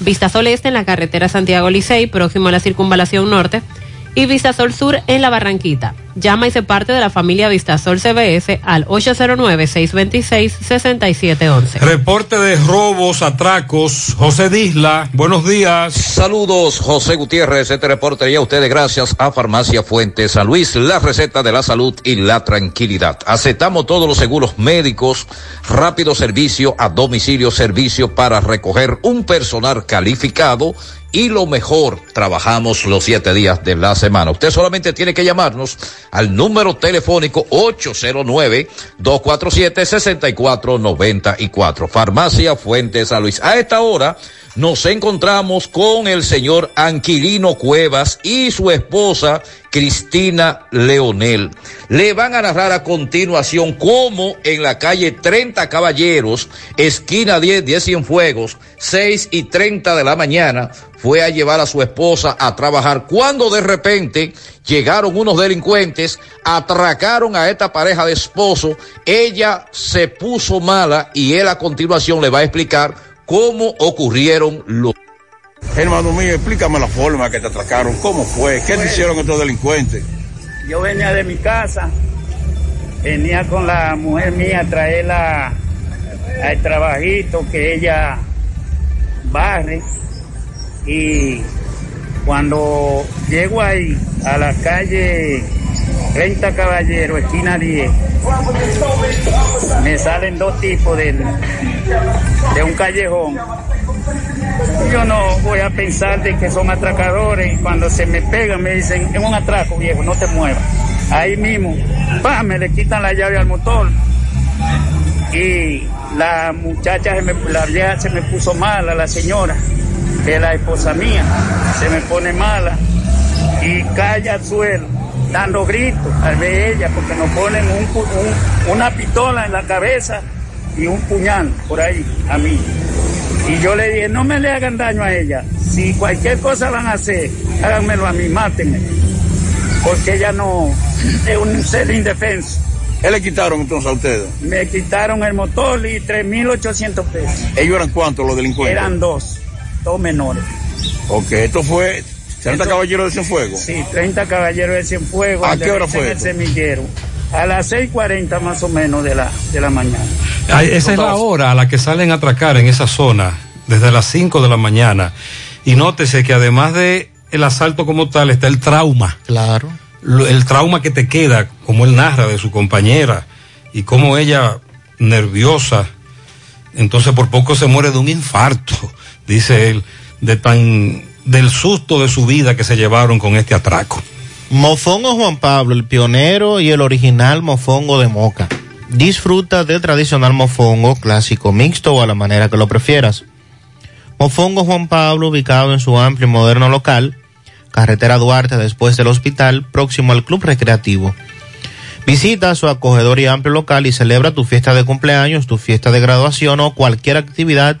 Vistasol Este en la carretera Santiago Licey, próximo a la circunvalación norte. Y Vistasol Sur en la Barranquita. Llama y se parte de la familia Vistasol CBS al 809-626-6711. Reporte de robos, atracos. José Disla, buenos días. Saludos, José Gutiérrez. Este reporte y a ustedes gracias a Farmacia Fuente San Luis, la receta de la salud y la tranquilidad. Aceptamos todos los seguros médicos, rápido servicio a domicilio, servicio para recoger un personal calificado y lo mejor, trabajamos los siete días de la semana. Usted solamente tiene que llamarnos al número telefónico 809-247-6494. Farmacia Fuentes San Luis. A esta hora nos encontramos con el señor Anquilino Cuevas y su esposa Cristina Leonel. Le van a narrar a continuación cómo en la calle 30 Caballeros, esquina 10, 10 Cienfuegos, 6 y 30 de la mañana, fue a llevar a su esposa a trabajar cuando de repente llegaron unos delincuentes, atracaron a esta pareja de esposo, ella se puso mala y él a continuación le va a explicar cómo ocurrieron los... Hermano mío, explícame la forma que te atracaron, cómo fue, qué te hicieron estos delincuentes. Yo venía de mi casa, venía con la mujer mía a traerla al trabajito que ella barre y cuando llego ahí a la calle 30 Caballero, esquina 10, me salen dos tipos de, de un callejón. Yo no voy a pensar de que son atracadores y cuando se me pegan me dicen, es un atraco viejo, no te muevas. Ahí mismo, me le quitan la llave al motor y la muchacha, se me, la vieja se me puso mala, la señora, que la esposa mía, se me pone mala y cae al suelo dando gritos al ver ella porque nos ponen un, un, una pistola en la cabeza y un puñal por ahí a mí. Y yo le dije, no me le hagan daño a ella. Si cualquier cosa van a hacer, háganmelo a mí, mátenme. Porque ella no es un ser indefenso. ¿Qué le quitaron entonces a ustedes? Me quitaron el motor y 3.800 pesos. ¿Ellos eran cuántos los delincuentes? Eran dos, dos menores. Ok, esto fue 30 caballeros de Cienfuegos. Sí, 30 caballeros de Cienfuegos. ¿A qué hora fue? En el semillero. A las 6.40 más o menos de la, de la mañana. Ay, esa es la hora a la que salen a atracar en esa zona, desde las 5 de la mañana. Y nótese que además de el asalto como tal, está el trauma. Claro. El trauma que te queda, como él narra de su compañera, y cómo ella, nerviosa, entonces por poco se muere de un infarto, dice él, de tan del susto de su vida que se llevaron con este atraco. Mofongo Juan Pablo, el pionero y el original mofongo de Moca. Disfruta del tradicional mofongo clásico mixto o a la manera que lo prefieras. Mofongo Juan Pablo, ubicado en su amplio y moderno local, carretera Duarte después del hospital, próximo al club recreativo. Visita su acogedor y amplio local y celebra tu fiesta de cumpleaños, tu fiesta de graduación o cualquier actividad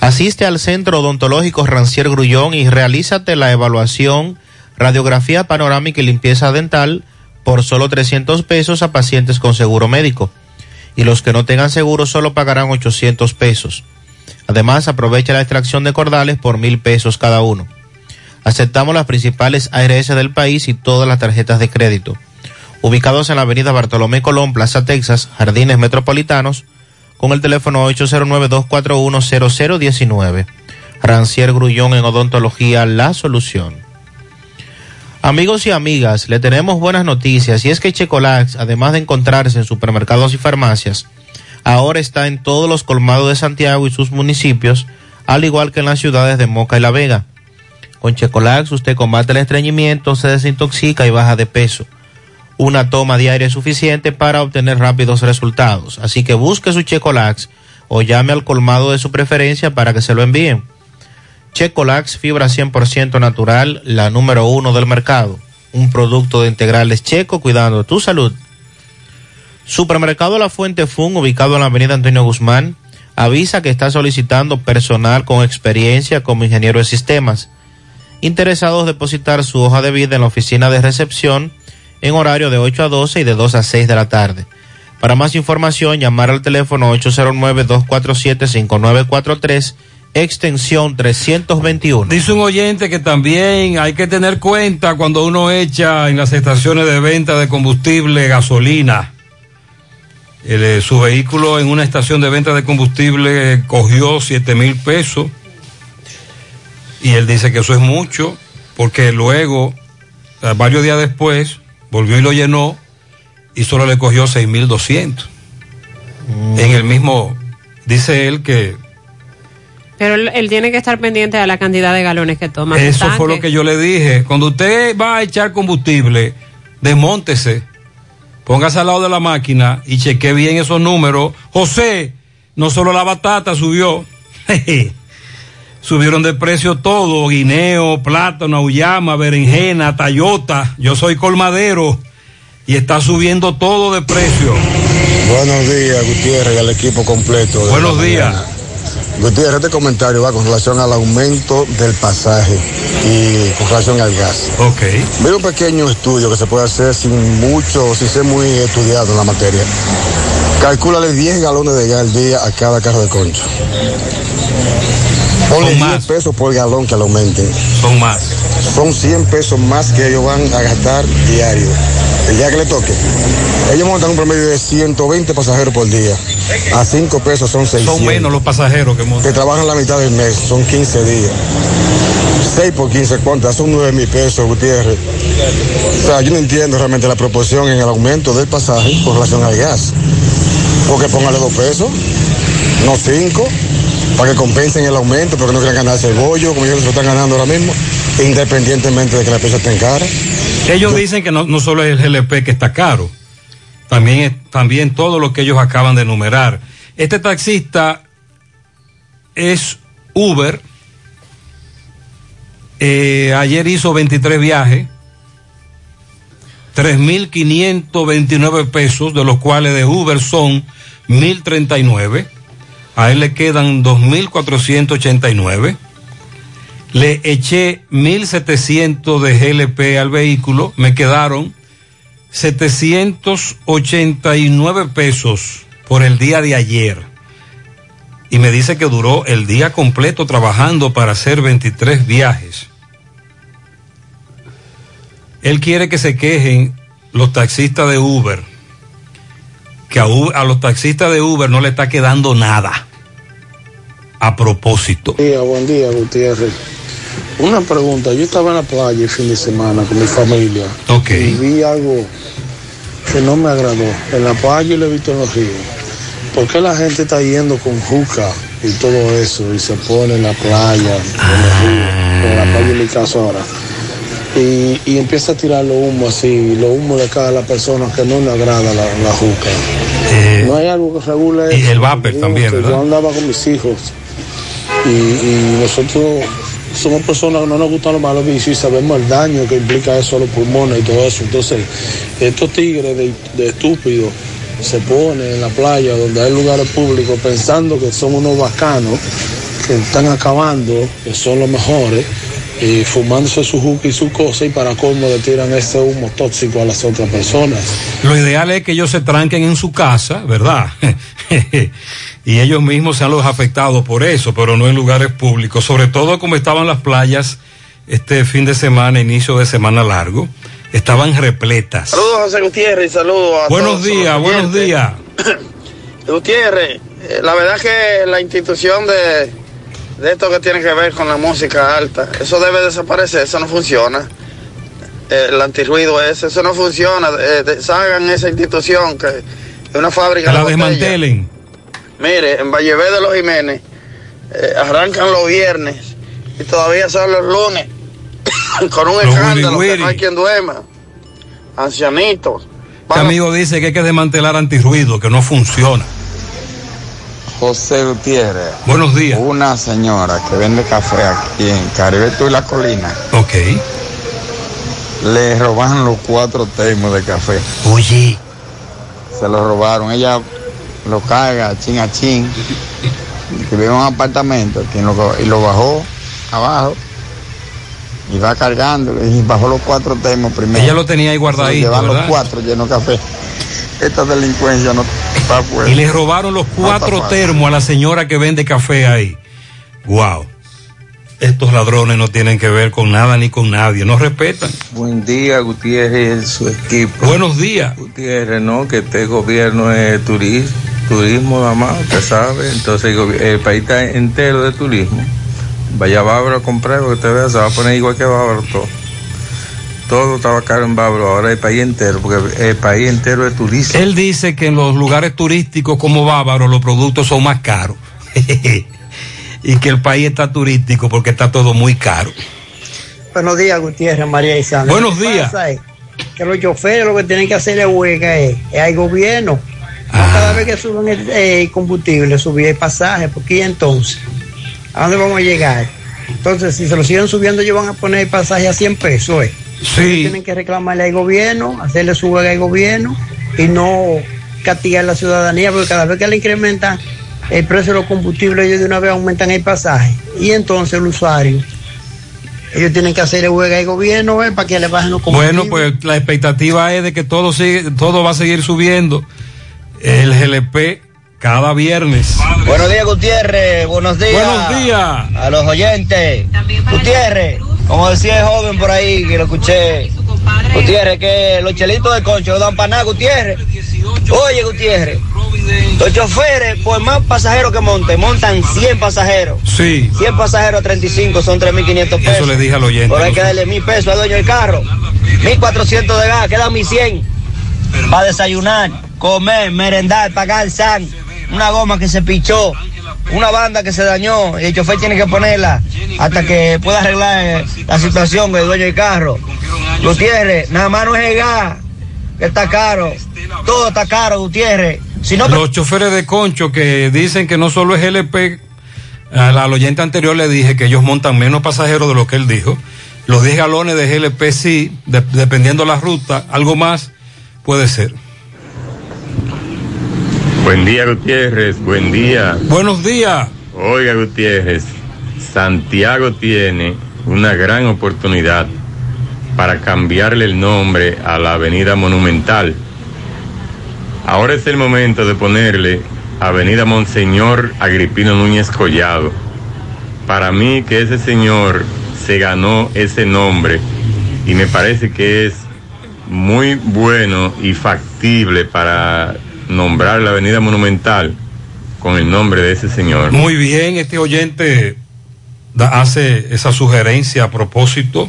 Asiste al Centro Odontológico Rancier Grullón y realízate la evaluación, radiografía panorámica y limpieza dental por solo 300 pesos a pacientes con seguro médico. Y los que no tengan seguro solo pagarán 800 pesos. Además, aprovecha la extracción de cordales por mil pesos cada uno. Aceptamos las principales ARS del país y todas las tarjetas de crédito. Ubicados en la avenida Bartolomé Colón, Plaza Texas, Jardines Metropolitanos, con el teléfono 809-241-0019. Rancier Grullón en Odontología, la solución. Amigos y amigas, le tenemos buenas noticias y es que Checolax, además de encontrarse en supermercados y farmacias, ahora está en todos los colmados de Santiago y sus municipios, al igual que en las ciudades de Moca y La Vega. Con Checolax usted combate el estreñimiento, se desintoxica y baja de peso. Una toma diaria es suficiente para obtener rápidos resultados. Así que busque su Checolax o llame al colmado de su preferencia para que se lo envíen. Checolax, fibra 100% natural, la número uno del mercado. un producto de integrales checo cuidando tu salud. Supermercado La Fuente Fun, ubicado en la avenida Antonio Guzmán, avisa que está solicitando personal con experiencia como ingeniero de sistemas, interesados depositar su hoja de vida en la oficina de recepción en horario de 8 a 12 y de 2 a 6 de la tarde. Para más información, llamar al teléfono 809-247-5943, extensión 321. Dice un oyente que también hay que tener cuenta cuando uno echa en las estaciones de venta de combustible gasolina. Eh, su vehículo en una estación de venta de combustible cogió 7 mil pesos y él dice que eso es mucho porque luego, eh, varios días después, volvió y lo llenó y solo le cogió 6.200. En el mismo, dice él que Pero él, él tiene que estar pendiente a la cantidad de galones que toma. eso fue lo que yo le dije. Cuando usted va a echar combustible, desmóntese, póngase al lado de la máquina y cheque bien esos números. José, no solo la batata subió, subieron de precio todo, guineo, plátano, auyama, berenjena, tayota. Yo soy colmadero y está subiendo todo de precio. Buenos días, Gutiérrez, y al equipo completo. de Buenos días. mañana. Gutiérrez, este comentario va con relación al aumento del pasaje y con relación al gas. Ok. Veo un pequeño estudio que se puede hacer sin mucho, sin ser muy estudiado en la materia. Calcúlale 10 galones de gas al día a cada carro de concho. Ponle 10 pesos por galón que lo aumenten. Son más. Son 100 pesos más que ellos van a gastar diario. El día que le toque. Ellos montan un promedio de 120 pasajeros por día. A 5 pesos son 600. Son menos los pasajeros que montan. Que trabajan la mitad del mes, son 15 días. 6 por 15, ¿cuántas? Son 9 mil pesos, Gutiérrez. O sea, yo no entiendo realmente la proporción en el aumento del pasaje con relación al gas. Porque póngale 2 pesos, no 5, para que compensen el aumento, porque no quieran ganarse el bollo, como ellos lo están ganando ahora mismo, independientemente de que la peso esté cara. Ellos dicen que no, no solo es el GLP que está caro, también, también todo lo que ellos acaban de enumerar. Este taxista es Uber. Eh, ayer hizo 23 viajes, 3.529 pesos, de los cuales de Uber son 1.039. A él le quedan 2.489 le eché 1700 de GLP al vehículo, me quedaron 789 pesos por el día de ayer. Y me dice que duró el día completo trabajando para hacer 23 viajes. Él quiere que se quejen los taxistas de Uber, que a, los taxistas de Uber no le está quedando nada. A propósito. Buen día, buen día, Gutiérrez. Una pregunta, yo estaba en la playa el fin de semana con mi familia Ok. y vi algo que no me agradó. En la playa y lo he visto en los ríos. ¿Por qué la gente está yendo con juca y todo eso y se pone en la playa, en los ríos, en la playa y caso ahora? Y, y empieza a tirar los humos así, los humos le caen a la persona que no le agrada la, la juca. no hay algo que regule Eh, y el vapor también, ¿verdad? Yo andaba con mis hijos y, y nosotros somos personas que no nos gustan los malos vicios y sabemos el daño que implica eso a los pulmones y todo eso. Entonces, estos tigres de, de estúpidos se ponen en la playa donde hay lugares públicos pensando que son unos bacanos que están acabando, que son los mejores, y fumándose su juca y su cosa y para colmo le tiran ese humo tóxico a las otras personas. Lo ideal es que ellos se tranquen en su casa, ¿verdad? y ellos mismos sean los afectados por eso, pero no en lugares públicos, sobre todo como estaban las playas este fin de semana, inicio de semana largo, estaban repletas. Saludos José Gutiérrez y saludos a Buenos todos días, buenos días. Gutiérrez, eh, la verdad que la institución de, de esto que tiene que ver con la música alta, eso debe desaparecer, eso no funciona. El antirruido ese, eso no funciona. Eh, deshagan esa institución que es una fábrica la desmantelen. Mire, en Vallevé de los Jiménez eh, arrancan los viernes y todavía son los lunes con un Los escándalo wiri que no hay quien duerma. Ancianitos. Este amigo dice que hay que desmantelar antirruido, que no funciona. José Gutiérrez. Buenos días. Una señora que vende café aquí en Caribe Tú y la Colina. Ok. le robaron los cuatro termos de café. Oye. Se lo robaron. Ella lo carga chin a chin. Que vive en un apartamento lo- y lo bajó abajo. Y va cargando y bajó los cuatro termos primero. Ella lo tenía ahí guardadito, Llevan los cuatro llenos de café. Esta delincuencia no está fuera. Y le robaron los cuatro No termos a la señora que vende café ahí. Wow. Estos ladrones no tienen que ver con nada ni con nadie, no respetan. Buen día, Gutiérrez y su equipo. Buenos días. Gutiérrez, no, que este gobierno es turismo, turismo nada más, usted sabe. Entonces el país está entero de turismo. Vaya a Bávaro a comprar, porque usted vea, se va a poner igual que Bávaro todo. Todo estaba caro en Bávaro, ahora el país entero, porque el país entero es turismo. Él dice que en los lugares turísticos como Bávaro los productos son más caros. y que el país está turístico porque está todo muy caro. Buenos días, Gutiérrez, María Isabel. Buenos Lo que días. pasa es que los choferes lo que tienen que hacer es huelga es, es al gobierno. No Ah. cada vez que suben el, el combustible, subir el pasaje, porque ¿y entonces, ¿a dónde vamos a llegar? Entonces, si se lo siguen subiendo, ellos van a poner el pasaje a 100 pesos. ¿eh? Sí. Tienen que reclamarle al gobierno, hacerle su huelga al gobierno y no castigar a la ciudadanía, porque cada vez que le incrementan el precio de los combustibles, ellos de una vez aumentan el pasaje. Y entonces el usuario, ellos tienen que hacerle huelga al gobierno ¿eh? para que le bajen los combustibles. Bueno, pues la expectativa es de que todo sigue, todo va a seguir subiendo. El GLP cada viernes. Buenos días, Gutiérrez. Buenos días. Buenos días. A los oyentes. Gutiérrez, como decía el joven por ahí que lo escuché. Gutiérrez, que los chelitos de concho no dan para nada, Gutiérrez. Oye, Gutiérrez, los choferes, por más pasajeros que monten, montan 100 pasajeros. Sí. 100 pasajeros, 35, son 3.500 pesos. Eso le dije al oyente. Por ahí hay que darle mil pesos al dueño del carro. 1.400 de gas, quedan 1.100. Para desayunar, comer, merendar, pagar SAN, una goma que se pichó, una banda que se dañó y el chofer tiene que ponerla hasta que pueda arreglar eh, la situación con el dueño del carro. Gutiérrez, nada más no es el gas, que está caro. Todo está caro, Gutiérrez. Los choferes de concho que dicen que no solo es al, al oyente anterior le dije que ellos montan menos pasajeros de lo que él dijo. Los 10 galones de GLP sí, de- dependiendo la ruta, algo más puede ser. Buen día, Gutiérrez. Buen día. Buenos días. Oiga, Gutiérrez, Santiago tiene una gran oportunidad para cambiarle el nombre a la Avenida Monumental. Ahora es el momento de ponerle Avenida Monseñor Agripino Núñez Collado. Para mí que ese señor se ganó ese nombre y me parece que es muy bueno y factible para nombrar la Avenida Monumental con el nombre de ese señor. Muy bien, este oyente hace esa sugerencia a propósito.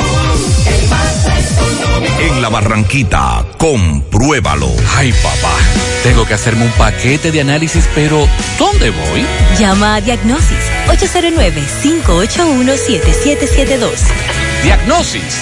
En la Barranquita, compruébalo. Ay, papá, tengo que hacerme un paquete de análisis, pero ¿dónde voy? Llama a Diagnosis 809-581-7772. Diagnosis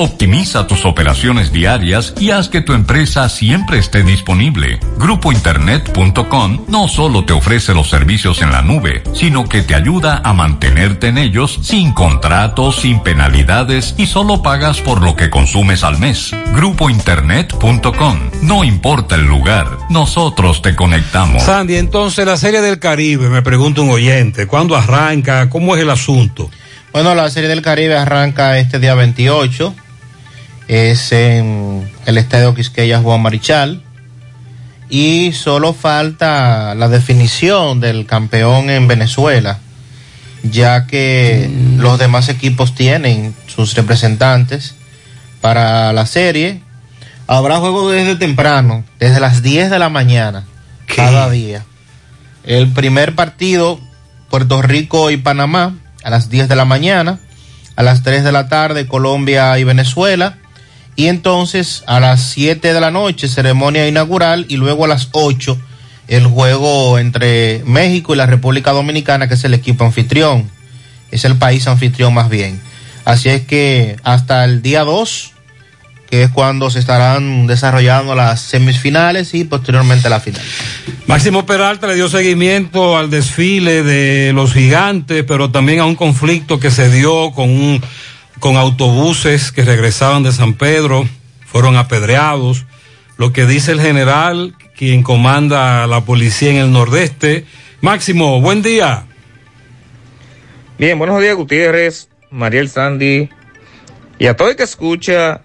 Optimiza tus operaciones diarias y haz que tu empresa siempre esté disponible. Grupointernet.com no solo te ofrece los servicios en la nube, sino que te ayuda a mantenerte en ellos sin contratos, sin penalidades y solo pagas por lo que consumes al mes. Grupointernet.com. No importa el lugar, nosotros te conectamos. Sandy, entonces la Serie del Caribe, me pregunta un oyente, ¿cuándo arranca? ¿Cómo es el asunto? Bueno, la Serie del Caribe arranca este día 28. Es en el Estadio Quisqueya Juan Marichal. Y solo falta la definición del campeón en Venezuela, ya que los demás equipos tienen sus representantes para la serie. Habrá juego desde temprano, desde las 10 de la mañana, cada día. El primer partido, Puerto Rico y Panamá, a las 10 de la mañana. A las 3 de la tarde, Colombia y Venezuela. Y entonces a las 7 de la noche, ceremonia inaugural. Y luego a las 8, el juego entre México y la República Dominicana, que es el equipo anfitrión. Es el país anfitrión más bien. Así es que hasta el día 2 que es cuando se estarán desarrollando las semifinales y posteriormente la final. Máximo Peralta le dio seguimiento al desfile de los gigantes, pero también a un conflicto que se dio con, un, con autobuses que regresaban de San Pedro, fueron apedreados. Lo que dice el general, quien comanda la policía en el nordeste. Máximo, buen día. Bien, buenos días Gutiérrez, Mariel Sandy y a todo el que escucha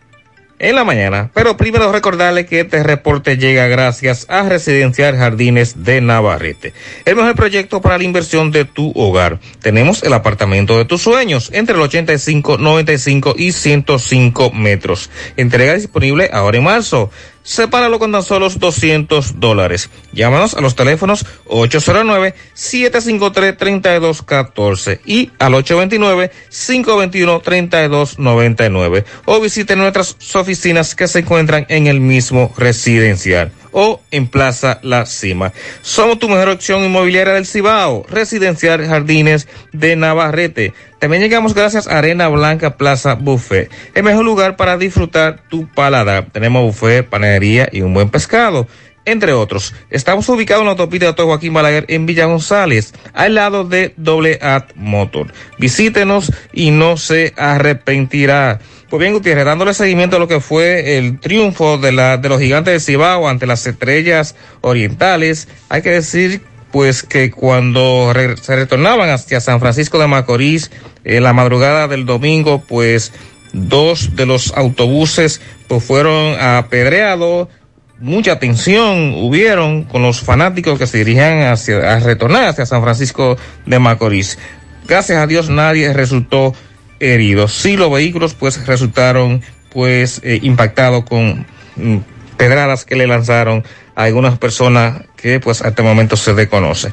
en la mañana. Pero primero recordarle que este reporte llega gracias a Residencial Jardines de Navarrete. El mejor proyecto para la inversión de tu hogar. Tenemos el apartamento de tus sueños entre los 85, 95 y 105 metros. Entrega disponible ahora en marzo. Sepáralo con tan solo 200 dólares. Llámanos a los teléfonos 809-753-3214 y al 829-521-3299 o visiten nuestras oficinas que se encuentran en el mismo residencial o en Plaza La Cima. Somos tu mejor opción inmobiliaria del Cibao, Residencial Jardines de Navarrete. También llegamos gracias a Arena Blanca Plaza Buffet, el mejor lugar para disfrutar tu paladar. Tenemos buffet, panadería y un buen pescado entre otros. Estamos ubicados en la autopista de Joaquín Balaguer en Villa González, al lado de Doble Motor. Visítenos y no se arrepentirá. Pues bien, Gutiérrez, dándole seguimiento a lo que fue el triunfo de, la, de los gigantes de Cibao ante las estrellas orientales, hay que decir pues que cuando se retornaban hacia San Francisco de Macorís en la madrugada del domingo, pues dos de los autobuses pues fueron apedreados, mucha tensión hubieron con los fanáticos que se dirigían hacia, a retornar hacia San Francisco de Macorís. Gracias a Dios nadie resultó herido. Sí los vehículos pues resultaron pues eh, impactados con mm, pedradas que le lanzaron a algunas personas que pues hasta el momento se desconoce.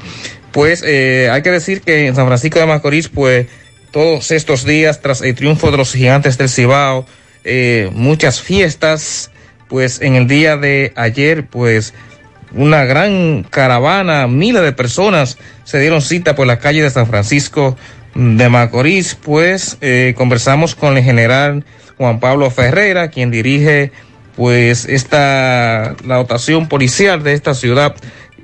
Pues eh, hay que decir que en San Francisco de Macorís pues todos estos días tras el triunfo de los gigantes del Cibao, eh, muchas fiestas, pues en el día de ayer pues una gran caravana, miles de personas se dieron cita por la calle de San Francisco de Macorís, pues eh, conversamos con el general Juan Pablo Ferreira, quien dirige pues esta la dotación policial de esta ciudad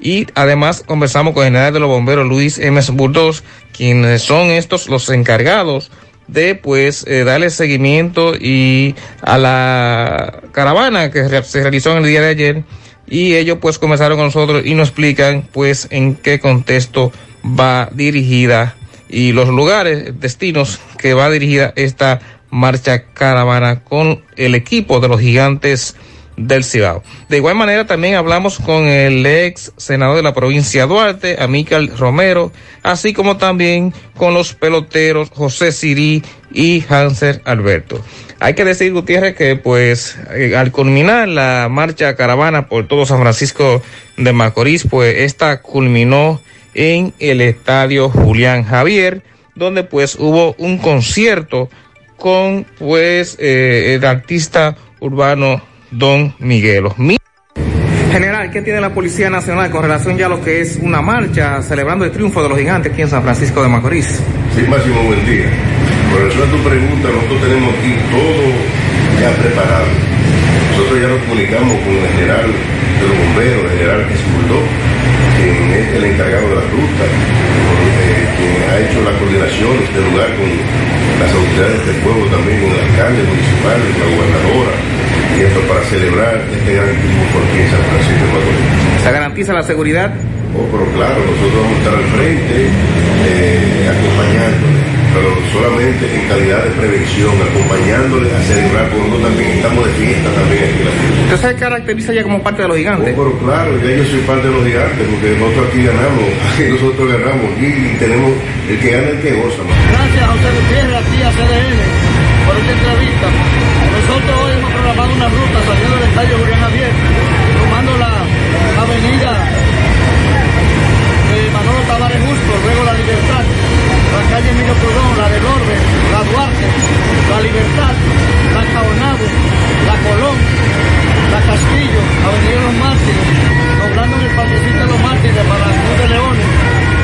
y además conversamos con el general de los bomberos Luis M. Burdos, quienes son estos los encargados de pues eh, darle seguimiento y a la caravana que se realizó en el día de ayer y ellos pues comenzaron con nosotros y nos explican pues en qué contexto va dirigida y los lugares, destinos que va dirigida esta marcha caravana con el equipo de los gigantes del Cibao. De igual manera también hablamos con el ex senador de la provincia Duarte, Amícal Romero, así como también con los peloteros José Sirí y Hanser Alberto. Hay que decir, Gutiérrez, que pues eh, al culminar la marcha caravana por todo San Francisco de Macorís, pues esta culminó en el estadio Julián Javier, donde pues hubo un concierto con pues eh, el artista urbano Don Miguelo. Mi- General, ¿qué tiene la Policía Nacional con relación ya a lo que es una marcha celebrando el triunfo de los gigantes aquí en San Francisco de Macorís? Sí, Máximo, buen día. Con relación a tu pregunta, nosotros tenemos aquí todo ya preparado. Nosotros ya nos comunicamos con el general de los bomberos, el general Jesús Bulldog, quien es el encargado de la ruta, eh, quien ha hecho la coordinación del lugar con las autoridades del pueblo también, con el alcalde municipal, con la gobernadora, y esto para celebrar este gran triunfo aquí en San Francisco de Macorís. ¿Se garantiza la seguridad? Oh, pero claro, nosotros vamos a estar al frente, eh, acompañándole, pero solamente en calidad de prevención, acompañándole a celebrar, porque nosotros también estamos de fiesta también aquí. ¿Usted se caracteriza ya como parte de los gigantes? Oh, pero claro, ya yo soy parte de los gigantes, porque nosotros aquí ganamos, aquí nosotros ganamos, y tenemos el que gana el que goza. man. Gracias a José Gutiérrez, aquí a CDN, por esta entrevista. Nosotros hoy hemos programado una ruta saliendo del estadio Julián Javier, tomando la avenida de Manolo Tavares Justo, luego la Libertad, la calle Emilio Prudón, la del Orbe, la Duarte, la Libertad, la Caonabo, la Colón, la Castillo, Avenida Los Mártires, doblando en el parquecito de los Mártires para la Cruz de Leones,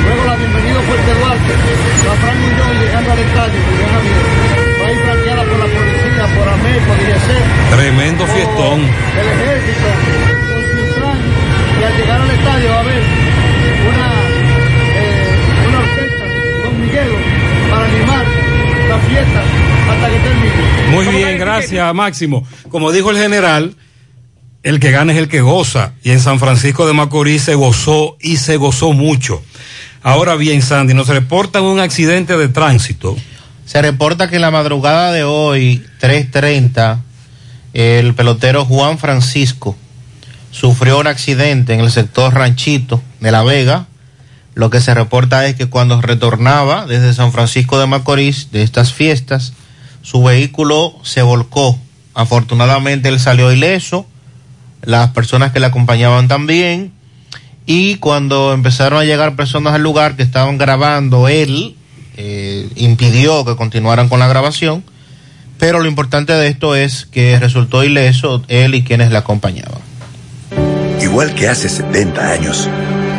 luego la Bienvenido Fuerte Duarte, la Fran Muñoz llegando al estadio, Julián Javier, va a ir por la policía, por AME, por IEC, Tremendo fiestón. del ejército, con Ciutrán, y al llegar al estadio va a haber una, animar la fiesta hasta que termine. Muy bien, gracias Máximo. Como dijo el general, el que gana es el que goza. Y en San Francisco de Macorís se gozó y se gozó mucho. Ahora bien, Sandy, nos reportan un accidente de tránsito. Se reporta que en la madrugada de hoy, 3.30, el pelotero Juan Francisco sufrió un accidente en el sector Ranchito de La Vega. Lo que se reporta es que cuando retornaba desde San Francisco de Macorís de estas fiestas, su vehículo se volcó. Afortunadamente él salió ileso, las personas que le acompañaban también, y cuando empezaron a llegar personas al lugar que estaban grabando, él eh, impidió que continuaran con la grabación, pero lo importante de esto es que resultó ileso él y quienes le acompañaban. Igual que hace 70 años,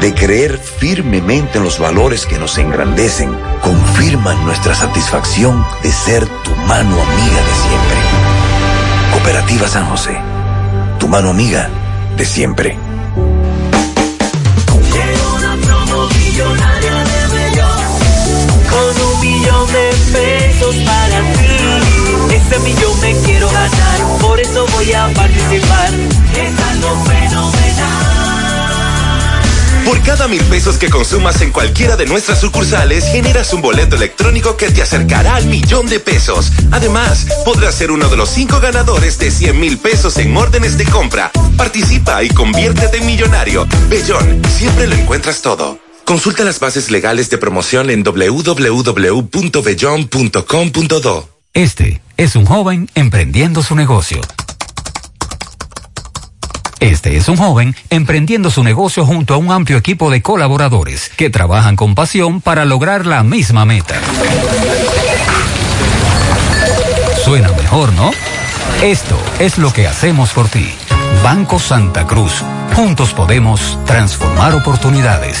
de creer firmemente en los valores que nos engrandecen, confirman nuestra satisfacción de ser tu mano amiga de siempre. Cooperativa San José, tu mano amiga de siempre. De con un millón pesos para ti. Ese millón me quiero ganar, por eso voy a participar. Por cada mil pesos que consumas en cualquiera de nuestras sucursales, generas un boleto electrónico que te acercará al millón de pesos. Además, podrás ser uno de los cinco ganadores de 100 mil pesos en órdenes de compra. Participa y conviértete en millonario. Bellón, siempre lo encuentras todo. Consulta las bases legales de promoción en www.bellon.com.do. Este es un joven emprendiendo su negocio. Este es un joven emprendiendo su negocio junto a un amplio equipo de colaboradores que trabajan con pasión para lograr la misma meta. Suena mejor, ¿no? Esto es lo que hacemos por ti. Banco Santa Cruz. Juntos podemos transformar oportunidades.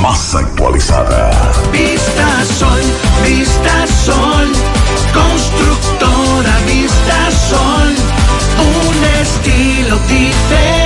más actualizada. Vista Sol, Vista Sol, constructora Vista Sol, un estilo diferente,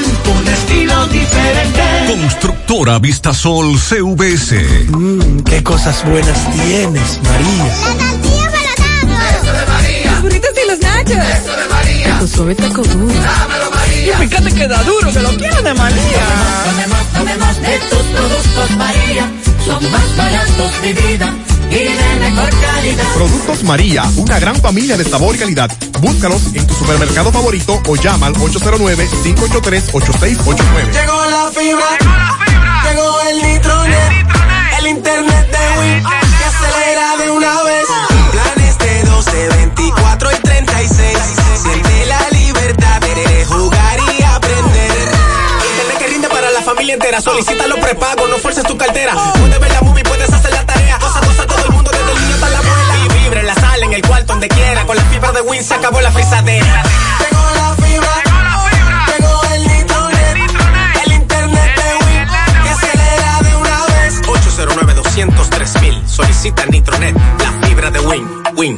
Constructora Vistasol CVS. Mmm, qué cosas buenas tienes, María. La tortilla para Eso de María. Los burritos y los nachos. Eso de María. Tu suave taco duro. Dámelo, María. Y fíjate que da duro, que lo quiero de María. Tomemos, tomemos de tus productos María, son más baratos de vida Productos María, una gran familia de sabor y calidad. Búscalos en tu supermercado favorito o llama al 809-583-8689. Llegó la fibra, llegó el nitronet, el internet de Win que acelera de una vez. Planes de 12, 24 y 36. Siente la libertad de jugar y aprender. Internet que rinde para la familia entera. Solicita los prepagos, no fuerces tu cartera. Puedes ver la la fibra de Win se acabó la frisadera. Llegó la fibra. Llegó el nitronet. El internet de Win que acelera de una vez. 809 203 mil. Solicita Nitronet, la fibra de Win. Win,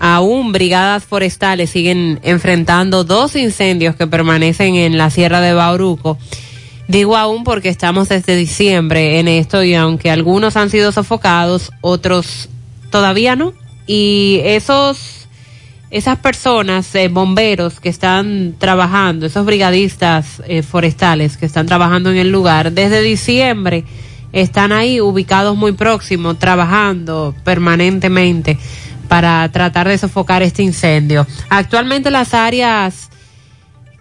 aún brigadas forestales siguen enfrentando dos incendios que permanecen en la sierra de Bauruco. Digo aún porque estamos desde diciembre en esto y aunque algunos han sido sofocados, otros todavía no. Y esos, esas personas, eh, bomberos que están trabajando, esos brigadistas eh, forestales que están trabajando en el lugar, desde diciembre están ahí ubicados muy próximos, trabajando permanentemente para tratar de sofocar este incendio. Actualmente las áreas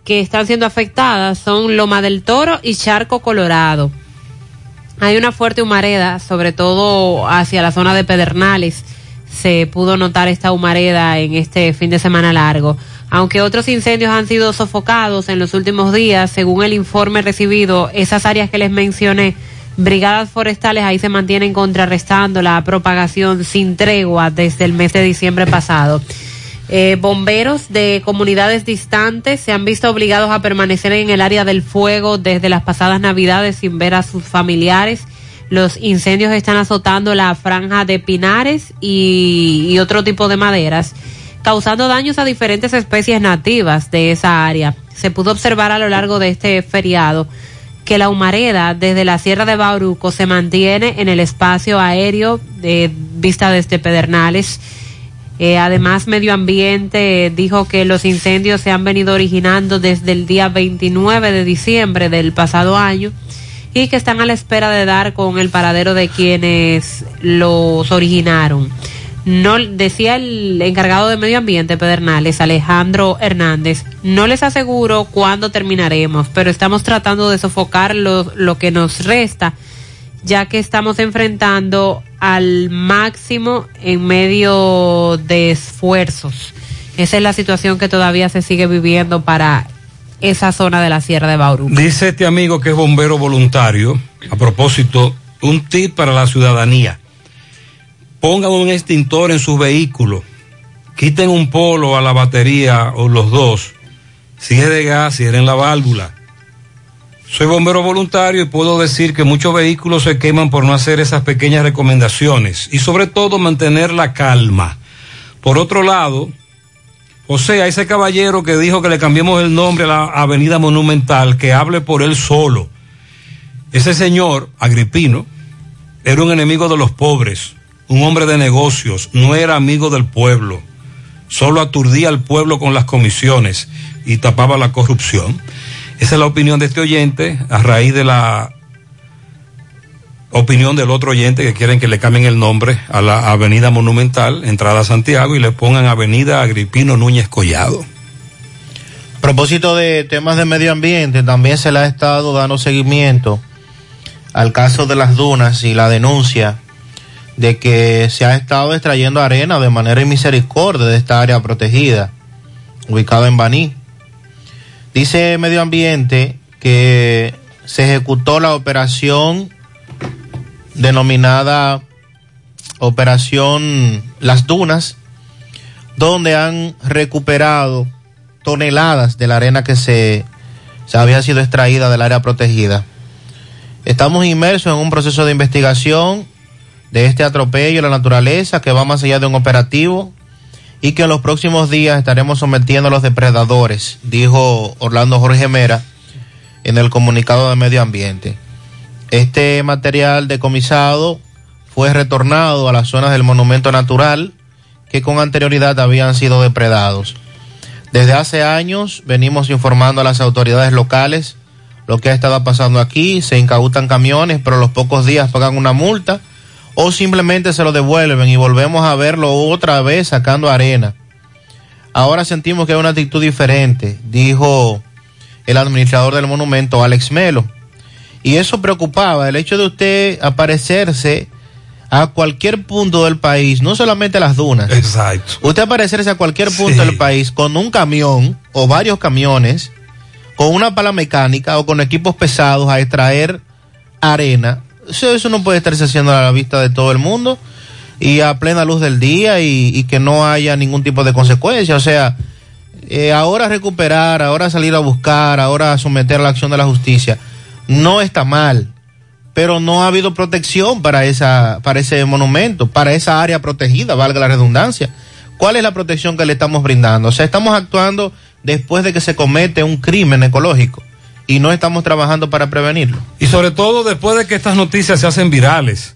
que están siendo afectadas son Loma del Toro y Charco Colorado. Hay una fuerte humareda, sobre todo hacia la zona de Pedernales. Se pudo notar esta humareda en este fin de semana largo. Aunque otros incendios han sido sofocados en los últimos días, según el informe recibido, esas áreas que les mencioné, brigadas forestales ahí se mantienen contrarrestando la propagación sin tregua desde el mes de diciembre pasado. Eh, bomberos de comunidades distantes se han visto obligados a permanecer en el área del fuego desde las pasadas navidades sin ver a sus familiares. Los incendios están azotando la franja de pinares y, y otro tipo de maderas, causando daños a diferentes especies nativas de esa área. Se pudo observar a lo largo de este feriado que la humareda desde la Sierra de Bauruco se mantiene en el espacio aéreo de vista desde Pedernales. Eh, además, Medio Ambiente dijo que los incendios se han venido originando desde el día 29 de diciembre del pasado año y que están a la espera de dar con el paradero de quienes los originaron. No, decía el encargado de Medio Ambiente, Pedernales, Alejandro Hernández, no les aseguro cuándo terminaremos, pero estamos tratando de sofocar lo, lo que nos resta, ya que estamos enfrentando al máximo en medio de esfuerzos. Esa es la situación que todavía se sigue viviendo para esa zona de la Sierra de Bauruco. Dice este amigo que es bombero voluntario, a propósito, un tip para la ciudadanía. Pongan un extintor en su vehículo, quiten un polo a la batería o los dos, si es de gas, si en la válvula. Soy bombero voluntario y puedo decir que muchos vehículos se queman por no hacer esas pequeñas recomendaciones y sobre todo mantener la calma. Por otro lado, o sea, ese caballero que dijo que le cambiemos el nombre a la Avenida Monumental, que hable por él solo. Ese señor, Agripino, era un enemigo de los pobres, un hombre de negocios, no era amigo del pueblo, solo aturdía al pueblo con las comisiones y tapaba la corrupción. Esa es la opinión de este oyente a raíz de la opinión del otro oyente que quieren que le cambien el nombre a la Avenida Monumental, entrada a Santiago, y le pongan Avenida Agripino Núñez Collado. A propósito de temas de medio ambiente, también se le ha estado dando seguimiento al caso de las dunas y la denuncia de que se ha estado extrayendo arena de manera misericordia de esta área protegida, ubicada en Baní. Dice Medio Ambiente que se ejecutó la operación denominada Operación Las Dunas, donde han recuperado toneladas de la arena que se, se había sido extraída del área protegida. Estamos inmersos en un proceso de investigación de este atropello a la naturaleza que va más allá de un operativo y que en los próximos días estaremos sometiendo a los depredadores, dijo Orlando Jorge Mera en el comunicado de medio ambiente. Este material decomisado fue retornado a las zonas del monumento natural que con anterioridad habían sido depredados. Desde hace años venimos informando a las autoridades locales lo que ha estado pasando aquí, se incautan camiones, pero los pocos días pagan una multa o simplemente se lo devuelven y volvemos a verlo otra vez sacando arena. Ahora sentimos que hay una actitud diferente, dijo el administrador del monumento, Alex Melo. Y eso preocupaba, el hecho de usted aparecerse a cualquier punto del país, no solamente a las dunas. Exacto. Usted aparecerse a cualquier punto Sí. del país con un camión o varios camiones, con una pala mecánica o con equipos pesados a extraer arena. Eso, no puede estarse haciendo a la vista de todo el mundo y a plena luz del día y, y que no haya ningún tipo de consecuencia. O sea, eh, ahora recuperar, ahora salir a buscar, ahora someter a la acción de la justicia, no está mal, pero no ha habido protección para, esa, para ese monumento, para esa área protegida, valga la redundancia. ¿Cuál es la protección que le estamos brindando? O sea, estamos actuando después de que se comete un crimen ecológico y no estamos trabajando para prevenirlo. Y sobre todo después de que estas noticias se hacen virales.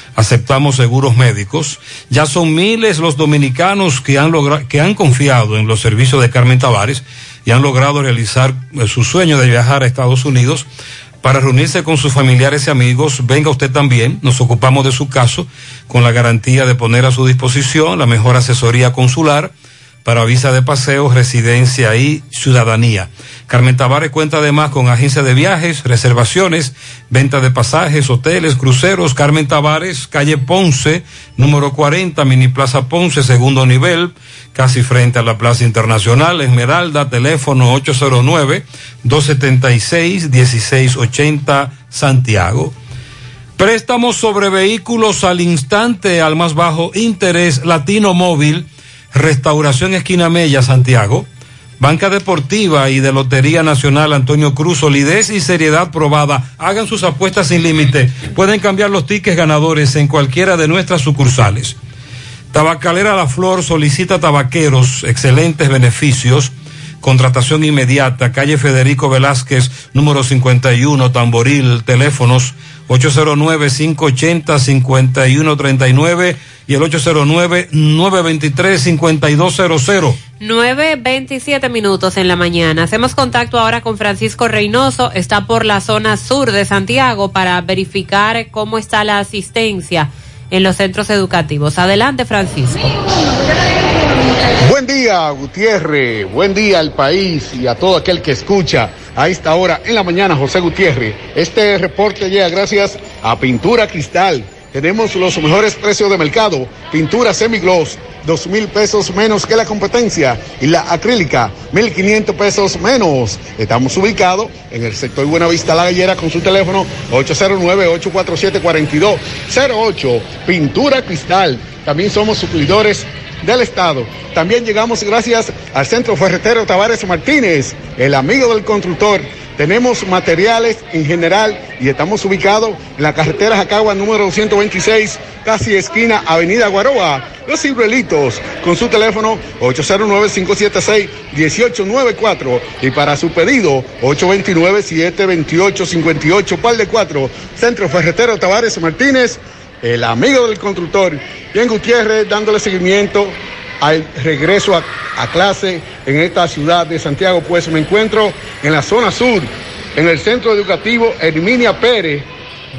Aceptamos seguros médicos. Ya son miles los dominicanos que han, que han confiado en los servicios de Carmen Tavares y han logrado realizar eh, su sueño de viajar a Estados Unidos para reunirse con sus familiares y amigos. Venga usted también, nos ocupamos de su caso con la garantía de poner a su disposición la mejor asesoría consular para visa de paseo, residencia y ciudadanía. Carmen Tavares cuenta además con agencia de viajes, reservaciones, venta de pasajes, hoteles, cruceros. Carmen Tavares, calle Ponce, número 40, Mini Plaza Ponce, segundo nivel, casi frente a la Plaza Internacional. Esmeralda, teléfono 809-276-1680, Santiago. Préstamos sobre vehículos al instante, al más bajo interés, Latino Móvil, Restauración Esquina Mella, Santiago. Banca Deportiva y de Lotería Nacional Antonio Cruz, solidez y seriedad probada. Hagan sus apuestas sin límite. Pueden cambiar los tickets ganadores en cualquiera de nuestras sucursales. Tabacalera La Flor solicita tabaqueros, excelentes beneficios. Contratación inmediata, calle Federico Velázquez, número 51, Tamboril, teléfonos 809-580-5139 y el 809-923-5200. 9.27 minutos en la mañana. Hacemos contacto ahora con Francisco Reynoso. Está por la zona sur de Santiago para verificar cómo está la asistencia en los centros educativos. Adelante, Francisco. Buen día, Gutiérrez. Buen día al país y a todo aquel que escucha a esta hora en la mañana, José Gutiérrez. Este reporte llega gracias a Pintura Cristal. Tenemos los mejores precios de mercado. Pintura semigloss, dos mil pesos menos que la competencia. Y la acrílica, mil quinientos pesos menos. Estamos ubicados en el sector Buenavista La Gallera con su teléfono 809-847-4208. Pintura Cristal. También somos suplidores del Estado. También llegamos gracias al Centro Ferretero Tavares Martínez, el amigo del constructor. Tenemos materiales en general y estamos ubicados en la carretera Jacagua número 226, casi esquina Avenida Guaroa. Los Ciruelitos, con su teléfono 809-576-1894 y para su pedido 829-728-58, par de 4, Centro Ferretero Tavares Martínez, el amigo del constructor. Bien Gutiérrez dándole seguimiento al regreso a, a clase en esta ciudad de Santiago, pues me encuentro en la zona sur, en el centro educativo Herminia Pérez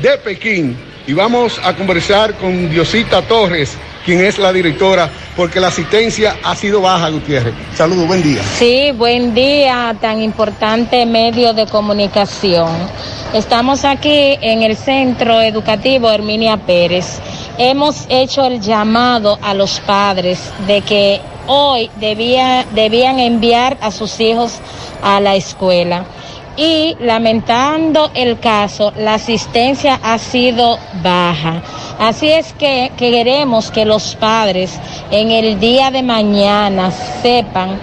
de Pekín, y vamos a conversar con Diosita Torres, quien es la directora, porque la asistencia ha sido baja, Gutiérrez. Saludos, buen día. Sí, buen día, tan importante medio de comunicación. Estamos aquí en el Centro Educativo Herminia Pérez. Hemos hecho el llamado a los padres de que hoy debía, debían enviar a sus hijos a la escuela. Y lamentando el caso, la asistencia ha sido baja. Así es que queremos que los padres en el día de mañana sepan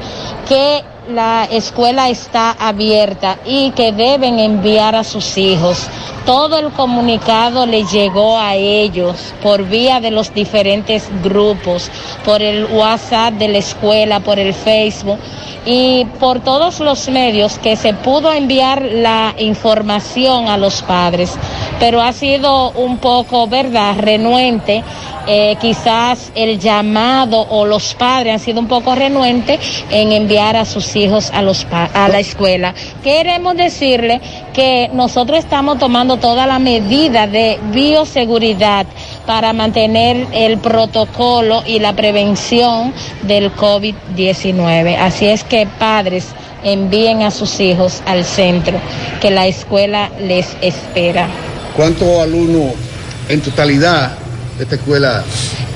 que la escuela está abierta y que deben enviar a sus hijos. Todo el comunicado le llegó a ellos por vía de los diferentes grupos, por el WhatsApp de la escuela, por el Facebook y por todos los medios que se pudo enviar la información a los padres. Pero ha sido un poco, ¿verdad?, renuente eh, quizás el llamado o los padres han sido un poco renuentes en enviar a sus hijos a, los pa- a la escuela. Queremos decirle que nosotros estamos tomando toda la medida de bioseguridad para mantener el protocolo y la prevención del COVID-19. Así es que padres envíen a sus hijos al centro, que la escuela les espera. ¿Cuántos alumnos en totalidad de esta escuela?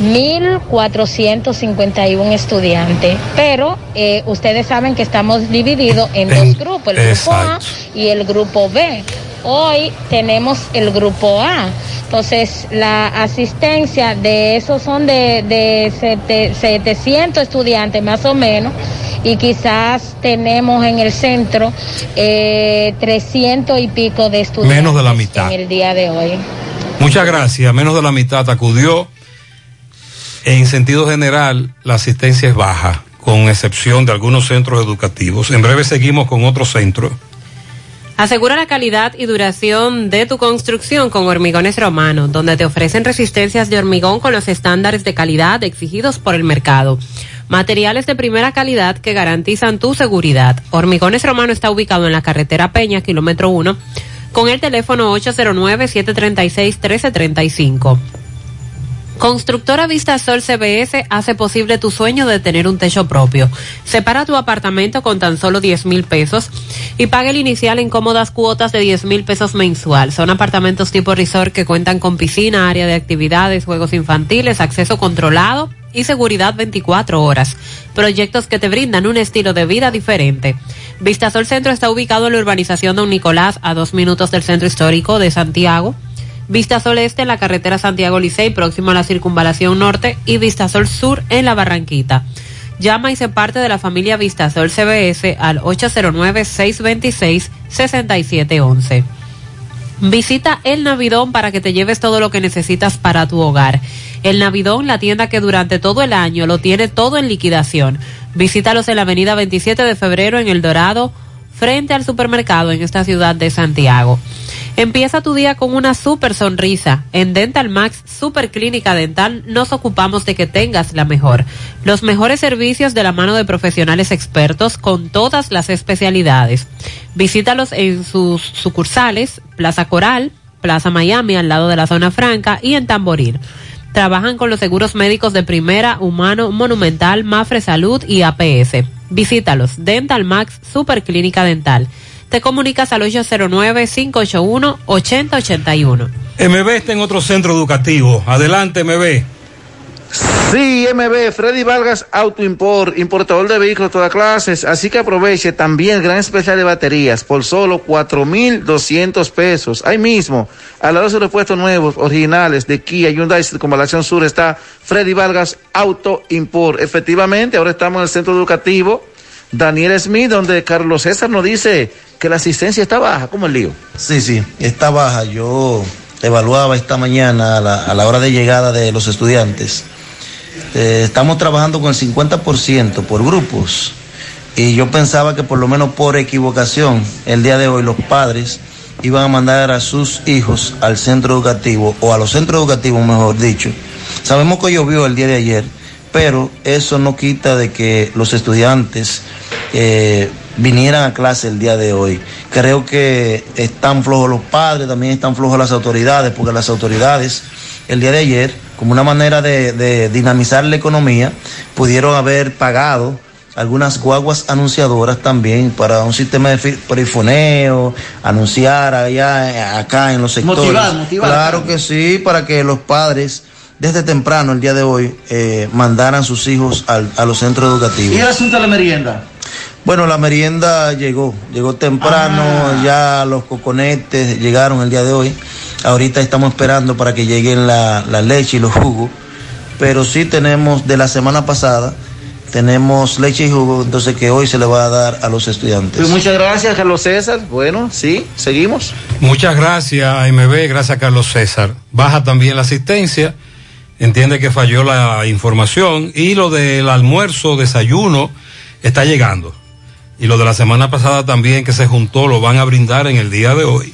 1.451 estudiantes, pero eh, ustedes saben que estamos divididos en dos grupos, el grupo A y el grupo B. Hoy tenemos el grupo A, entonces la asistencia de esos son de, de sete- 700 estudiantes más o menos y quizás tenemos en el centro eh, 300 y pico de estudiantes Menos de la mitad. en el día de hoy. Muchas gracias. Menos de la mitad acudió. En sentido general, la asistencia es baja, con excepción de algunos centros educativos. En breve seguimos con otro centro. Asegura la calidad y duración de tu construcción con Hormigones Romano, donde te ofrecen resistencias de hormigón con los estándares de calidad exigidos por el mercado. Materiales de primera calidad que garantizan tu seguridad. Hormigones Romano está ubicado en la carretera Peña, kilómetro 1, con el teléfono 809-736-1335. Constructora Vista Sol CBS hace posible tu sueño de tener un techo propio. Separa tu apartamento con tan solo 10 mil pesos y paga el inicial en cómodas cuotas de 10 mil pesos mensual. Son apartamentos tipo resort que cuentan con piscina, área de actividades, juegos infantiles, acceso controlado y seguridad 24 horas. Proyectos que te brindan un estilo de vida diferente. Vistasol Centro está ubicado en la urbanización Don Nicolás, a dos minutos del centro histórico de Santiago. Vistasol Este en la carretera Santiago Licey, próximo a la circunvalación norte, y Vistasol Sur en la Barranquita. Llama y se parte de la familia Vistasol CBS al 809-626-6711. Visita El Navidón para que te lleves todo lo que necesitas para tu hogar. El Navidón, la tienda que durante todo el año lo tiene todo en liquidación. Visítalos en la avenida 27 de febrero en El Dorado, frente al supermercado en esta ciudad de Santiago. Empieza tu día con una super sonrisa. En Dental Max Super Clínica Dental nos ocupamos de que tengas la mejor. Los mejores servicios de la mano de profesionales expertos con todas las especialidades. Visítalos en sus sucursales, Plaza Coral, Plaza Miami al lado de la zona franca y en Tamboril. Trabajan con los seguros médicos de primera, humano, monumental, Mafre Salud y APS. Visítalos, Dental Max Super Clínica Dental. Te comunicas al 809-581-8081. MB está en otro centro educativo. Adelante, MB. Sí, MB, Freddy Vargas Auto Import, importador de vehículos de todas clases. Así que aproveche también gran especial de baterías por solo 4,200 pesos. Ahí mismo, al lado de repuestos nuevos, originales de Kia, Hyundai, Circunvalación Sur, está Freddy Vargas Auto Import. Efectivamente, ahora estamos en el centro educativo Daniel Smith, donde Carlos César nos dice que la asistencia está baja. ¿Cómo el lío? Sí, sí, está baja. Yo evaluaba esta mañana a la, a la hora de llegada de los estudiantes. Eh, estamos trabajando con el 50% por grupos y yo pensaba que por lo menos por equivocación el día de hoy los padres iban a mandar a sus hijos al centro educativo o a los centros educativos mejor dicho. Sabemos que llovió el día de ayer, pero eso no quita de que los estudiantes eh, vinieran a clase el día de hoy. Creo que están flojos los padres, también están flojos las autoridades, porque las autoridades el día de ayer, como una manera de, de dinamizar la economía, pudieron haber pagado algunas guaguas anunciadoras también para un sistema de perifoneo, anunciar allá, acá en los sectores. Motivar, motivar. Claro que sí, para que los padres desde temprano el día de hoy eh, mandaran sus hijos al- a los centros educativos. ¿Y el asunto de la merienda? Bueno, la merienda llegó, llegó temprano, Ah. ya los coconetes llegaron el día de hoy. Ahorita estamos esperando para que lleguen la, la leche y los jugos. Pero sí tenemos de la semana pasada, tenemos leche y jugo, entonces que hoy se le va a dar a los estudiantes. Pues muchas gracias, Carlos César. Bueno, sí, seguimos. Muchas gracias, MB. Gracias, Carlos César. Baja también la asistencia. Entiende que falló la información. Y lo del almuerzo, desayuno, está llegando. Y lo de la semana pasada también que se juntó, lo van a brindar en el día de hoy.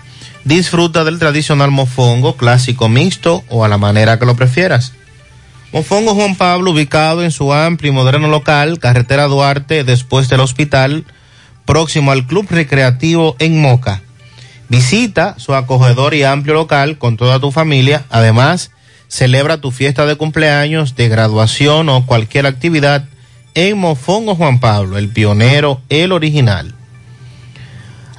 Disfruta del tradicional mofongo clásico mixto o a la manera que lo prefieras. Mofongo Juan Pablo, ubicado en su amplio y moderno local, carretera Duarte, después del hospital, próximo al Club Recreativo en Moca. Visita su acogedor y amplio local con toda tu familia. Además, celebra tu fiesta de cumpleaños, de graduación o cualquier actividad en Mofongo Juan Pablo, el pionero, el original.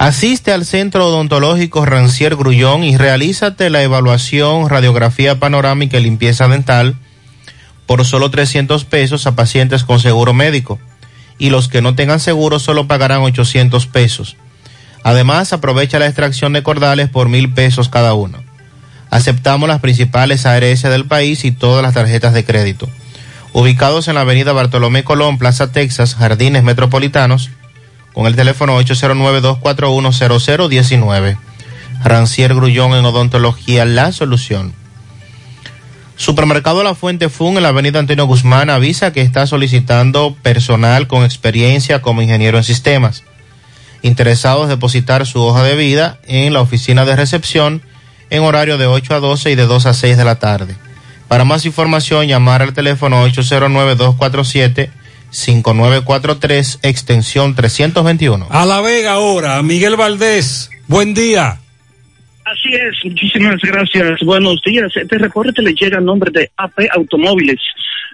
Asiste al Centro Odontológico Rancier Grullón y realízate la evaluación, radiografía panorámica y limpieza dental por solo 300 pesos a pacientes con seguro médico. Y los que no tengan seguro solo pagarán 800 pesos. Además, aprovecha la extracción de cordales por mil pesos cada uno. Aceptamos las principales ARS del país y todas las tarjetas de crédito. Ubicados en la avenida Bartolomé Colón, Plaza Texas, Jardines Metropolitanos, con el teléfono 809-241-0019. Rancier Grullón en Odontología, la solución. Supermercado La Fuente Fun en la avenida Antonio Guzmán avisa que está solicitando personal con experiencia como ingeniero en sistemas. Interesados depositar su hoja de vida en la oficina de recepción en horario de 8 a 12 y de 2 a 6 de la tarde. Para más información, llamar al teléfono 809-247-5943, extensión 321. A La Vega ahora, Miguel Valdés, buen día. Así es, muchísimas gracias. Buenos días. Este reporte le llega a nombre de AP Automóviles.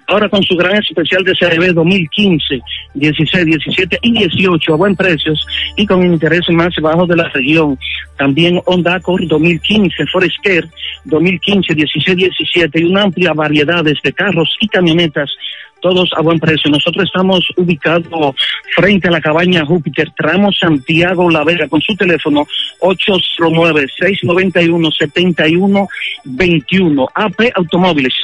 Ahora con su gran especial de CRB 2015, 16, 17 y 18 a buen precios y con intereses más bajos de la región. También Honda Accord 2015, Forester 2015, 16, 17 y una amplia variedad de carros y camionetas todos a buen precio. Nosotros estamos ubicados frente a la cabaña Júpiter, tramo Santiago La Vega, con su teléfono 809-691-7121, AP Automóviles.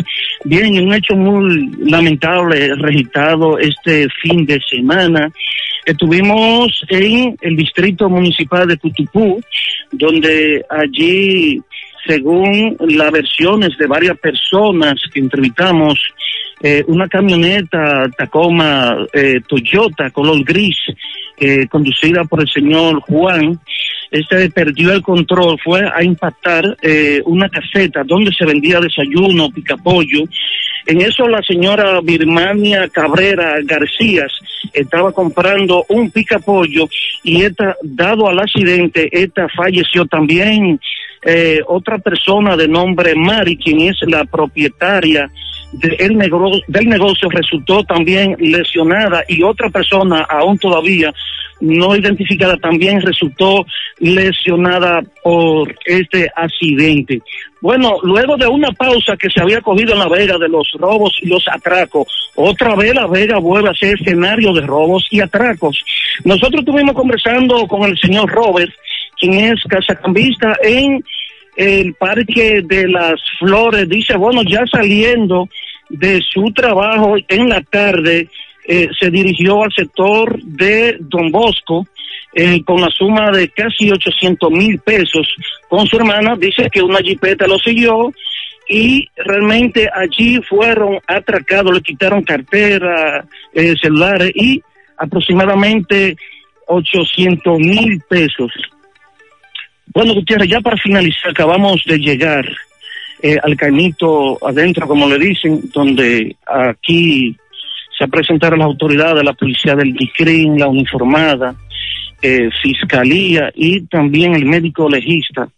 Bien, un hecho muy lamentable registrado este fin de semana. Estuvimos en el distrito municipal de Cutupú, donde allí, según las versiones de varias personas que entrevistamos, eh, una camioneta Tacoma eh, Toyota color gris eh, conducida por el señor Juan. Este perdió el control, fue a impactar una caseta donde se vendía desayuno, picapollo. En eso la señora Birmania Cabrera García estaba comprando un picapollo y esta, dado al accidente, esta falleció también. otra persona de nombre Mari, quien es la propietaria del, negocio, del negocio resultó también lesionada y otra persona aún todavía no identificada también resultó lesionada por este accidente. Bueno, luego de una pausa que se había cogido en La Vega de los robos y los atracos, otra vez La Vega vuelve a ser escenario de robos y atracos. Nosotros estuvimos conversando con el señor Robert, quien es casacambista en el Parque de las Flores. Dice, bueno, ya saliendo de su trabajo en la tarde, eh, se dirigió al sector de Don Bosco eh, con la suma de casi 800 mil pesos con su hermana. Dice que una jipeta lo siguió y realmente allí fueron atracados, le quitaron cartera, eh, celulares y aproximadamente 800 mil pesos. Bueno, Gutiérrez, ya para finalizar, acabamos de llegar eh, al caimito adentro, como le dicen, donde aquí se presentaron las autoridades, la policía del DICRIN, la uniformada, eh, fiscalía y también el médico legista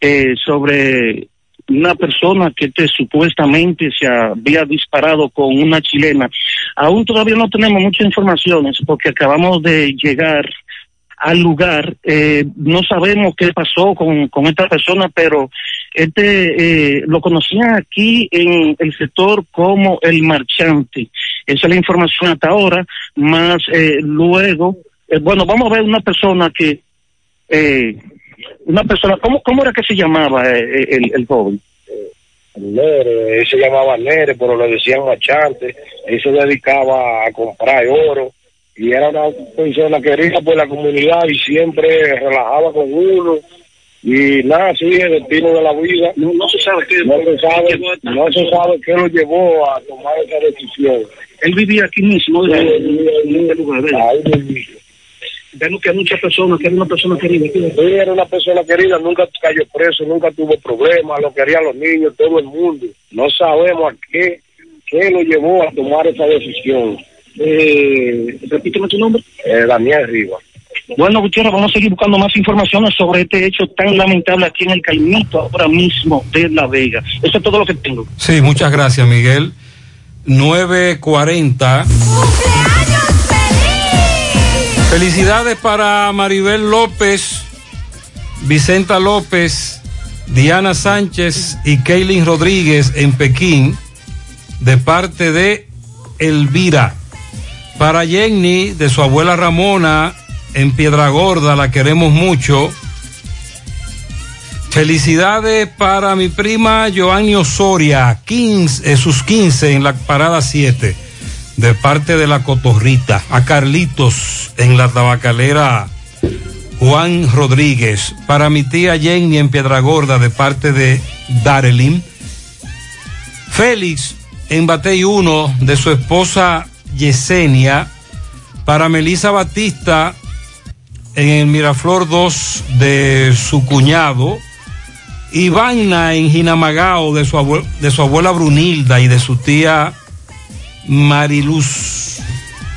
eh, sobre una persona que te, supuestamente se había disparado con una chilena. Aún todavía no tenemos muchas informaciones porque acabamos de llegar al lugar. Eh, no sabemos qué pasó con, con esta persona, pero este eh, lo conocían aquí en el sector como el marchante. Esa es la información hasta ahora, más eh, luego, eh, bueno, vamos a ver una persona que, eh, una persona, ¿cómo, cómo era que se llamaba eh, el, el joven? Nere, él se llamaba Nere, pero le decían marchante, él se dedicaba a comprar oro y era una persona querida por la comunidad y siempre relajaba con uno y nada, sí, el destino de la vida. No, no se sabe qué no se sabe, no se sabe qué lo llevó a tomar esa decisión. Él vivía aquí mismo, en él vivía en este lugar. Ahí mismo. Vemos que hay muchas personas, que era una persona querida. Sí, era una persona querida, nunca cayó preso, nunca tuvo problemas, lo querían los niños, todo el mundo. No sabemos a qué, qué lo llevó a tomar esa decisión. Eh, repíteme tu nombre. Eh, Daniel Rivas. Bueno, Gutiérrez, vamos a seguir buscando más informaciones sobre este hecho tan lamentable aquí en el Caimito, ahora mismo de La Vega. Eso es todo lo que tengo. Sí, muchas gracias, Miguel. 940. Felicidades para Maribel López, Vicenta López, Diana Sánchez y Kaylin Rodríguez en Pekín, de parte de Elvira. Para Jenny, de su abuela Ramona, en Piedra Gorda, la queremos mucho. Felicidades para mi prima Joanny Osoria, 15, eh, sus 15 en la parada 7, de parte de la Cotorrita. A Carlitos en la tabacalera Juan Rodríguez. Para mi tía Jenny en Piedragorda, de parte de Darelin. Félix en Batey 1, de su esposa Yesenia. Para Melisa Batista en el Miraflor 2, de su cuñado. Ivana en Jinamagao de su, de su abuela Brunilda y de su tía Mariluz.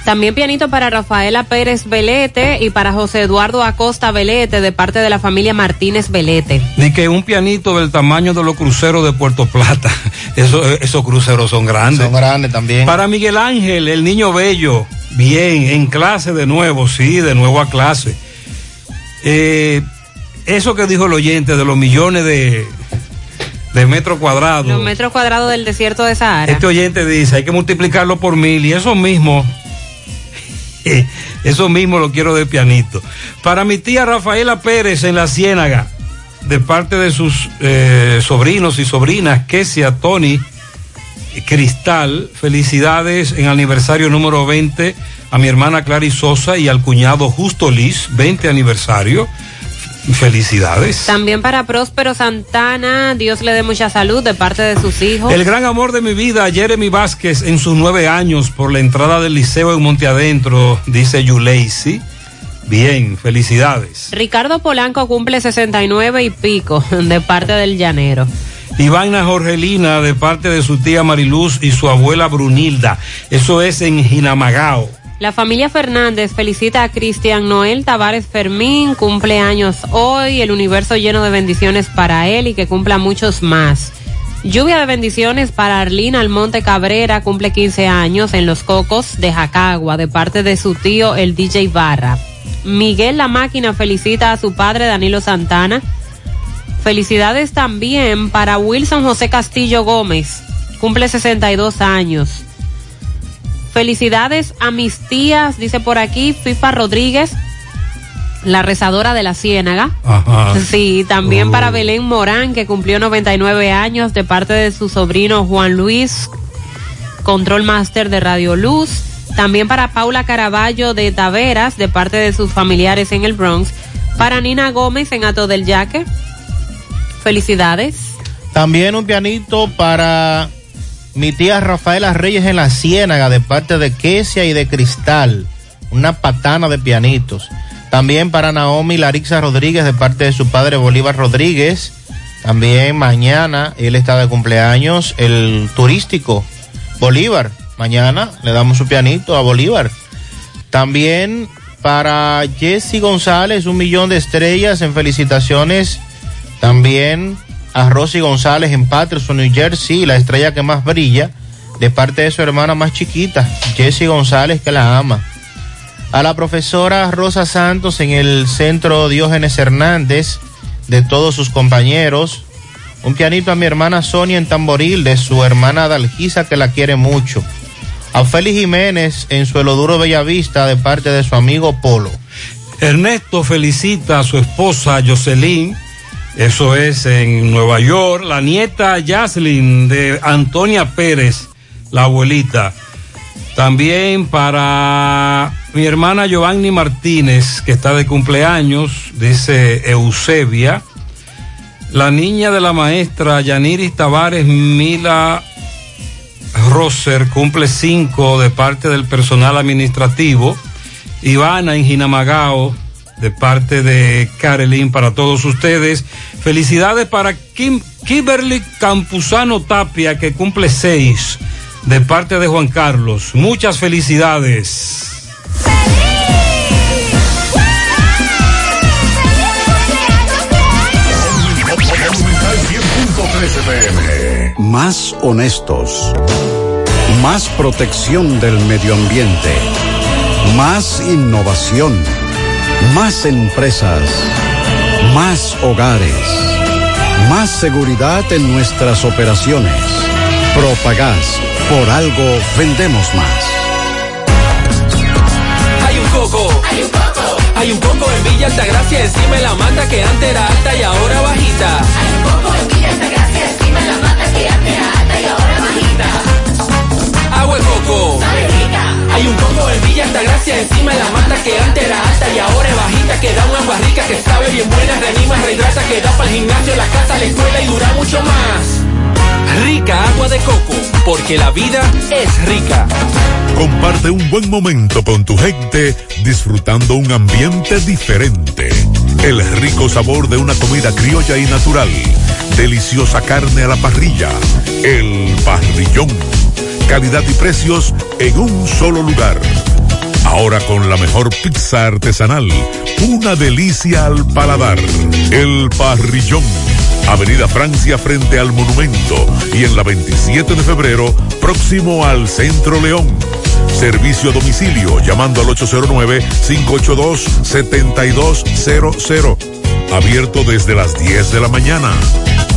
También pianito para Rafaela Pérez Velete y para José Eduardo Acosta Velete de parte de la familia Martínez Velete. Ni que un pianito del tamaño de los cruceros de Puerto Plata. Eso- esos cruceros son grandes. Son grandes también. Para Miguel Ángel, el niño bello, bien, en clase de nuevo, sí, de nuevo a clase. Eh, eso que dijo el oyente de los millones de, de metros cuadrados. Los metros cuadrados del desierto de Sahara. Este oyente dice, hay que multiplicarlo por mil y eso mismo, eso mismo lo quiero de pianito. Para mi tía Rafaela Pérez en la Ciénaga, de parte de sus eh, sobrinos y sobrinas, Kesia, Tony, Cristal, felicidades en aniversario número 20 a mi hermana Clary Sosa y al cuñado Justo Liz, 20 aniversario. Felicidades. También para Próspero Santana, Dios le dé mucha salud de parte de sus hijos. El gran amor de mi vida, Jeremy Vázquez, en sus nueve años por la entrada del liceo en Monte Adentro, dice Yuleisi. Bien, felicidades. Ricardo Polanco cumple 69 y pico de parte del llanero. Ivana Jorgelina, de parte de su tía Mariluz y su abuela Brunilda. Eso es en Jinamagao. La familia Fernández felicita a Cristian Noel Tavares Fermín, cumple años hoy, el universo lleno de bendiciones para él y que cumpla muchos más. Lluvia de bendiciones para Arlina Almonte Cabrera, cumple 15 años en Los Cocos de Jacagua, de parte de su tío el DJ Barra. Miguel La Máquina felicita a su padre Danilo Santana. Felicidades también para Wilson José Castillo Gómez, cumple 62 años. Felicidades a mis tías, dice por aquí Fifa Rodríguez, la rezadora de la Ciénaga. Ajá. Sí, también para Belén Morán, que cumplió 99 años, de parte de su sobrino Juan Luis, Control Master de Radio Luz. También para Paula Caraballo de Taveras, de parte de sus familiares en el Bronx. Para Nina Gómez en Ato del Yaque. Felicidades. También un pianito para mi tía Rafaela Reyes en la Ciénaga de parte de Kesia y de Cristal. Una patana de pianitos. También para Naomi Larixa Rodríguez de parte de su padre Bolívar Rodríguez. También mañana, él está de cumpleaños, el turístico Bolívar. Mañana le damos su pianito a Bolívar. También para Jesse González, un millón de estrellas en felicitaciones. También a Rosy González en Patterson, New Jersey, la estrella que más brilla, de parte de su hermana más chiquita, Jessie González, que la ama. A la profesora Rosa Santos en el centro Diógenes Hernández, de todos sus compañeros. Un pianito a mi hermana Sonia en Tamboril, de su hermana Dalgisa, que la quiere mucho. A Félix Jiménez en Suelo Duro Bellavista, de parte de su amigo Polo. Ernesto felicita a su esposa Jocelyn, eso es en Nueva York, la nieta Yaslin de Antonia Pérez, la abuelita. También para mi hermana Giovanni Martínez, que está de cumpleaños, dice Eusebia. La niña de la maestra Yaniris Tavares Mila Roser cumple cinco de parte del personal administrativo. Ivana en Jinamagao de parte de Carolyn para todos ustedes. Felicidades para Kim, Kimberly Campuzano Tapia que cumple seis de parte de Juan Carlos. Muchas felicidades. Más honestos. Más protección del medio ambiente. Más innovación. Más empresas. Más hogares. Más seguridad en nuestras operaciones. Propagás. Por algo vendemos más. Hay un coco. Hay un coco. Hay un poco en Villa Altagracia encima de la mata que antes era alta y ahora bajita. Hay un poco en Villa Altagracia encima de la mata que antes era alta y ahora bajita. Agua de coco. Hay un poco en Villa Altagracia encima de la mata que antes era alta y ahora es bajita. Que da una agua rica que sabe bien buena, reanima, rehidrata, que da para el gimnasio, la casa, la escuela y dura mucho más. Rica agua de coco, porque la vida es rica. Comparte un buen momento con tu gente disfrutando un ambiente diferente. El rico sabor de una comida criolla y natural. Deliciosa carne a la parrilla. El parrillón. Calidad y precios en un solo lugar. Ahora con la mejor pizza artesanal. Una delicia al paladar. El parrillón. Avenida Francia frente al monumento y en la 27 de febrero próximo al Centro León. Servicio a domicilio llamando al 809-582-7200. Abierto desde las 10 de la mañana.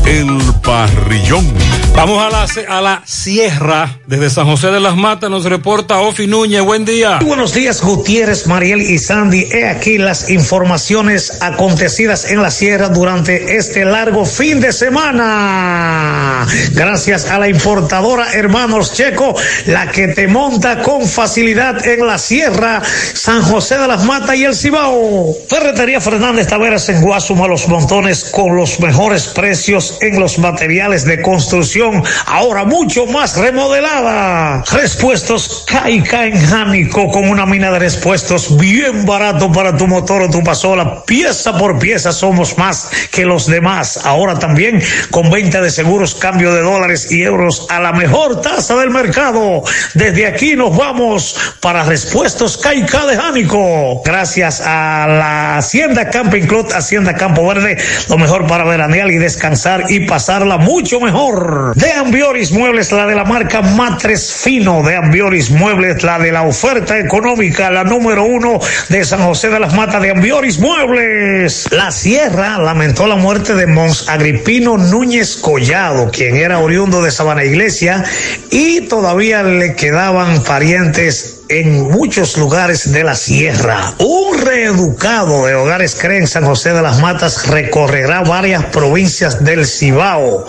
El Parrillón. Vamos a la, a la sierra. Desde San José de las Matas nos reporta Ofi Núñez. Buen día. Muy buenos días, Gutiérrez, Mariel y Sandy. He aquí las informaciones acontecidas en la sierra durante este largo fin de semana. Gracias a la importadora Hermanos Checo, la que te monta con facilidad en la sierra, San José de las Matas y el Cibao. Ferretería Fernández Taveras en Guasuma Los Montones con los mejores precios en los materiales de construcción, ahora mucho más remodelada. Respuestos Caica en Jánico con una mina de respuestos bien barato para tu motor o tu pasola. Pieza por pieza somos más que los demás. Ahora también con venta de seguros, cambio de dólares y euros a la mejor tasa del mercado. Desde aquí nos vamos para Respuestos Caica de Jánico. Gracias a la Hacienda Camping Club, Hacienda Campo Verde, lo mejor para veranear y descansar y pasarla mucho mejor. De Ambioris Muebles, la de la marca Matres Fino. De Ambioris Muebles, la de la oferta económica, la número uno de San José de las Matas de Ambioris Muebles. La Sierra lamentó la muerte de Mons Agripino Núñez Collado, quien era oriundo de Sabana Iglesia y todavía le quedaban parientes en muchos lugares de la sierra. Un reeducado de Hogares Creen San José de las Matas recorrerá varias provincias del Cibao,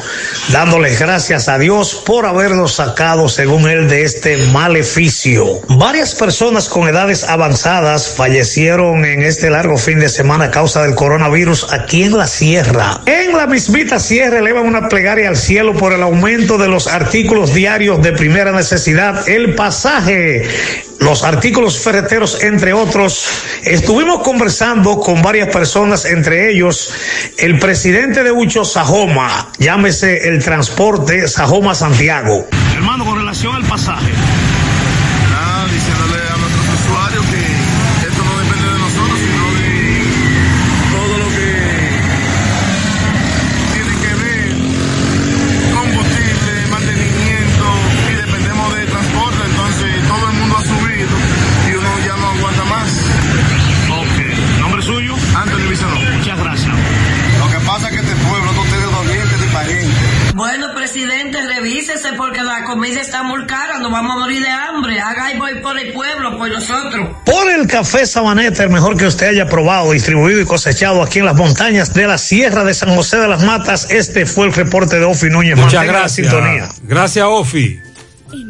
dándoles gracias a Dios por habernos sacado, según él, de este maleficio. Varias personas con edades avanzadas fallecieron en este largo fin de semana a causa del coronavirus aquí en la sierra. En la mismita sierra elevan una plegaria al cielo por el aumento de los artículos diarios de primera necesidad, el pasaje los artículos ferreteros, entre otros. Estuvimos conversando con varias personas, entre ellos el presidente de Ucho Sajoma, llámese el transporte Sajoma Santiago. Hermano, con relación al pasaje. Nada, diciéndole a nuestros usuarios que esto no depende de nosotros, sino de todo lo que tiene que ver combustible, mantenimiento y dependemos de transporte, entonces todo el mundo ha subido y uno ya no aguanta más. Ok, ¿nombre suyo? Anthony Viceno. Muchas gracias. Lo que pasa es que este pueblo no tiene dolientes ni parientes. Bueno, presidente, revísese porque la comida está muy cara, nos vamos a morir de hambre. Haga y voy por el nosotros. Por el café Sabaneta, el mejor que usted haya probado, distribuido y cosechado aquí en las montañas de la Sierra de San José de las Matas, este fue el reporte de Ofi Núñez. Muchas Mantenga la gracias. sintonía. Gracias, Ofi.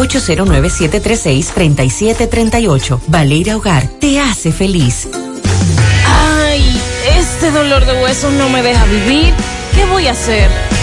809-736-3738. Valeira Hogar, te hace feliz. Ay, este dolor de huesos no me deja vivir. ¿Qué voy a hacer?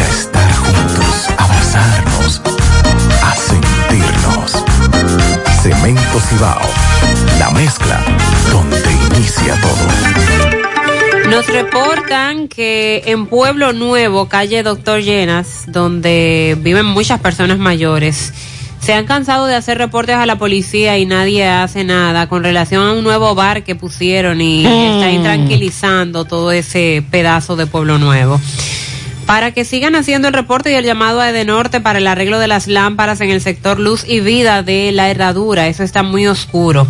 a estar juntos, abrazarnos, a sentirnos. Cemento Cibao, la mezcla donde inicia todo. Nos reportan que en Pueblo Nuevo, calle Doctor Llenas, donde viven muchas personas mayores, se han cansado de hacer reportes a la policía y nadie hace nada con relación a un nuevo bar que pusieron y está intranquilizando todo ese pedazo de Pueblo Nuevo. Para que sigan haciendo el reporte y el llamado a Edenorte para el arreglo de las lámparas en el sector luz y vida de la herradura, eso está muy oscuro.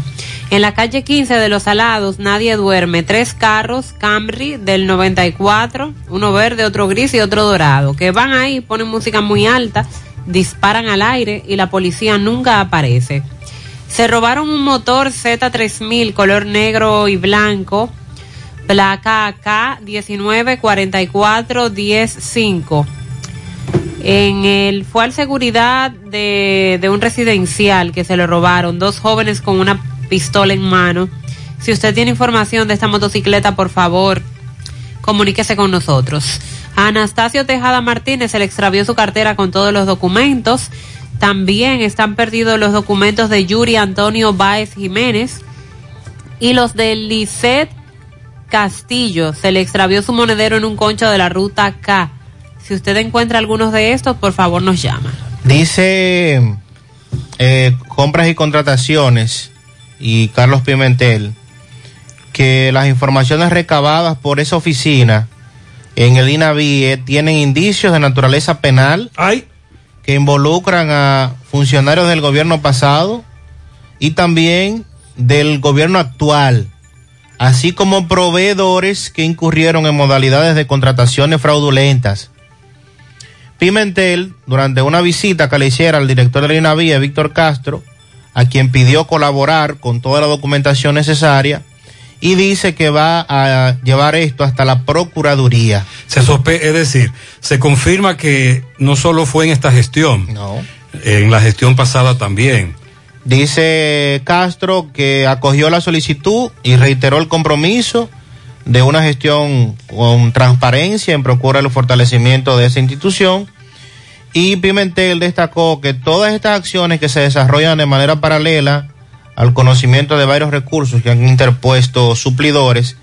En la calle 15 de Los Alados nadie duerme. Tres carros Camry del 94, uno verde, otro gris y otro dorado, que van ahí, ponen música muy alta, disparan al aire y la policía nunca aparece. Se robaron un motor Z3000 color negro y blanco, placa AK 1944-105. En el fue al seguridad de, de un residencial que se le robaron dos jóvenes con una pistola en mano. Si usted tiene información de esta motocicleta, por favor, comuníquese con nosotros. Anastasio Tejada Martínez se le extravió su cartera con todos los documentos. También están perdidos los documentos de Yuri Antonio Báez Jiménez y los de Lisette Castillo. Se le extravió su monedero en un concho de la ruta K. Si usted encuentra algunos de estos, por favor nos llama. Dice eh, compras y contrataciones y Carlos Pimentel que las informaciones recabadas por esa oficina en el INAVIE tienen indicios de naturaleza penal que involucran a funcionarios del gobierno pasado y también del gobierno actual, así como proveedores que incurrieron en modalidades de contrataciones fraudulentas. Pimentel, durante una visita que le hiciera al director del INAVIE, Víctor Castro, a quien pidió colaborar con toda la documentación necesaria, y dice que va a llevar esto hasta la Procuraduría. Se sospe es decir, se confirma que no solo fue en esta gestión, en la gestión pasada también. Dice Castro que acogió la solicitud y reiteró el compromiso de una gestión con transparencia en procura del fortalecimiento de esa institución. Y Pimentel destacó que todas estas acciones que se desarrollan de manera paralela al conocimiento de varios recursos que han interpuesto suplidores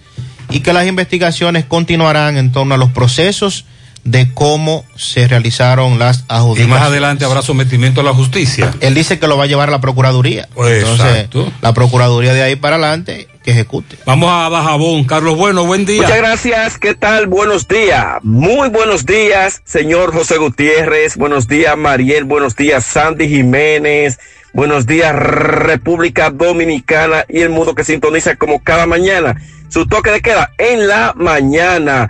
y que las investigaciones continuarán en torno a los procesos de cómo se realizaron las Y adjudicaciones. más adelante habrá sometimiento a la justicia. Él dice que lo va a llevar a la Procuraduría. Entonces, Exacto. la Procuraduría de ahí para adelante que ejecute. Vamos a Bajabón. Carlos Bueno, buen día. Muchas gracias, ¿qué tal? Buenos días, muy buenos días, señor José Gutiérrez, buenos días, Mariel, buenos días, Sandy Jiménez, buenos días, República Dominicana y el mundo que sintoniza como cada mañana. Su toque de queda en la mañana.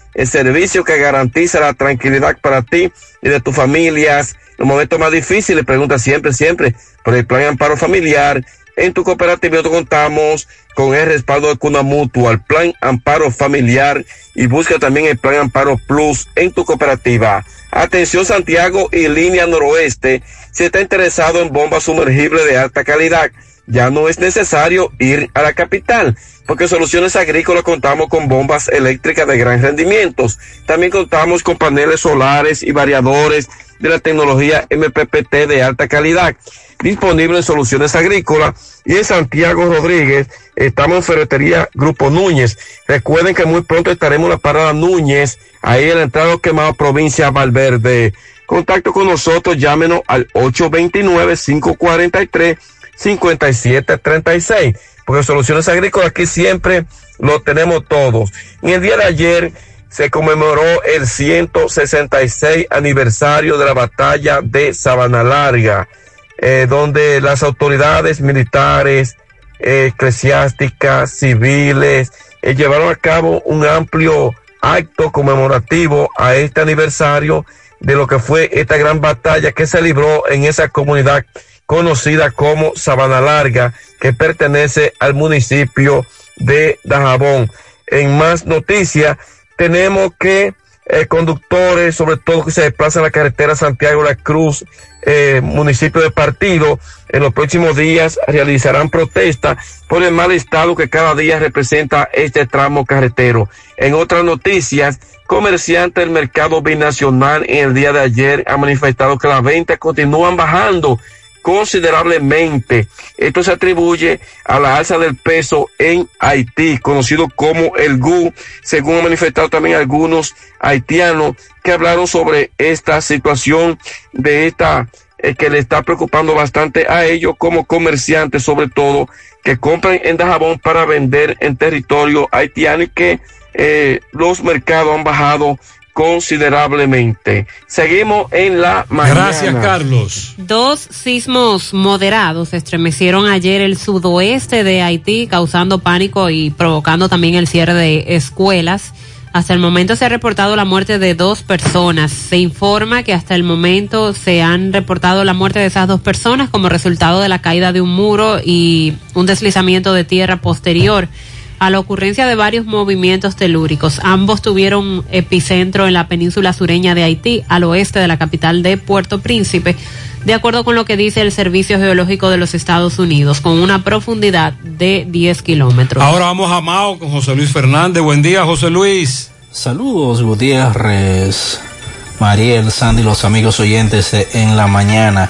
el servicio que garantiza la tranquilidad para ti y de tus familias. Los momentos más difíciles, pregunta siempre, siempre, por el Plan Amparo Familiar, En tu cooperativa nosotros contamos con el respaldo de Cuna Mutua, el Plan Amparo Familiar y busca también el Plan Amparo Plus en tu cooperativa. Atención Santiago y línea noroeste, si está interesado en bombas sumergibles de alta calidad, ya no es necesario ir a la capital, porque Soluciones Agrícolas contamos con bombas eléctricas de gran rendimiento. También contamos con paneles solares y variadores de la tecnología MPPT de alta calidad, disponible en Soluciones Agrícolas y en Santiago Rodríguez. Estamos en Ferretería Grupo Núñez. Recuerden que muy pronto estaremos en la parada Núñez, ahí en la entrada quemado provincia Valverde. Contacto con nosotros, llámenos al 829-543-5736. Porque Soluciones Agrícolas aquí siempre lo tenemos todos. En el día de ayer se conmemoró el 166 aniversario de la batalla de Sabana Larga, eh, donde las autoridades militares, eh, eclesiásticas, civiles, eh, llevaron a cabo un amplio acto conmemorativo a este aniversario de lo que fue esta gran batalla que se libró en esa comunidad conocida como Sabana Larga, que pertenece al municipio de Dajabón. En más noticias, tenemos que eh, conductores, sobre todo que se desplazan a la carretera Santiago La Cruz, eh, municipio de Partido, en los próximos días realizarán protesta por el mal estado que cada día representa este tramo carretero. En otras noticias, comerciantes del mercado binacional en el día de ayer han manifestado que las ventas continúan bajando considerablemente. Esto se atribuye a la alza del peso en Haití, conocido como el GU, según han manifestado también algunos haitianos que hablaron sobre esta situación de esta eh, que le está preocupando bastante a ellos como comerciantes, sobre todo que compran en Dajabón para vender en territorio haitiano y que eh, los mercados han bajado considerablemente. Seguimos en la mañana. Gracias, Carlos. Dos sismos moderados estremecieron ayer el sudoeste de Haití, causando pánico y provocando también el cierre de escuelas. Hasta el momento se ha reportado la muerte de dos personas. Se informa que hasta el momento se han reportado la muerte de esas dos personas como resultado de la caída de un muro y un deslizamiento de tierra posterior a la ocurrencia de varios movimientos telúricos. Ambos tuvieron epicentro en la península sureña de Haití, al oeste de la capital de Puerto Príncipe, de acuerdo con lo que dice el Servicio Geológico de los Estados Unidos, con una profundidad de 10 kilómetros. Ahora vamos a Mao con José Luis Fernández. Buen día, José Luis. Saludos, Gutiérrez, Mariel, Sandy, los amigos oyentes de en la mañana.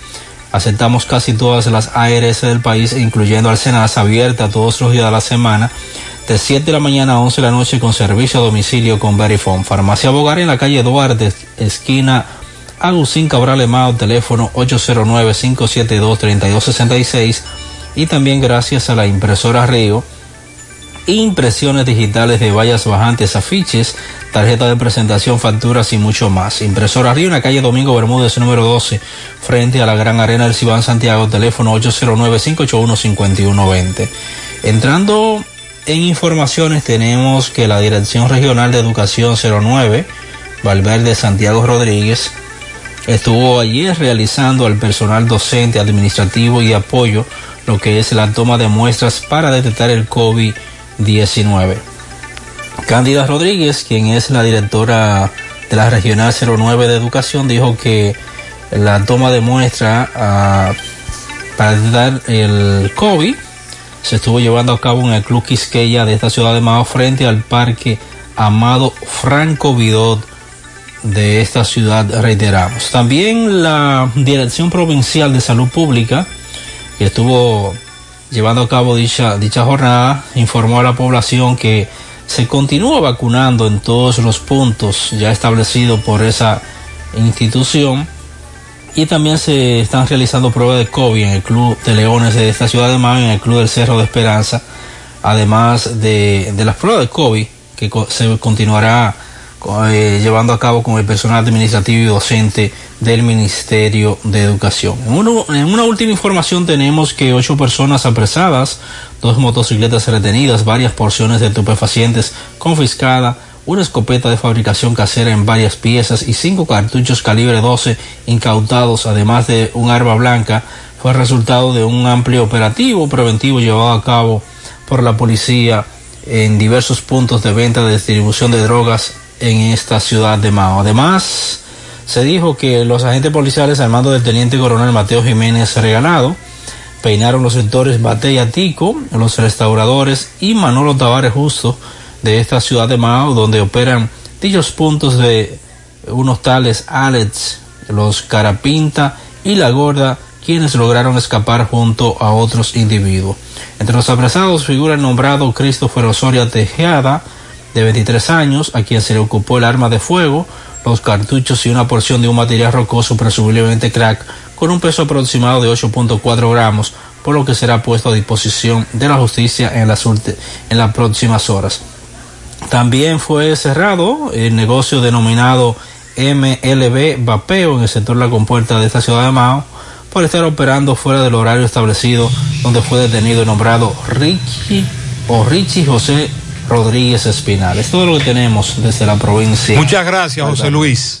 Aceptamos casi todas las ARS del país, incluyendo Alcenas, abierta todos los días de la semana, de 7 de la mañana a 11 de la noche con servicio a domicilio con Verifone. Farmacia Bogar en la calle Duarte, esquina Agustín Cabral Emao, teléfono 809-572-3266. Y también gracias a la impresora Río, impresiones digitales de vallas bajantes, afiches, tarjeta de presentación, facturas y mucho más. Impresora Río en la calle Domingo Bermúdez, número 12, frente a la Gran Arena del Cibán Santiago, teléfono 809-581-5120. Entrando en informaciones, tenemos que la Dirección Regional de Educación 09, Valverde Santiago Rodríguez, estuvo ayer realizando al personal docente, administrativo y apoyo lo que es la toma de muestras para detectar el COVID-19. Cándida Rodríguez, quien es la directora de la Regional 09 de Educación, dijo que la toma de muestra ah, para detectar el COVID se estuvo llevando a cabo en el Club Quisqueya de esta ciudad de Mao frente al Parque Amado Franco Vidot de esta ciudad, reiteramos. También la Dirección Provincial de Salud Pública, que estuvo llevando a cabo dicha, dicha jornada, informó a la población que se continúa vacunando en todos los puntos ya establecidos por esa institución Y también se están realizando pruebas de COVID en el Club de Leones de esta ciudad de Mao y en el Club del Cerro de Esperanza, además de, de las pruebas de COVID que se continuará eh, llevando a cabo con el personal administrativo y docente del Ministerio de Educación. En, una última información tenemos que ocho personas apresadas, dos motocicletas retenidas, varias porciones de estupefacientes confiscadas, una escopeta de fabricación casera en varias piezas y cinco cartuchos calibre 12 incautados, además de un arma blanca, fue resultado de un amplio operativo preventivo llevado a cabo por la policía en diversos puntos de venta de distribución de drogas en esta ciudad de Mao. Además, se dijo que los agentes policiales al mando del teniente coronel Mateo Jiménez Regalado peinaron los sectores Bate y Atico, los restauradores y Manolo Tavares Justo de esta ciudad de Mao, donde operan dichos puntos de unos tales Alex, los Carapinta y La Gorda, quienes lograron escapar junto a otros individuos. Entre los apresados figura el nombrado Christopher Osoria Tejada, de 23 años, a quien se le ocupó el arma de fuego, los cartuchos y una porción de un material rocoso, presumiblemente crack, con un peso aproximado de 8.4 gramos, por lo que será puesto a disposición de la justicia en las, próximas horas. También fue cerrado el negocio denominado MLB Vapeo en el sector La Compuerta de esta ciudad de Mao por estar operando fuera del horario establecido donde fue detenido y nombrado Ricky o Richie José Rodríguez Espinal. Es todo lo que tenemos desde la provincia. Muchas gracias, José Luis.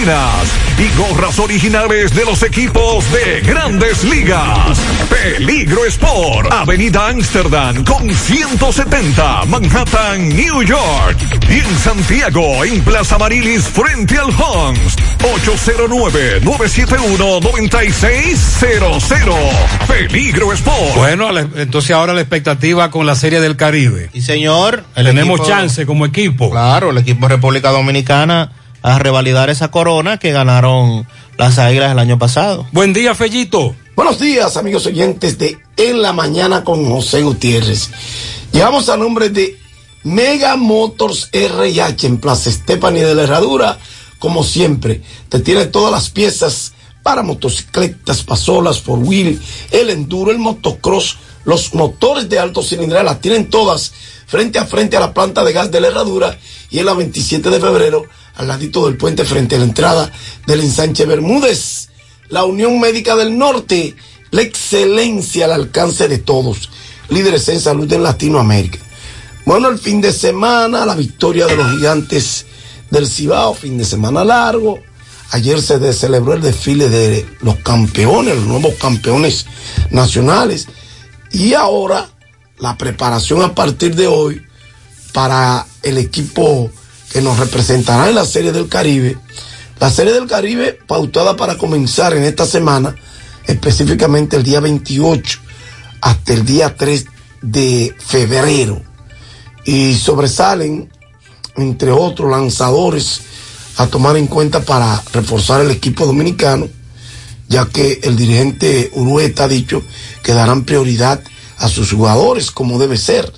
y gorras originales de los equipos de grandes ligas. Peligro Sport, Avenida Amsterdam con 170, Manhattan, New York. Y en Santiago, en Plaza Marilis, frente al Hans, 809-971-9600. Peligro Sport. Bueno, entonces ahora la expectativa con la Serie del Caribe. Y señor, el tenemos equipo- chance como equipo. Claro, el equipo de República Dominicana a revalidar esa corona que ganaron las Águilas el año pasado. Buen día, Fellito. Buenos días, amigos oyentes de En la Mañana con José Gutiérrez. Llegamos a nombre de Mega Motors RH en Plaza Estefani de la Herradura. Como siempre, te tiene todas las piezas para motocicletas, pasolas, por wheel, el enduro, el motocross, los motores de alto cilindrada, las tienen todas frente a frente a la planta de gas de la Herradura y en la 27 de febrero, al ladito del puente frente a la entrada del ensanche Bermúdez. La Unión Médica del Norte, la excelencia al alcance de todos, líderes en salud en Latinoamérica. Bueno, el fin de semana, la victoria de los gigantes del Cibao, fin de semana largo. Ayer se celebró el desfile de los campeones, los nuevos campeones nacionales. Y ahora la preparación a partir de hoy para el equipo que nos representará en la Serie del Caribe. La Serie del Caribe pautada para comenzar en esta semana, específicamente el día 28 hasta el día 3 de febrero. y sobresalen, entre otros, lanzadores a tomar en cuenta para reforzar el equipo dominicano, ya que el dirigente Urueta ha dicho que darán prioridad a sus jugadores como debe ser.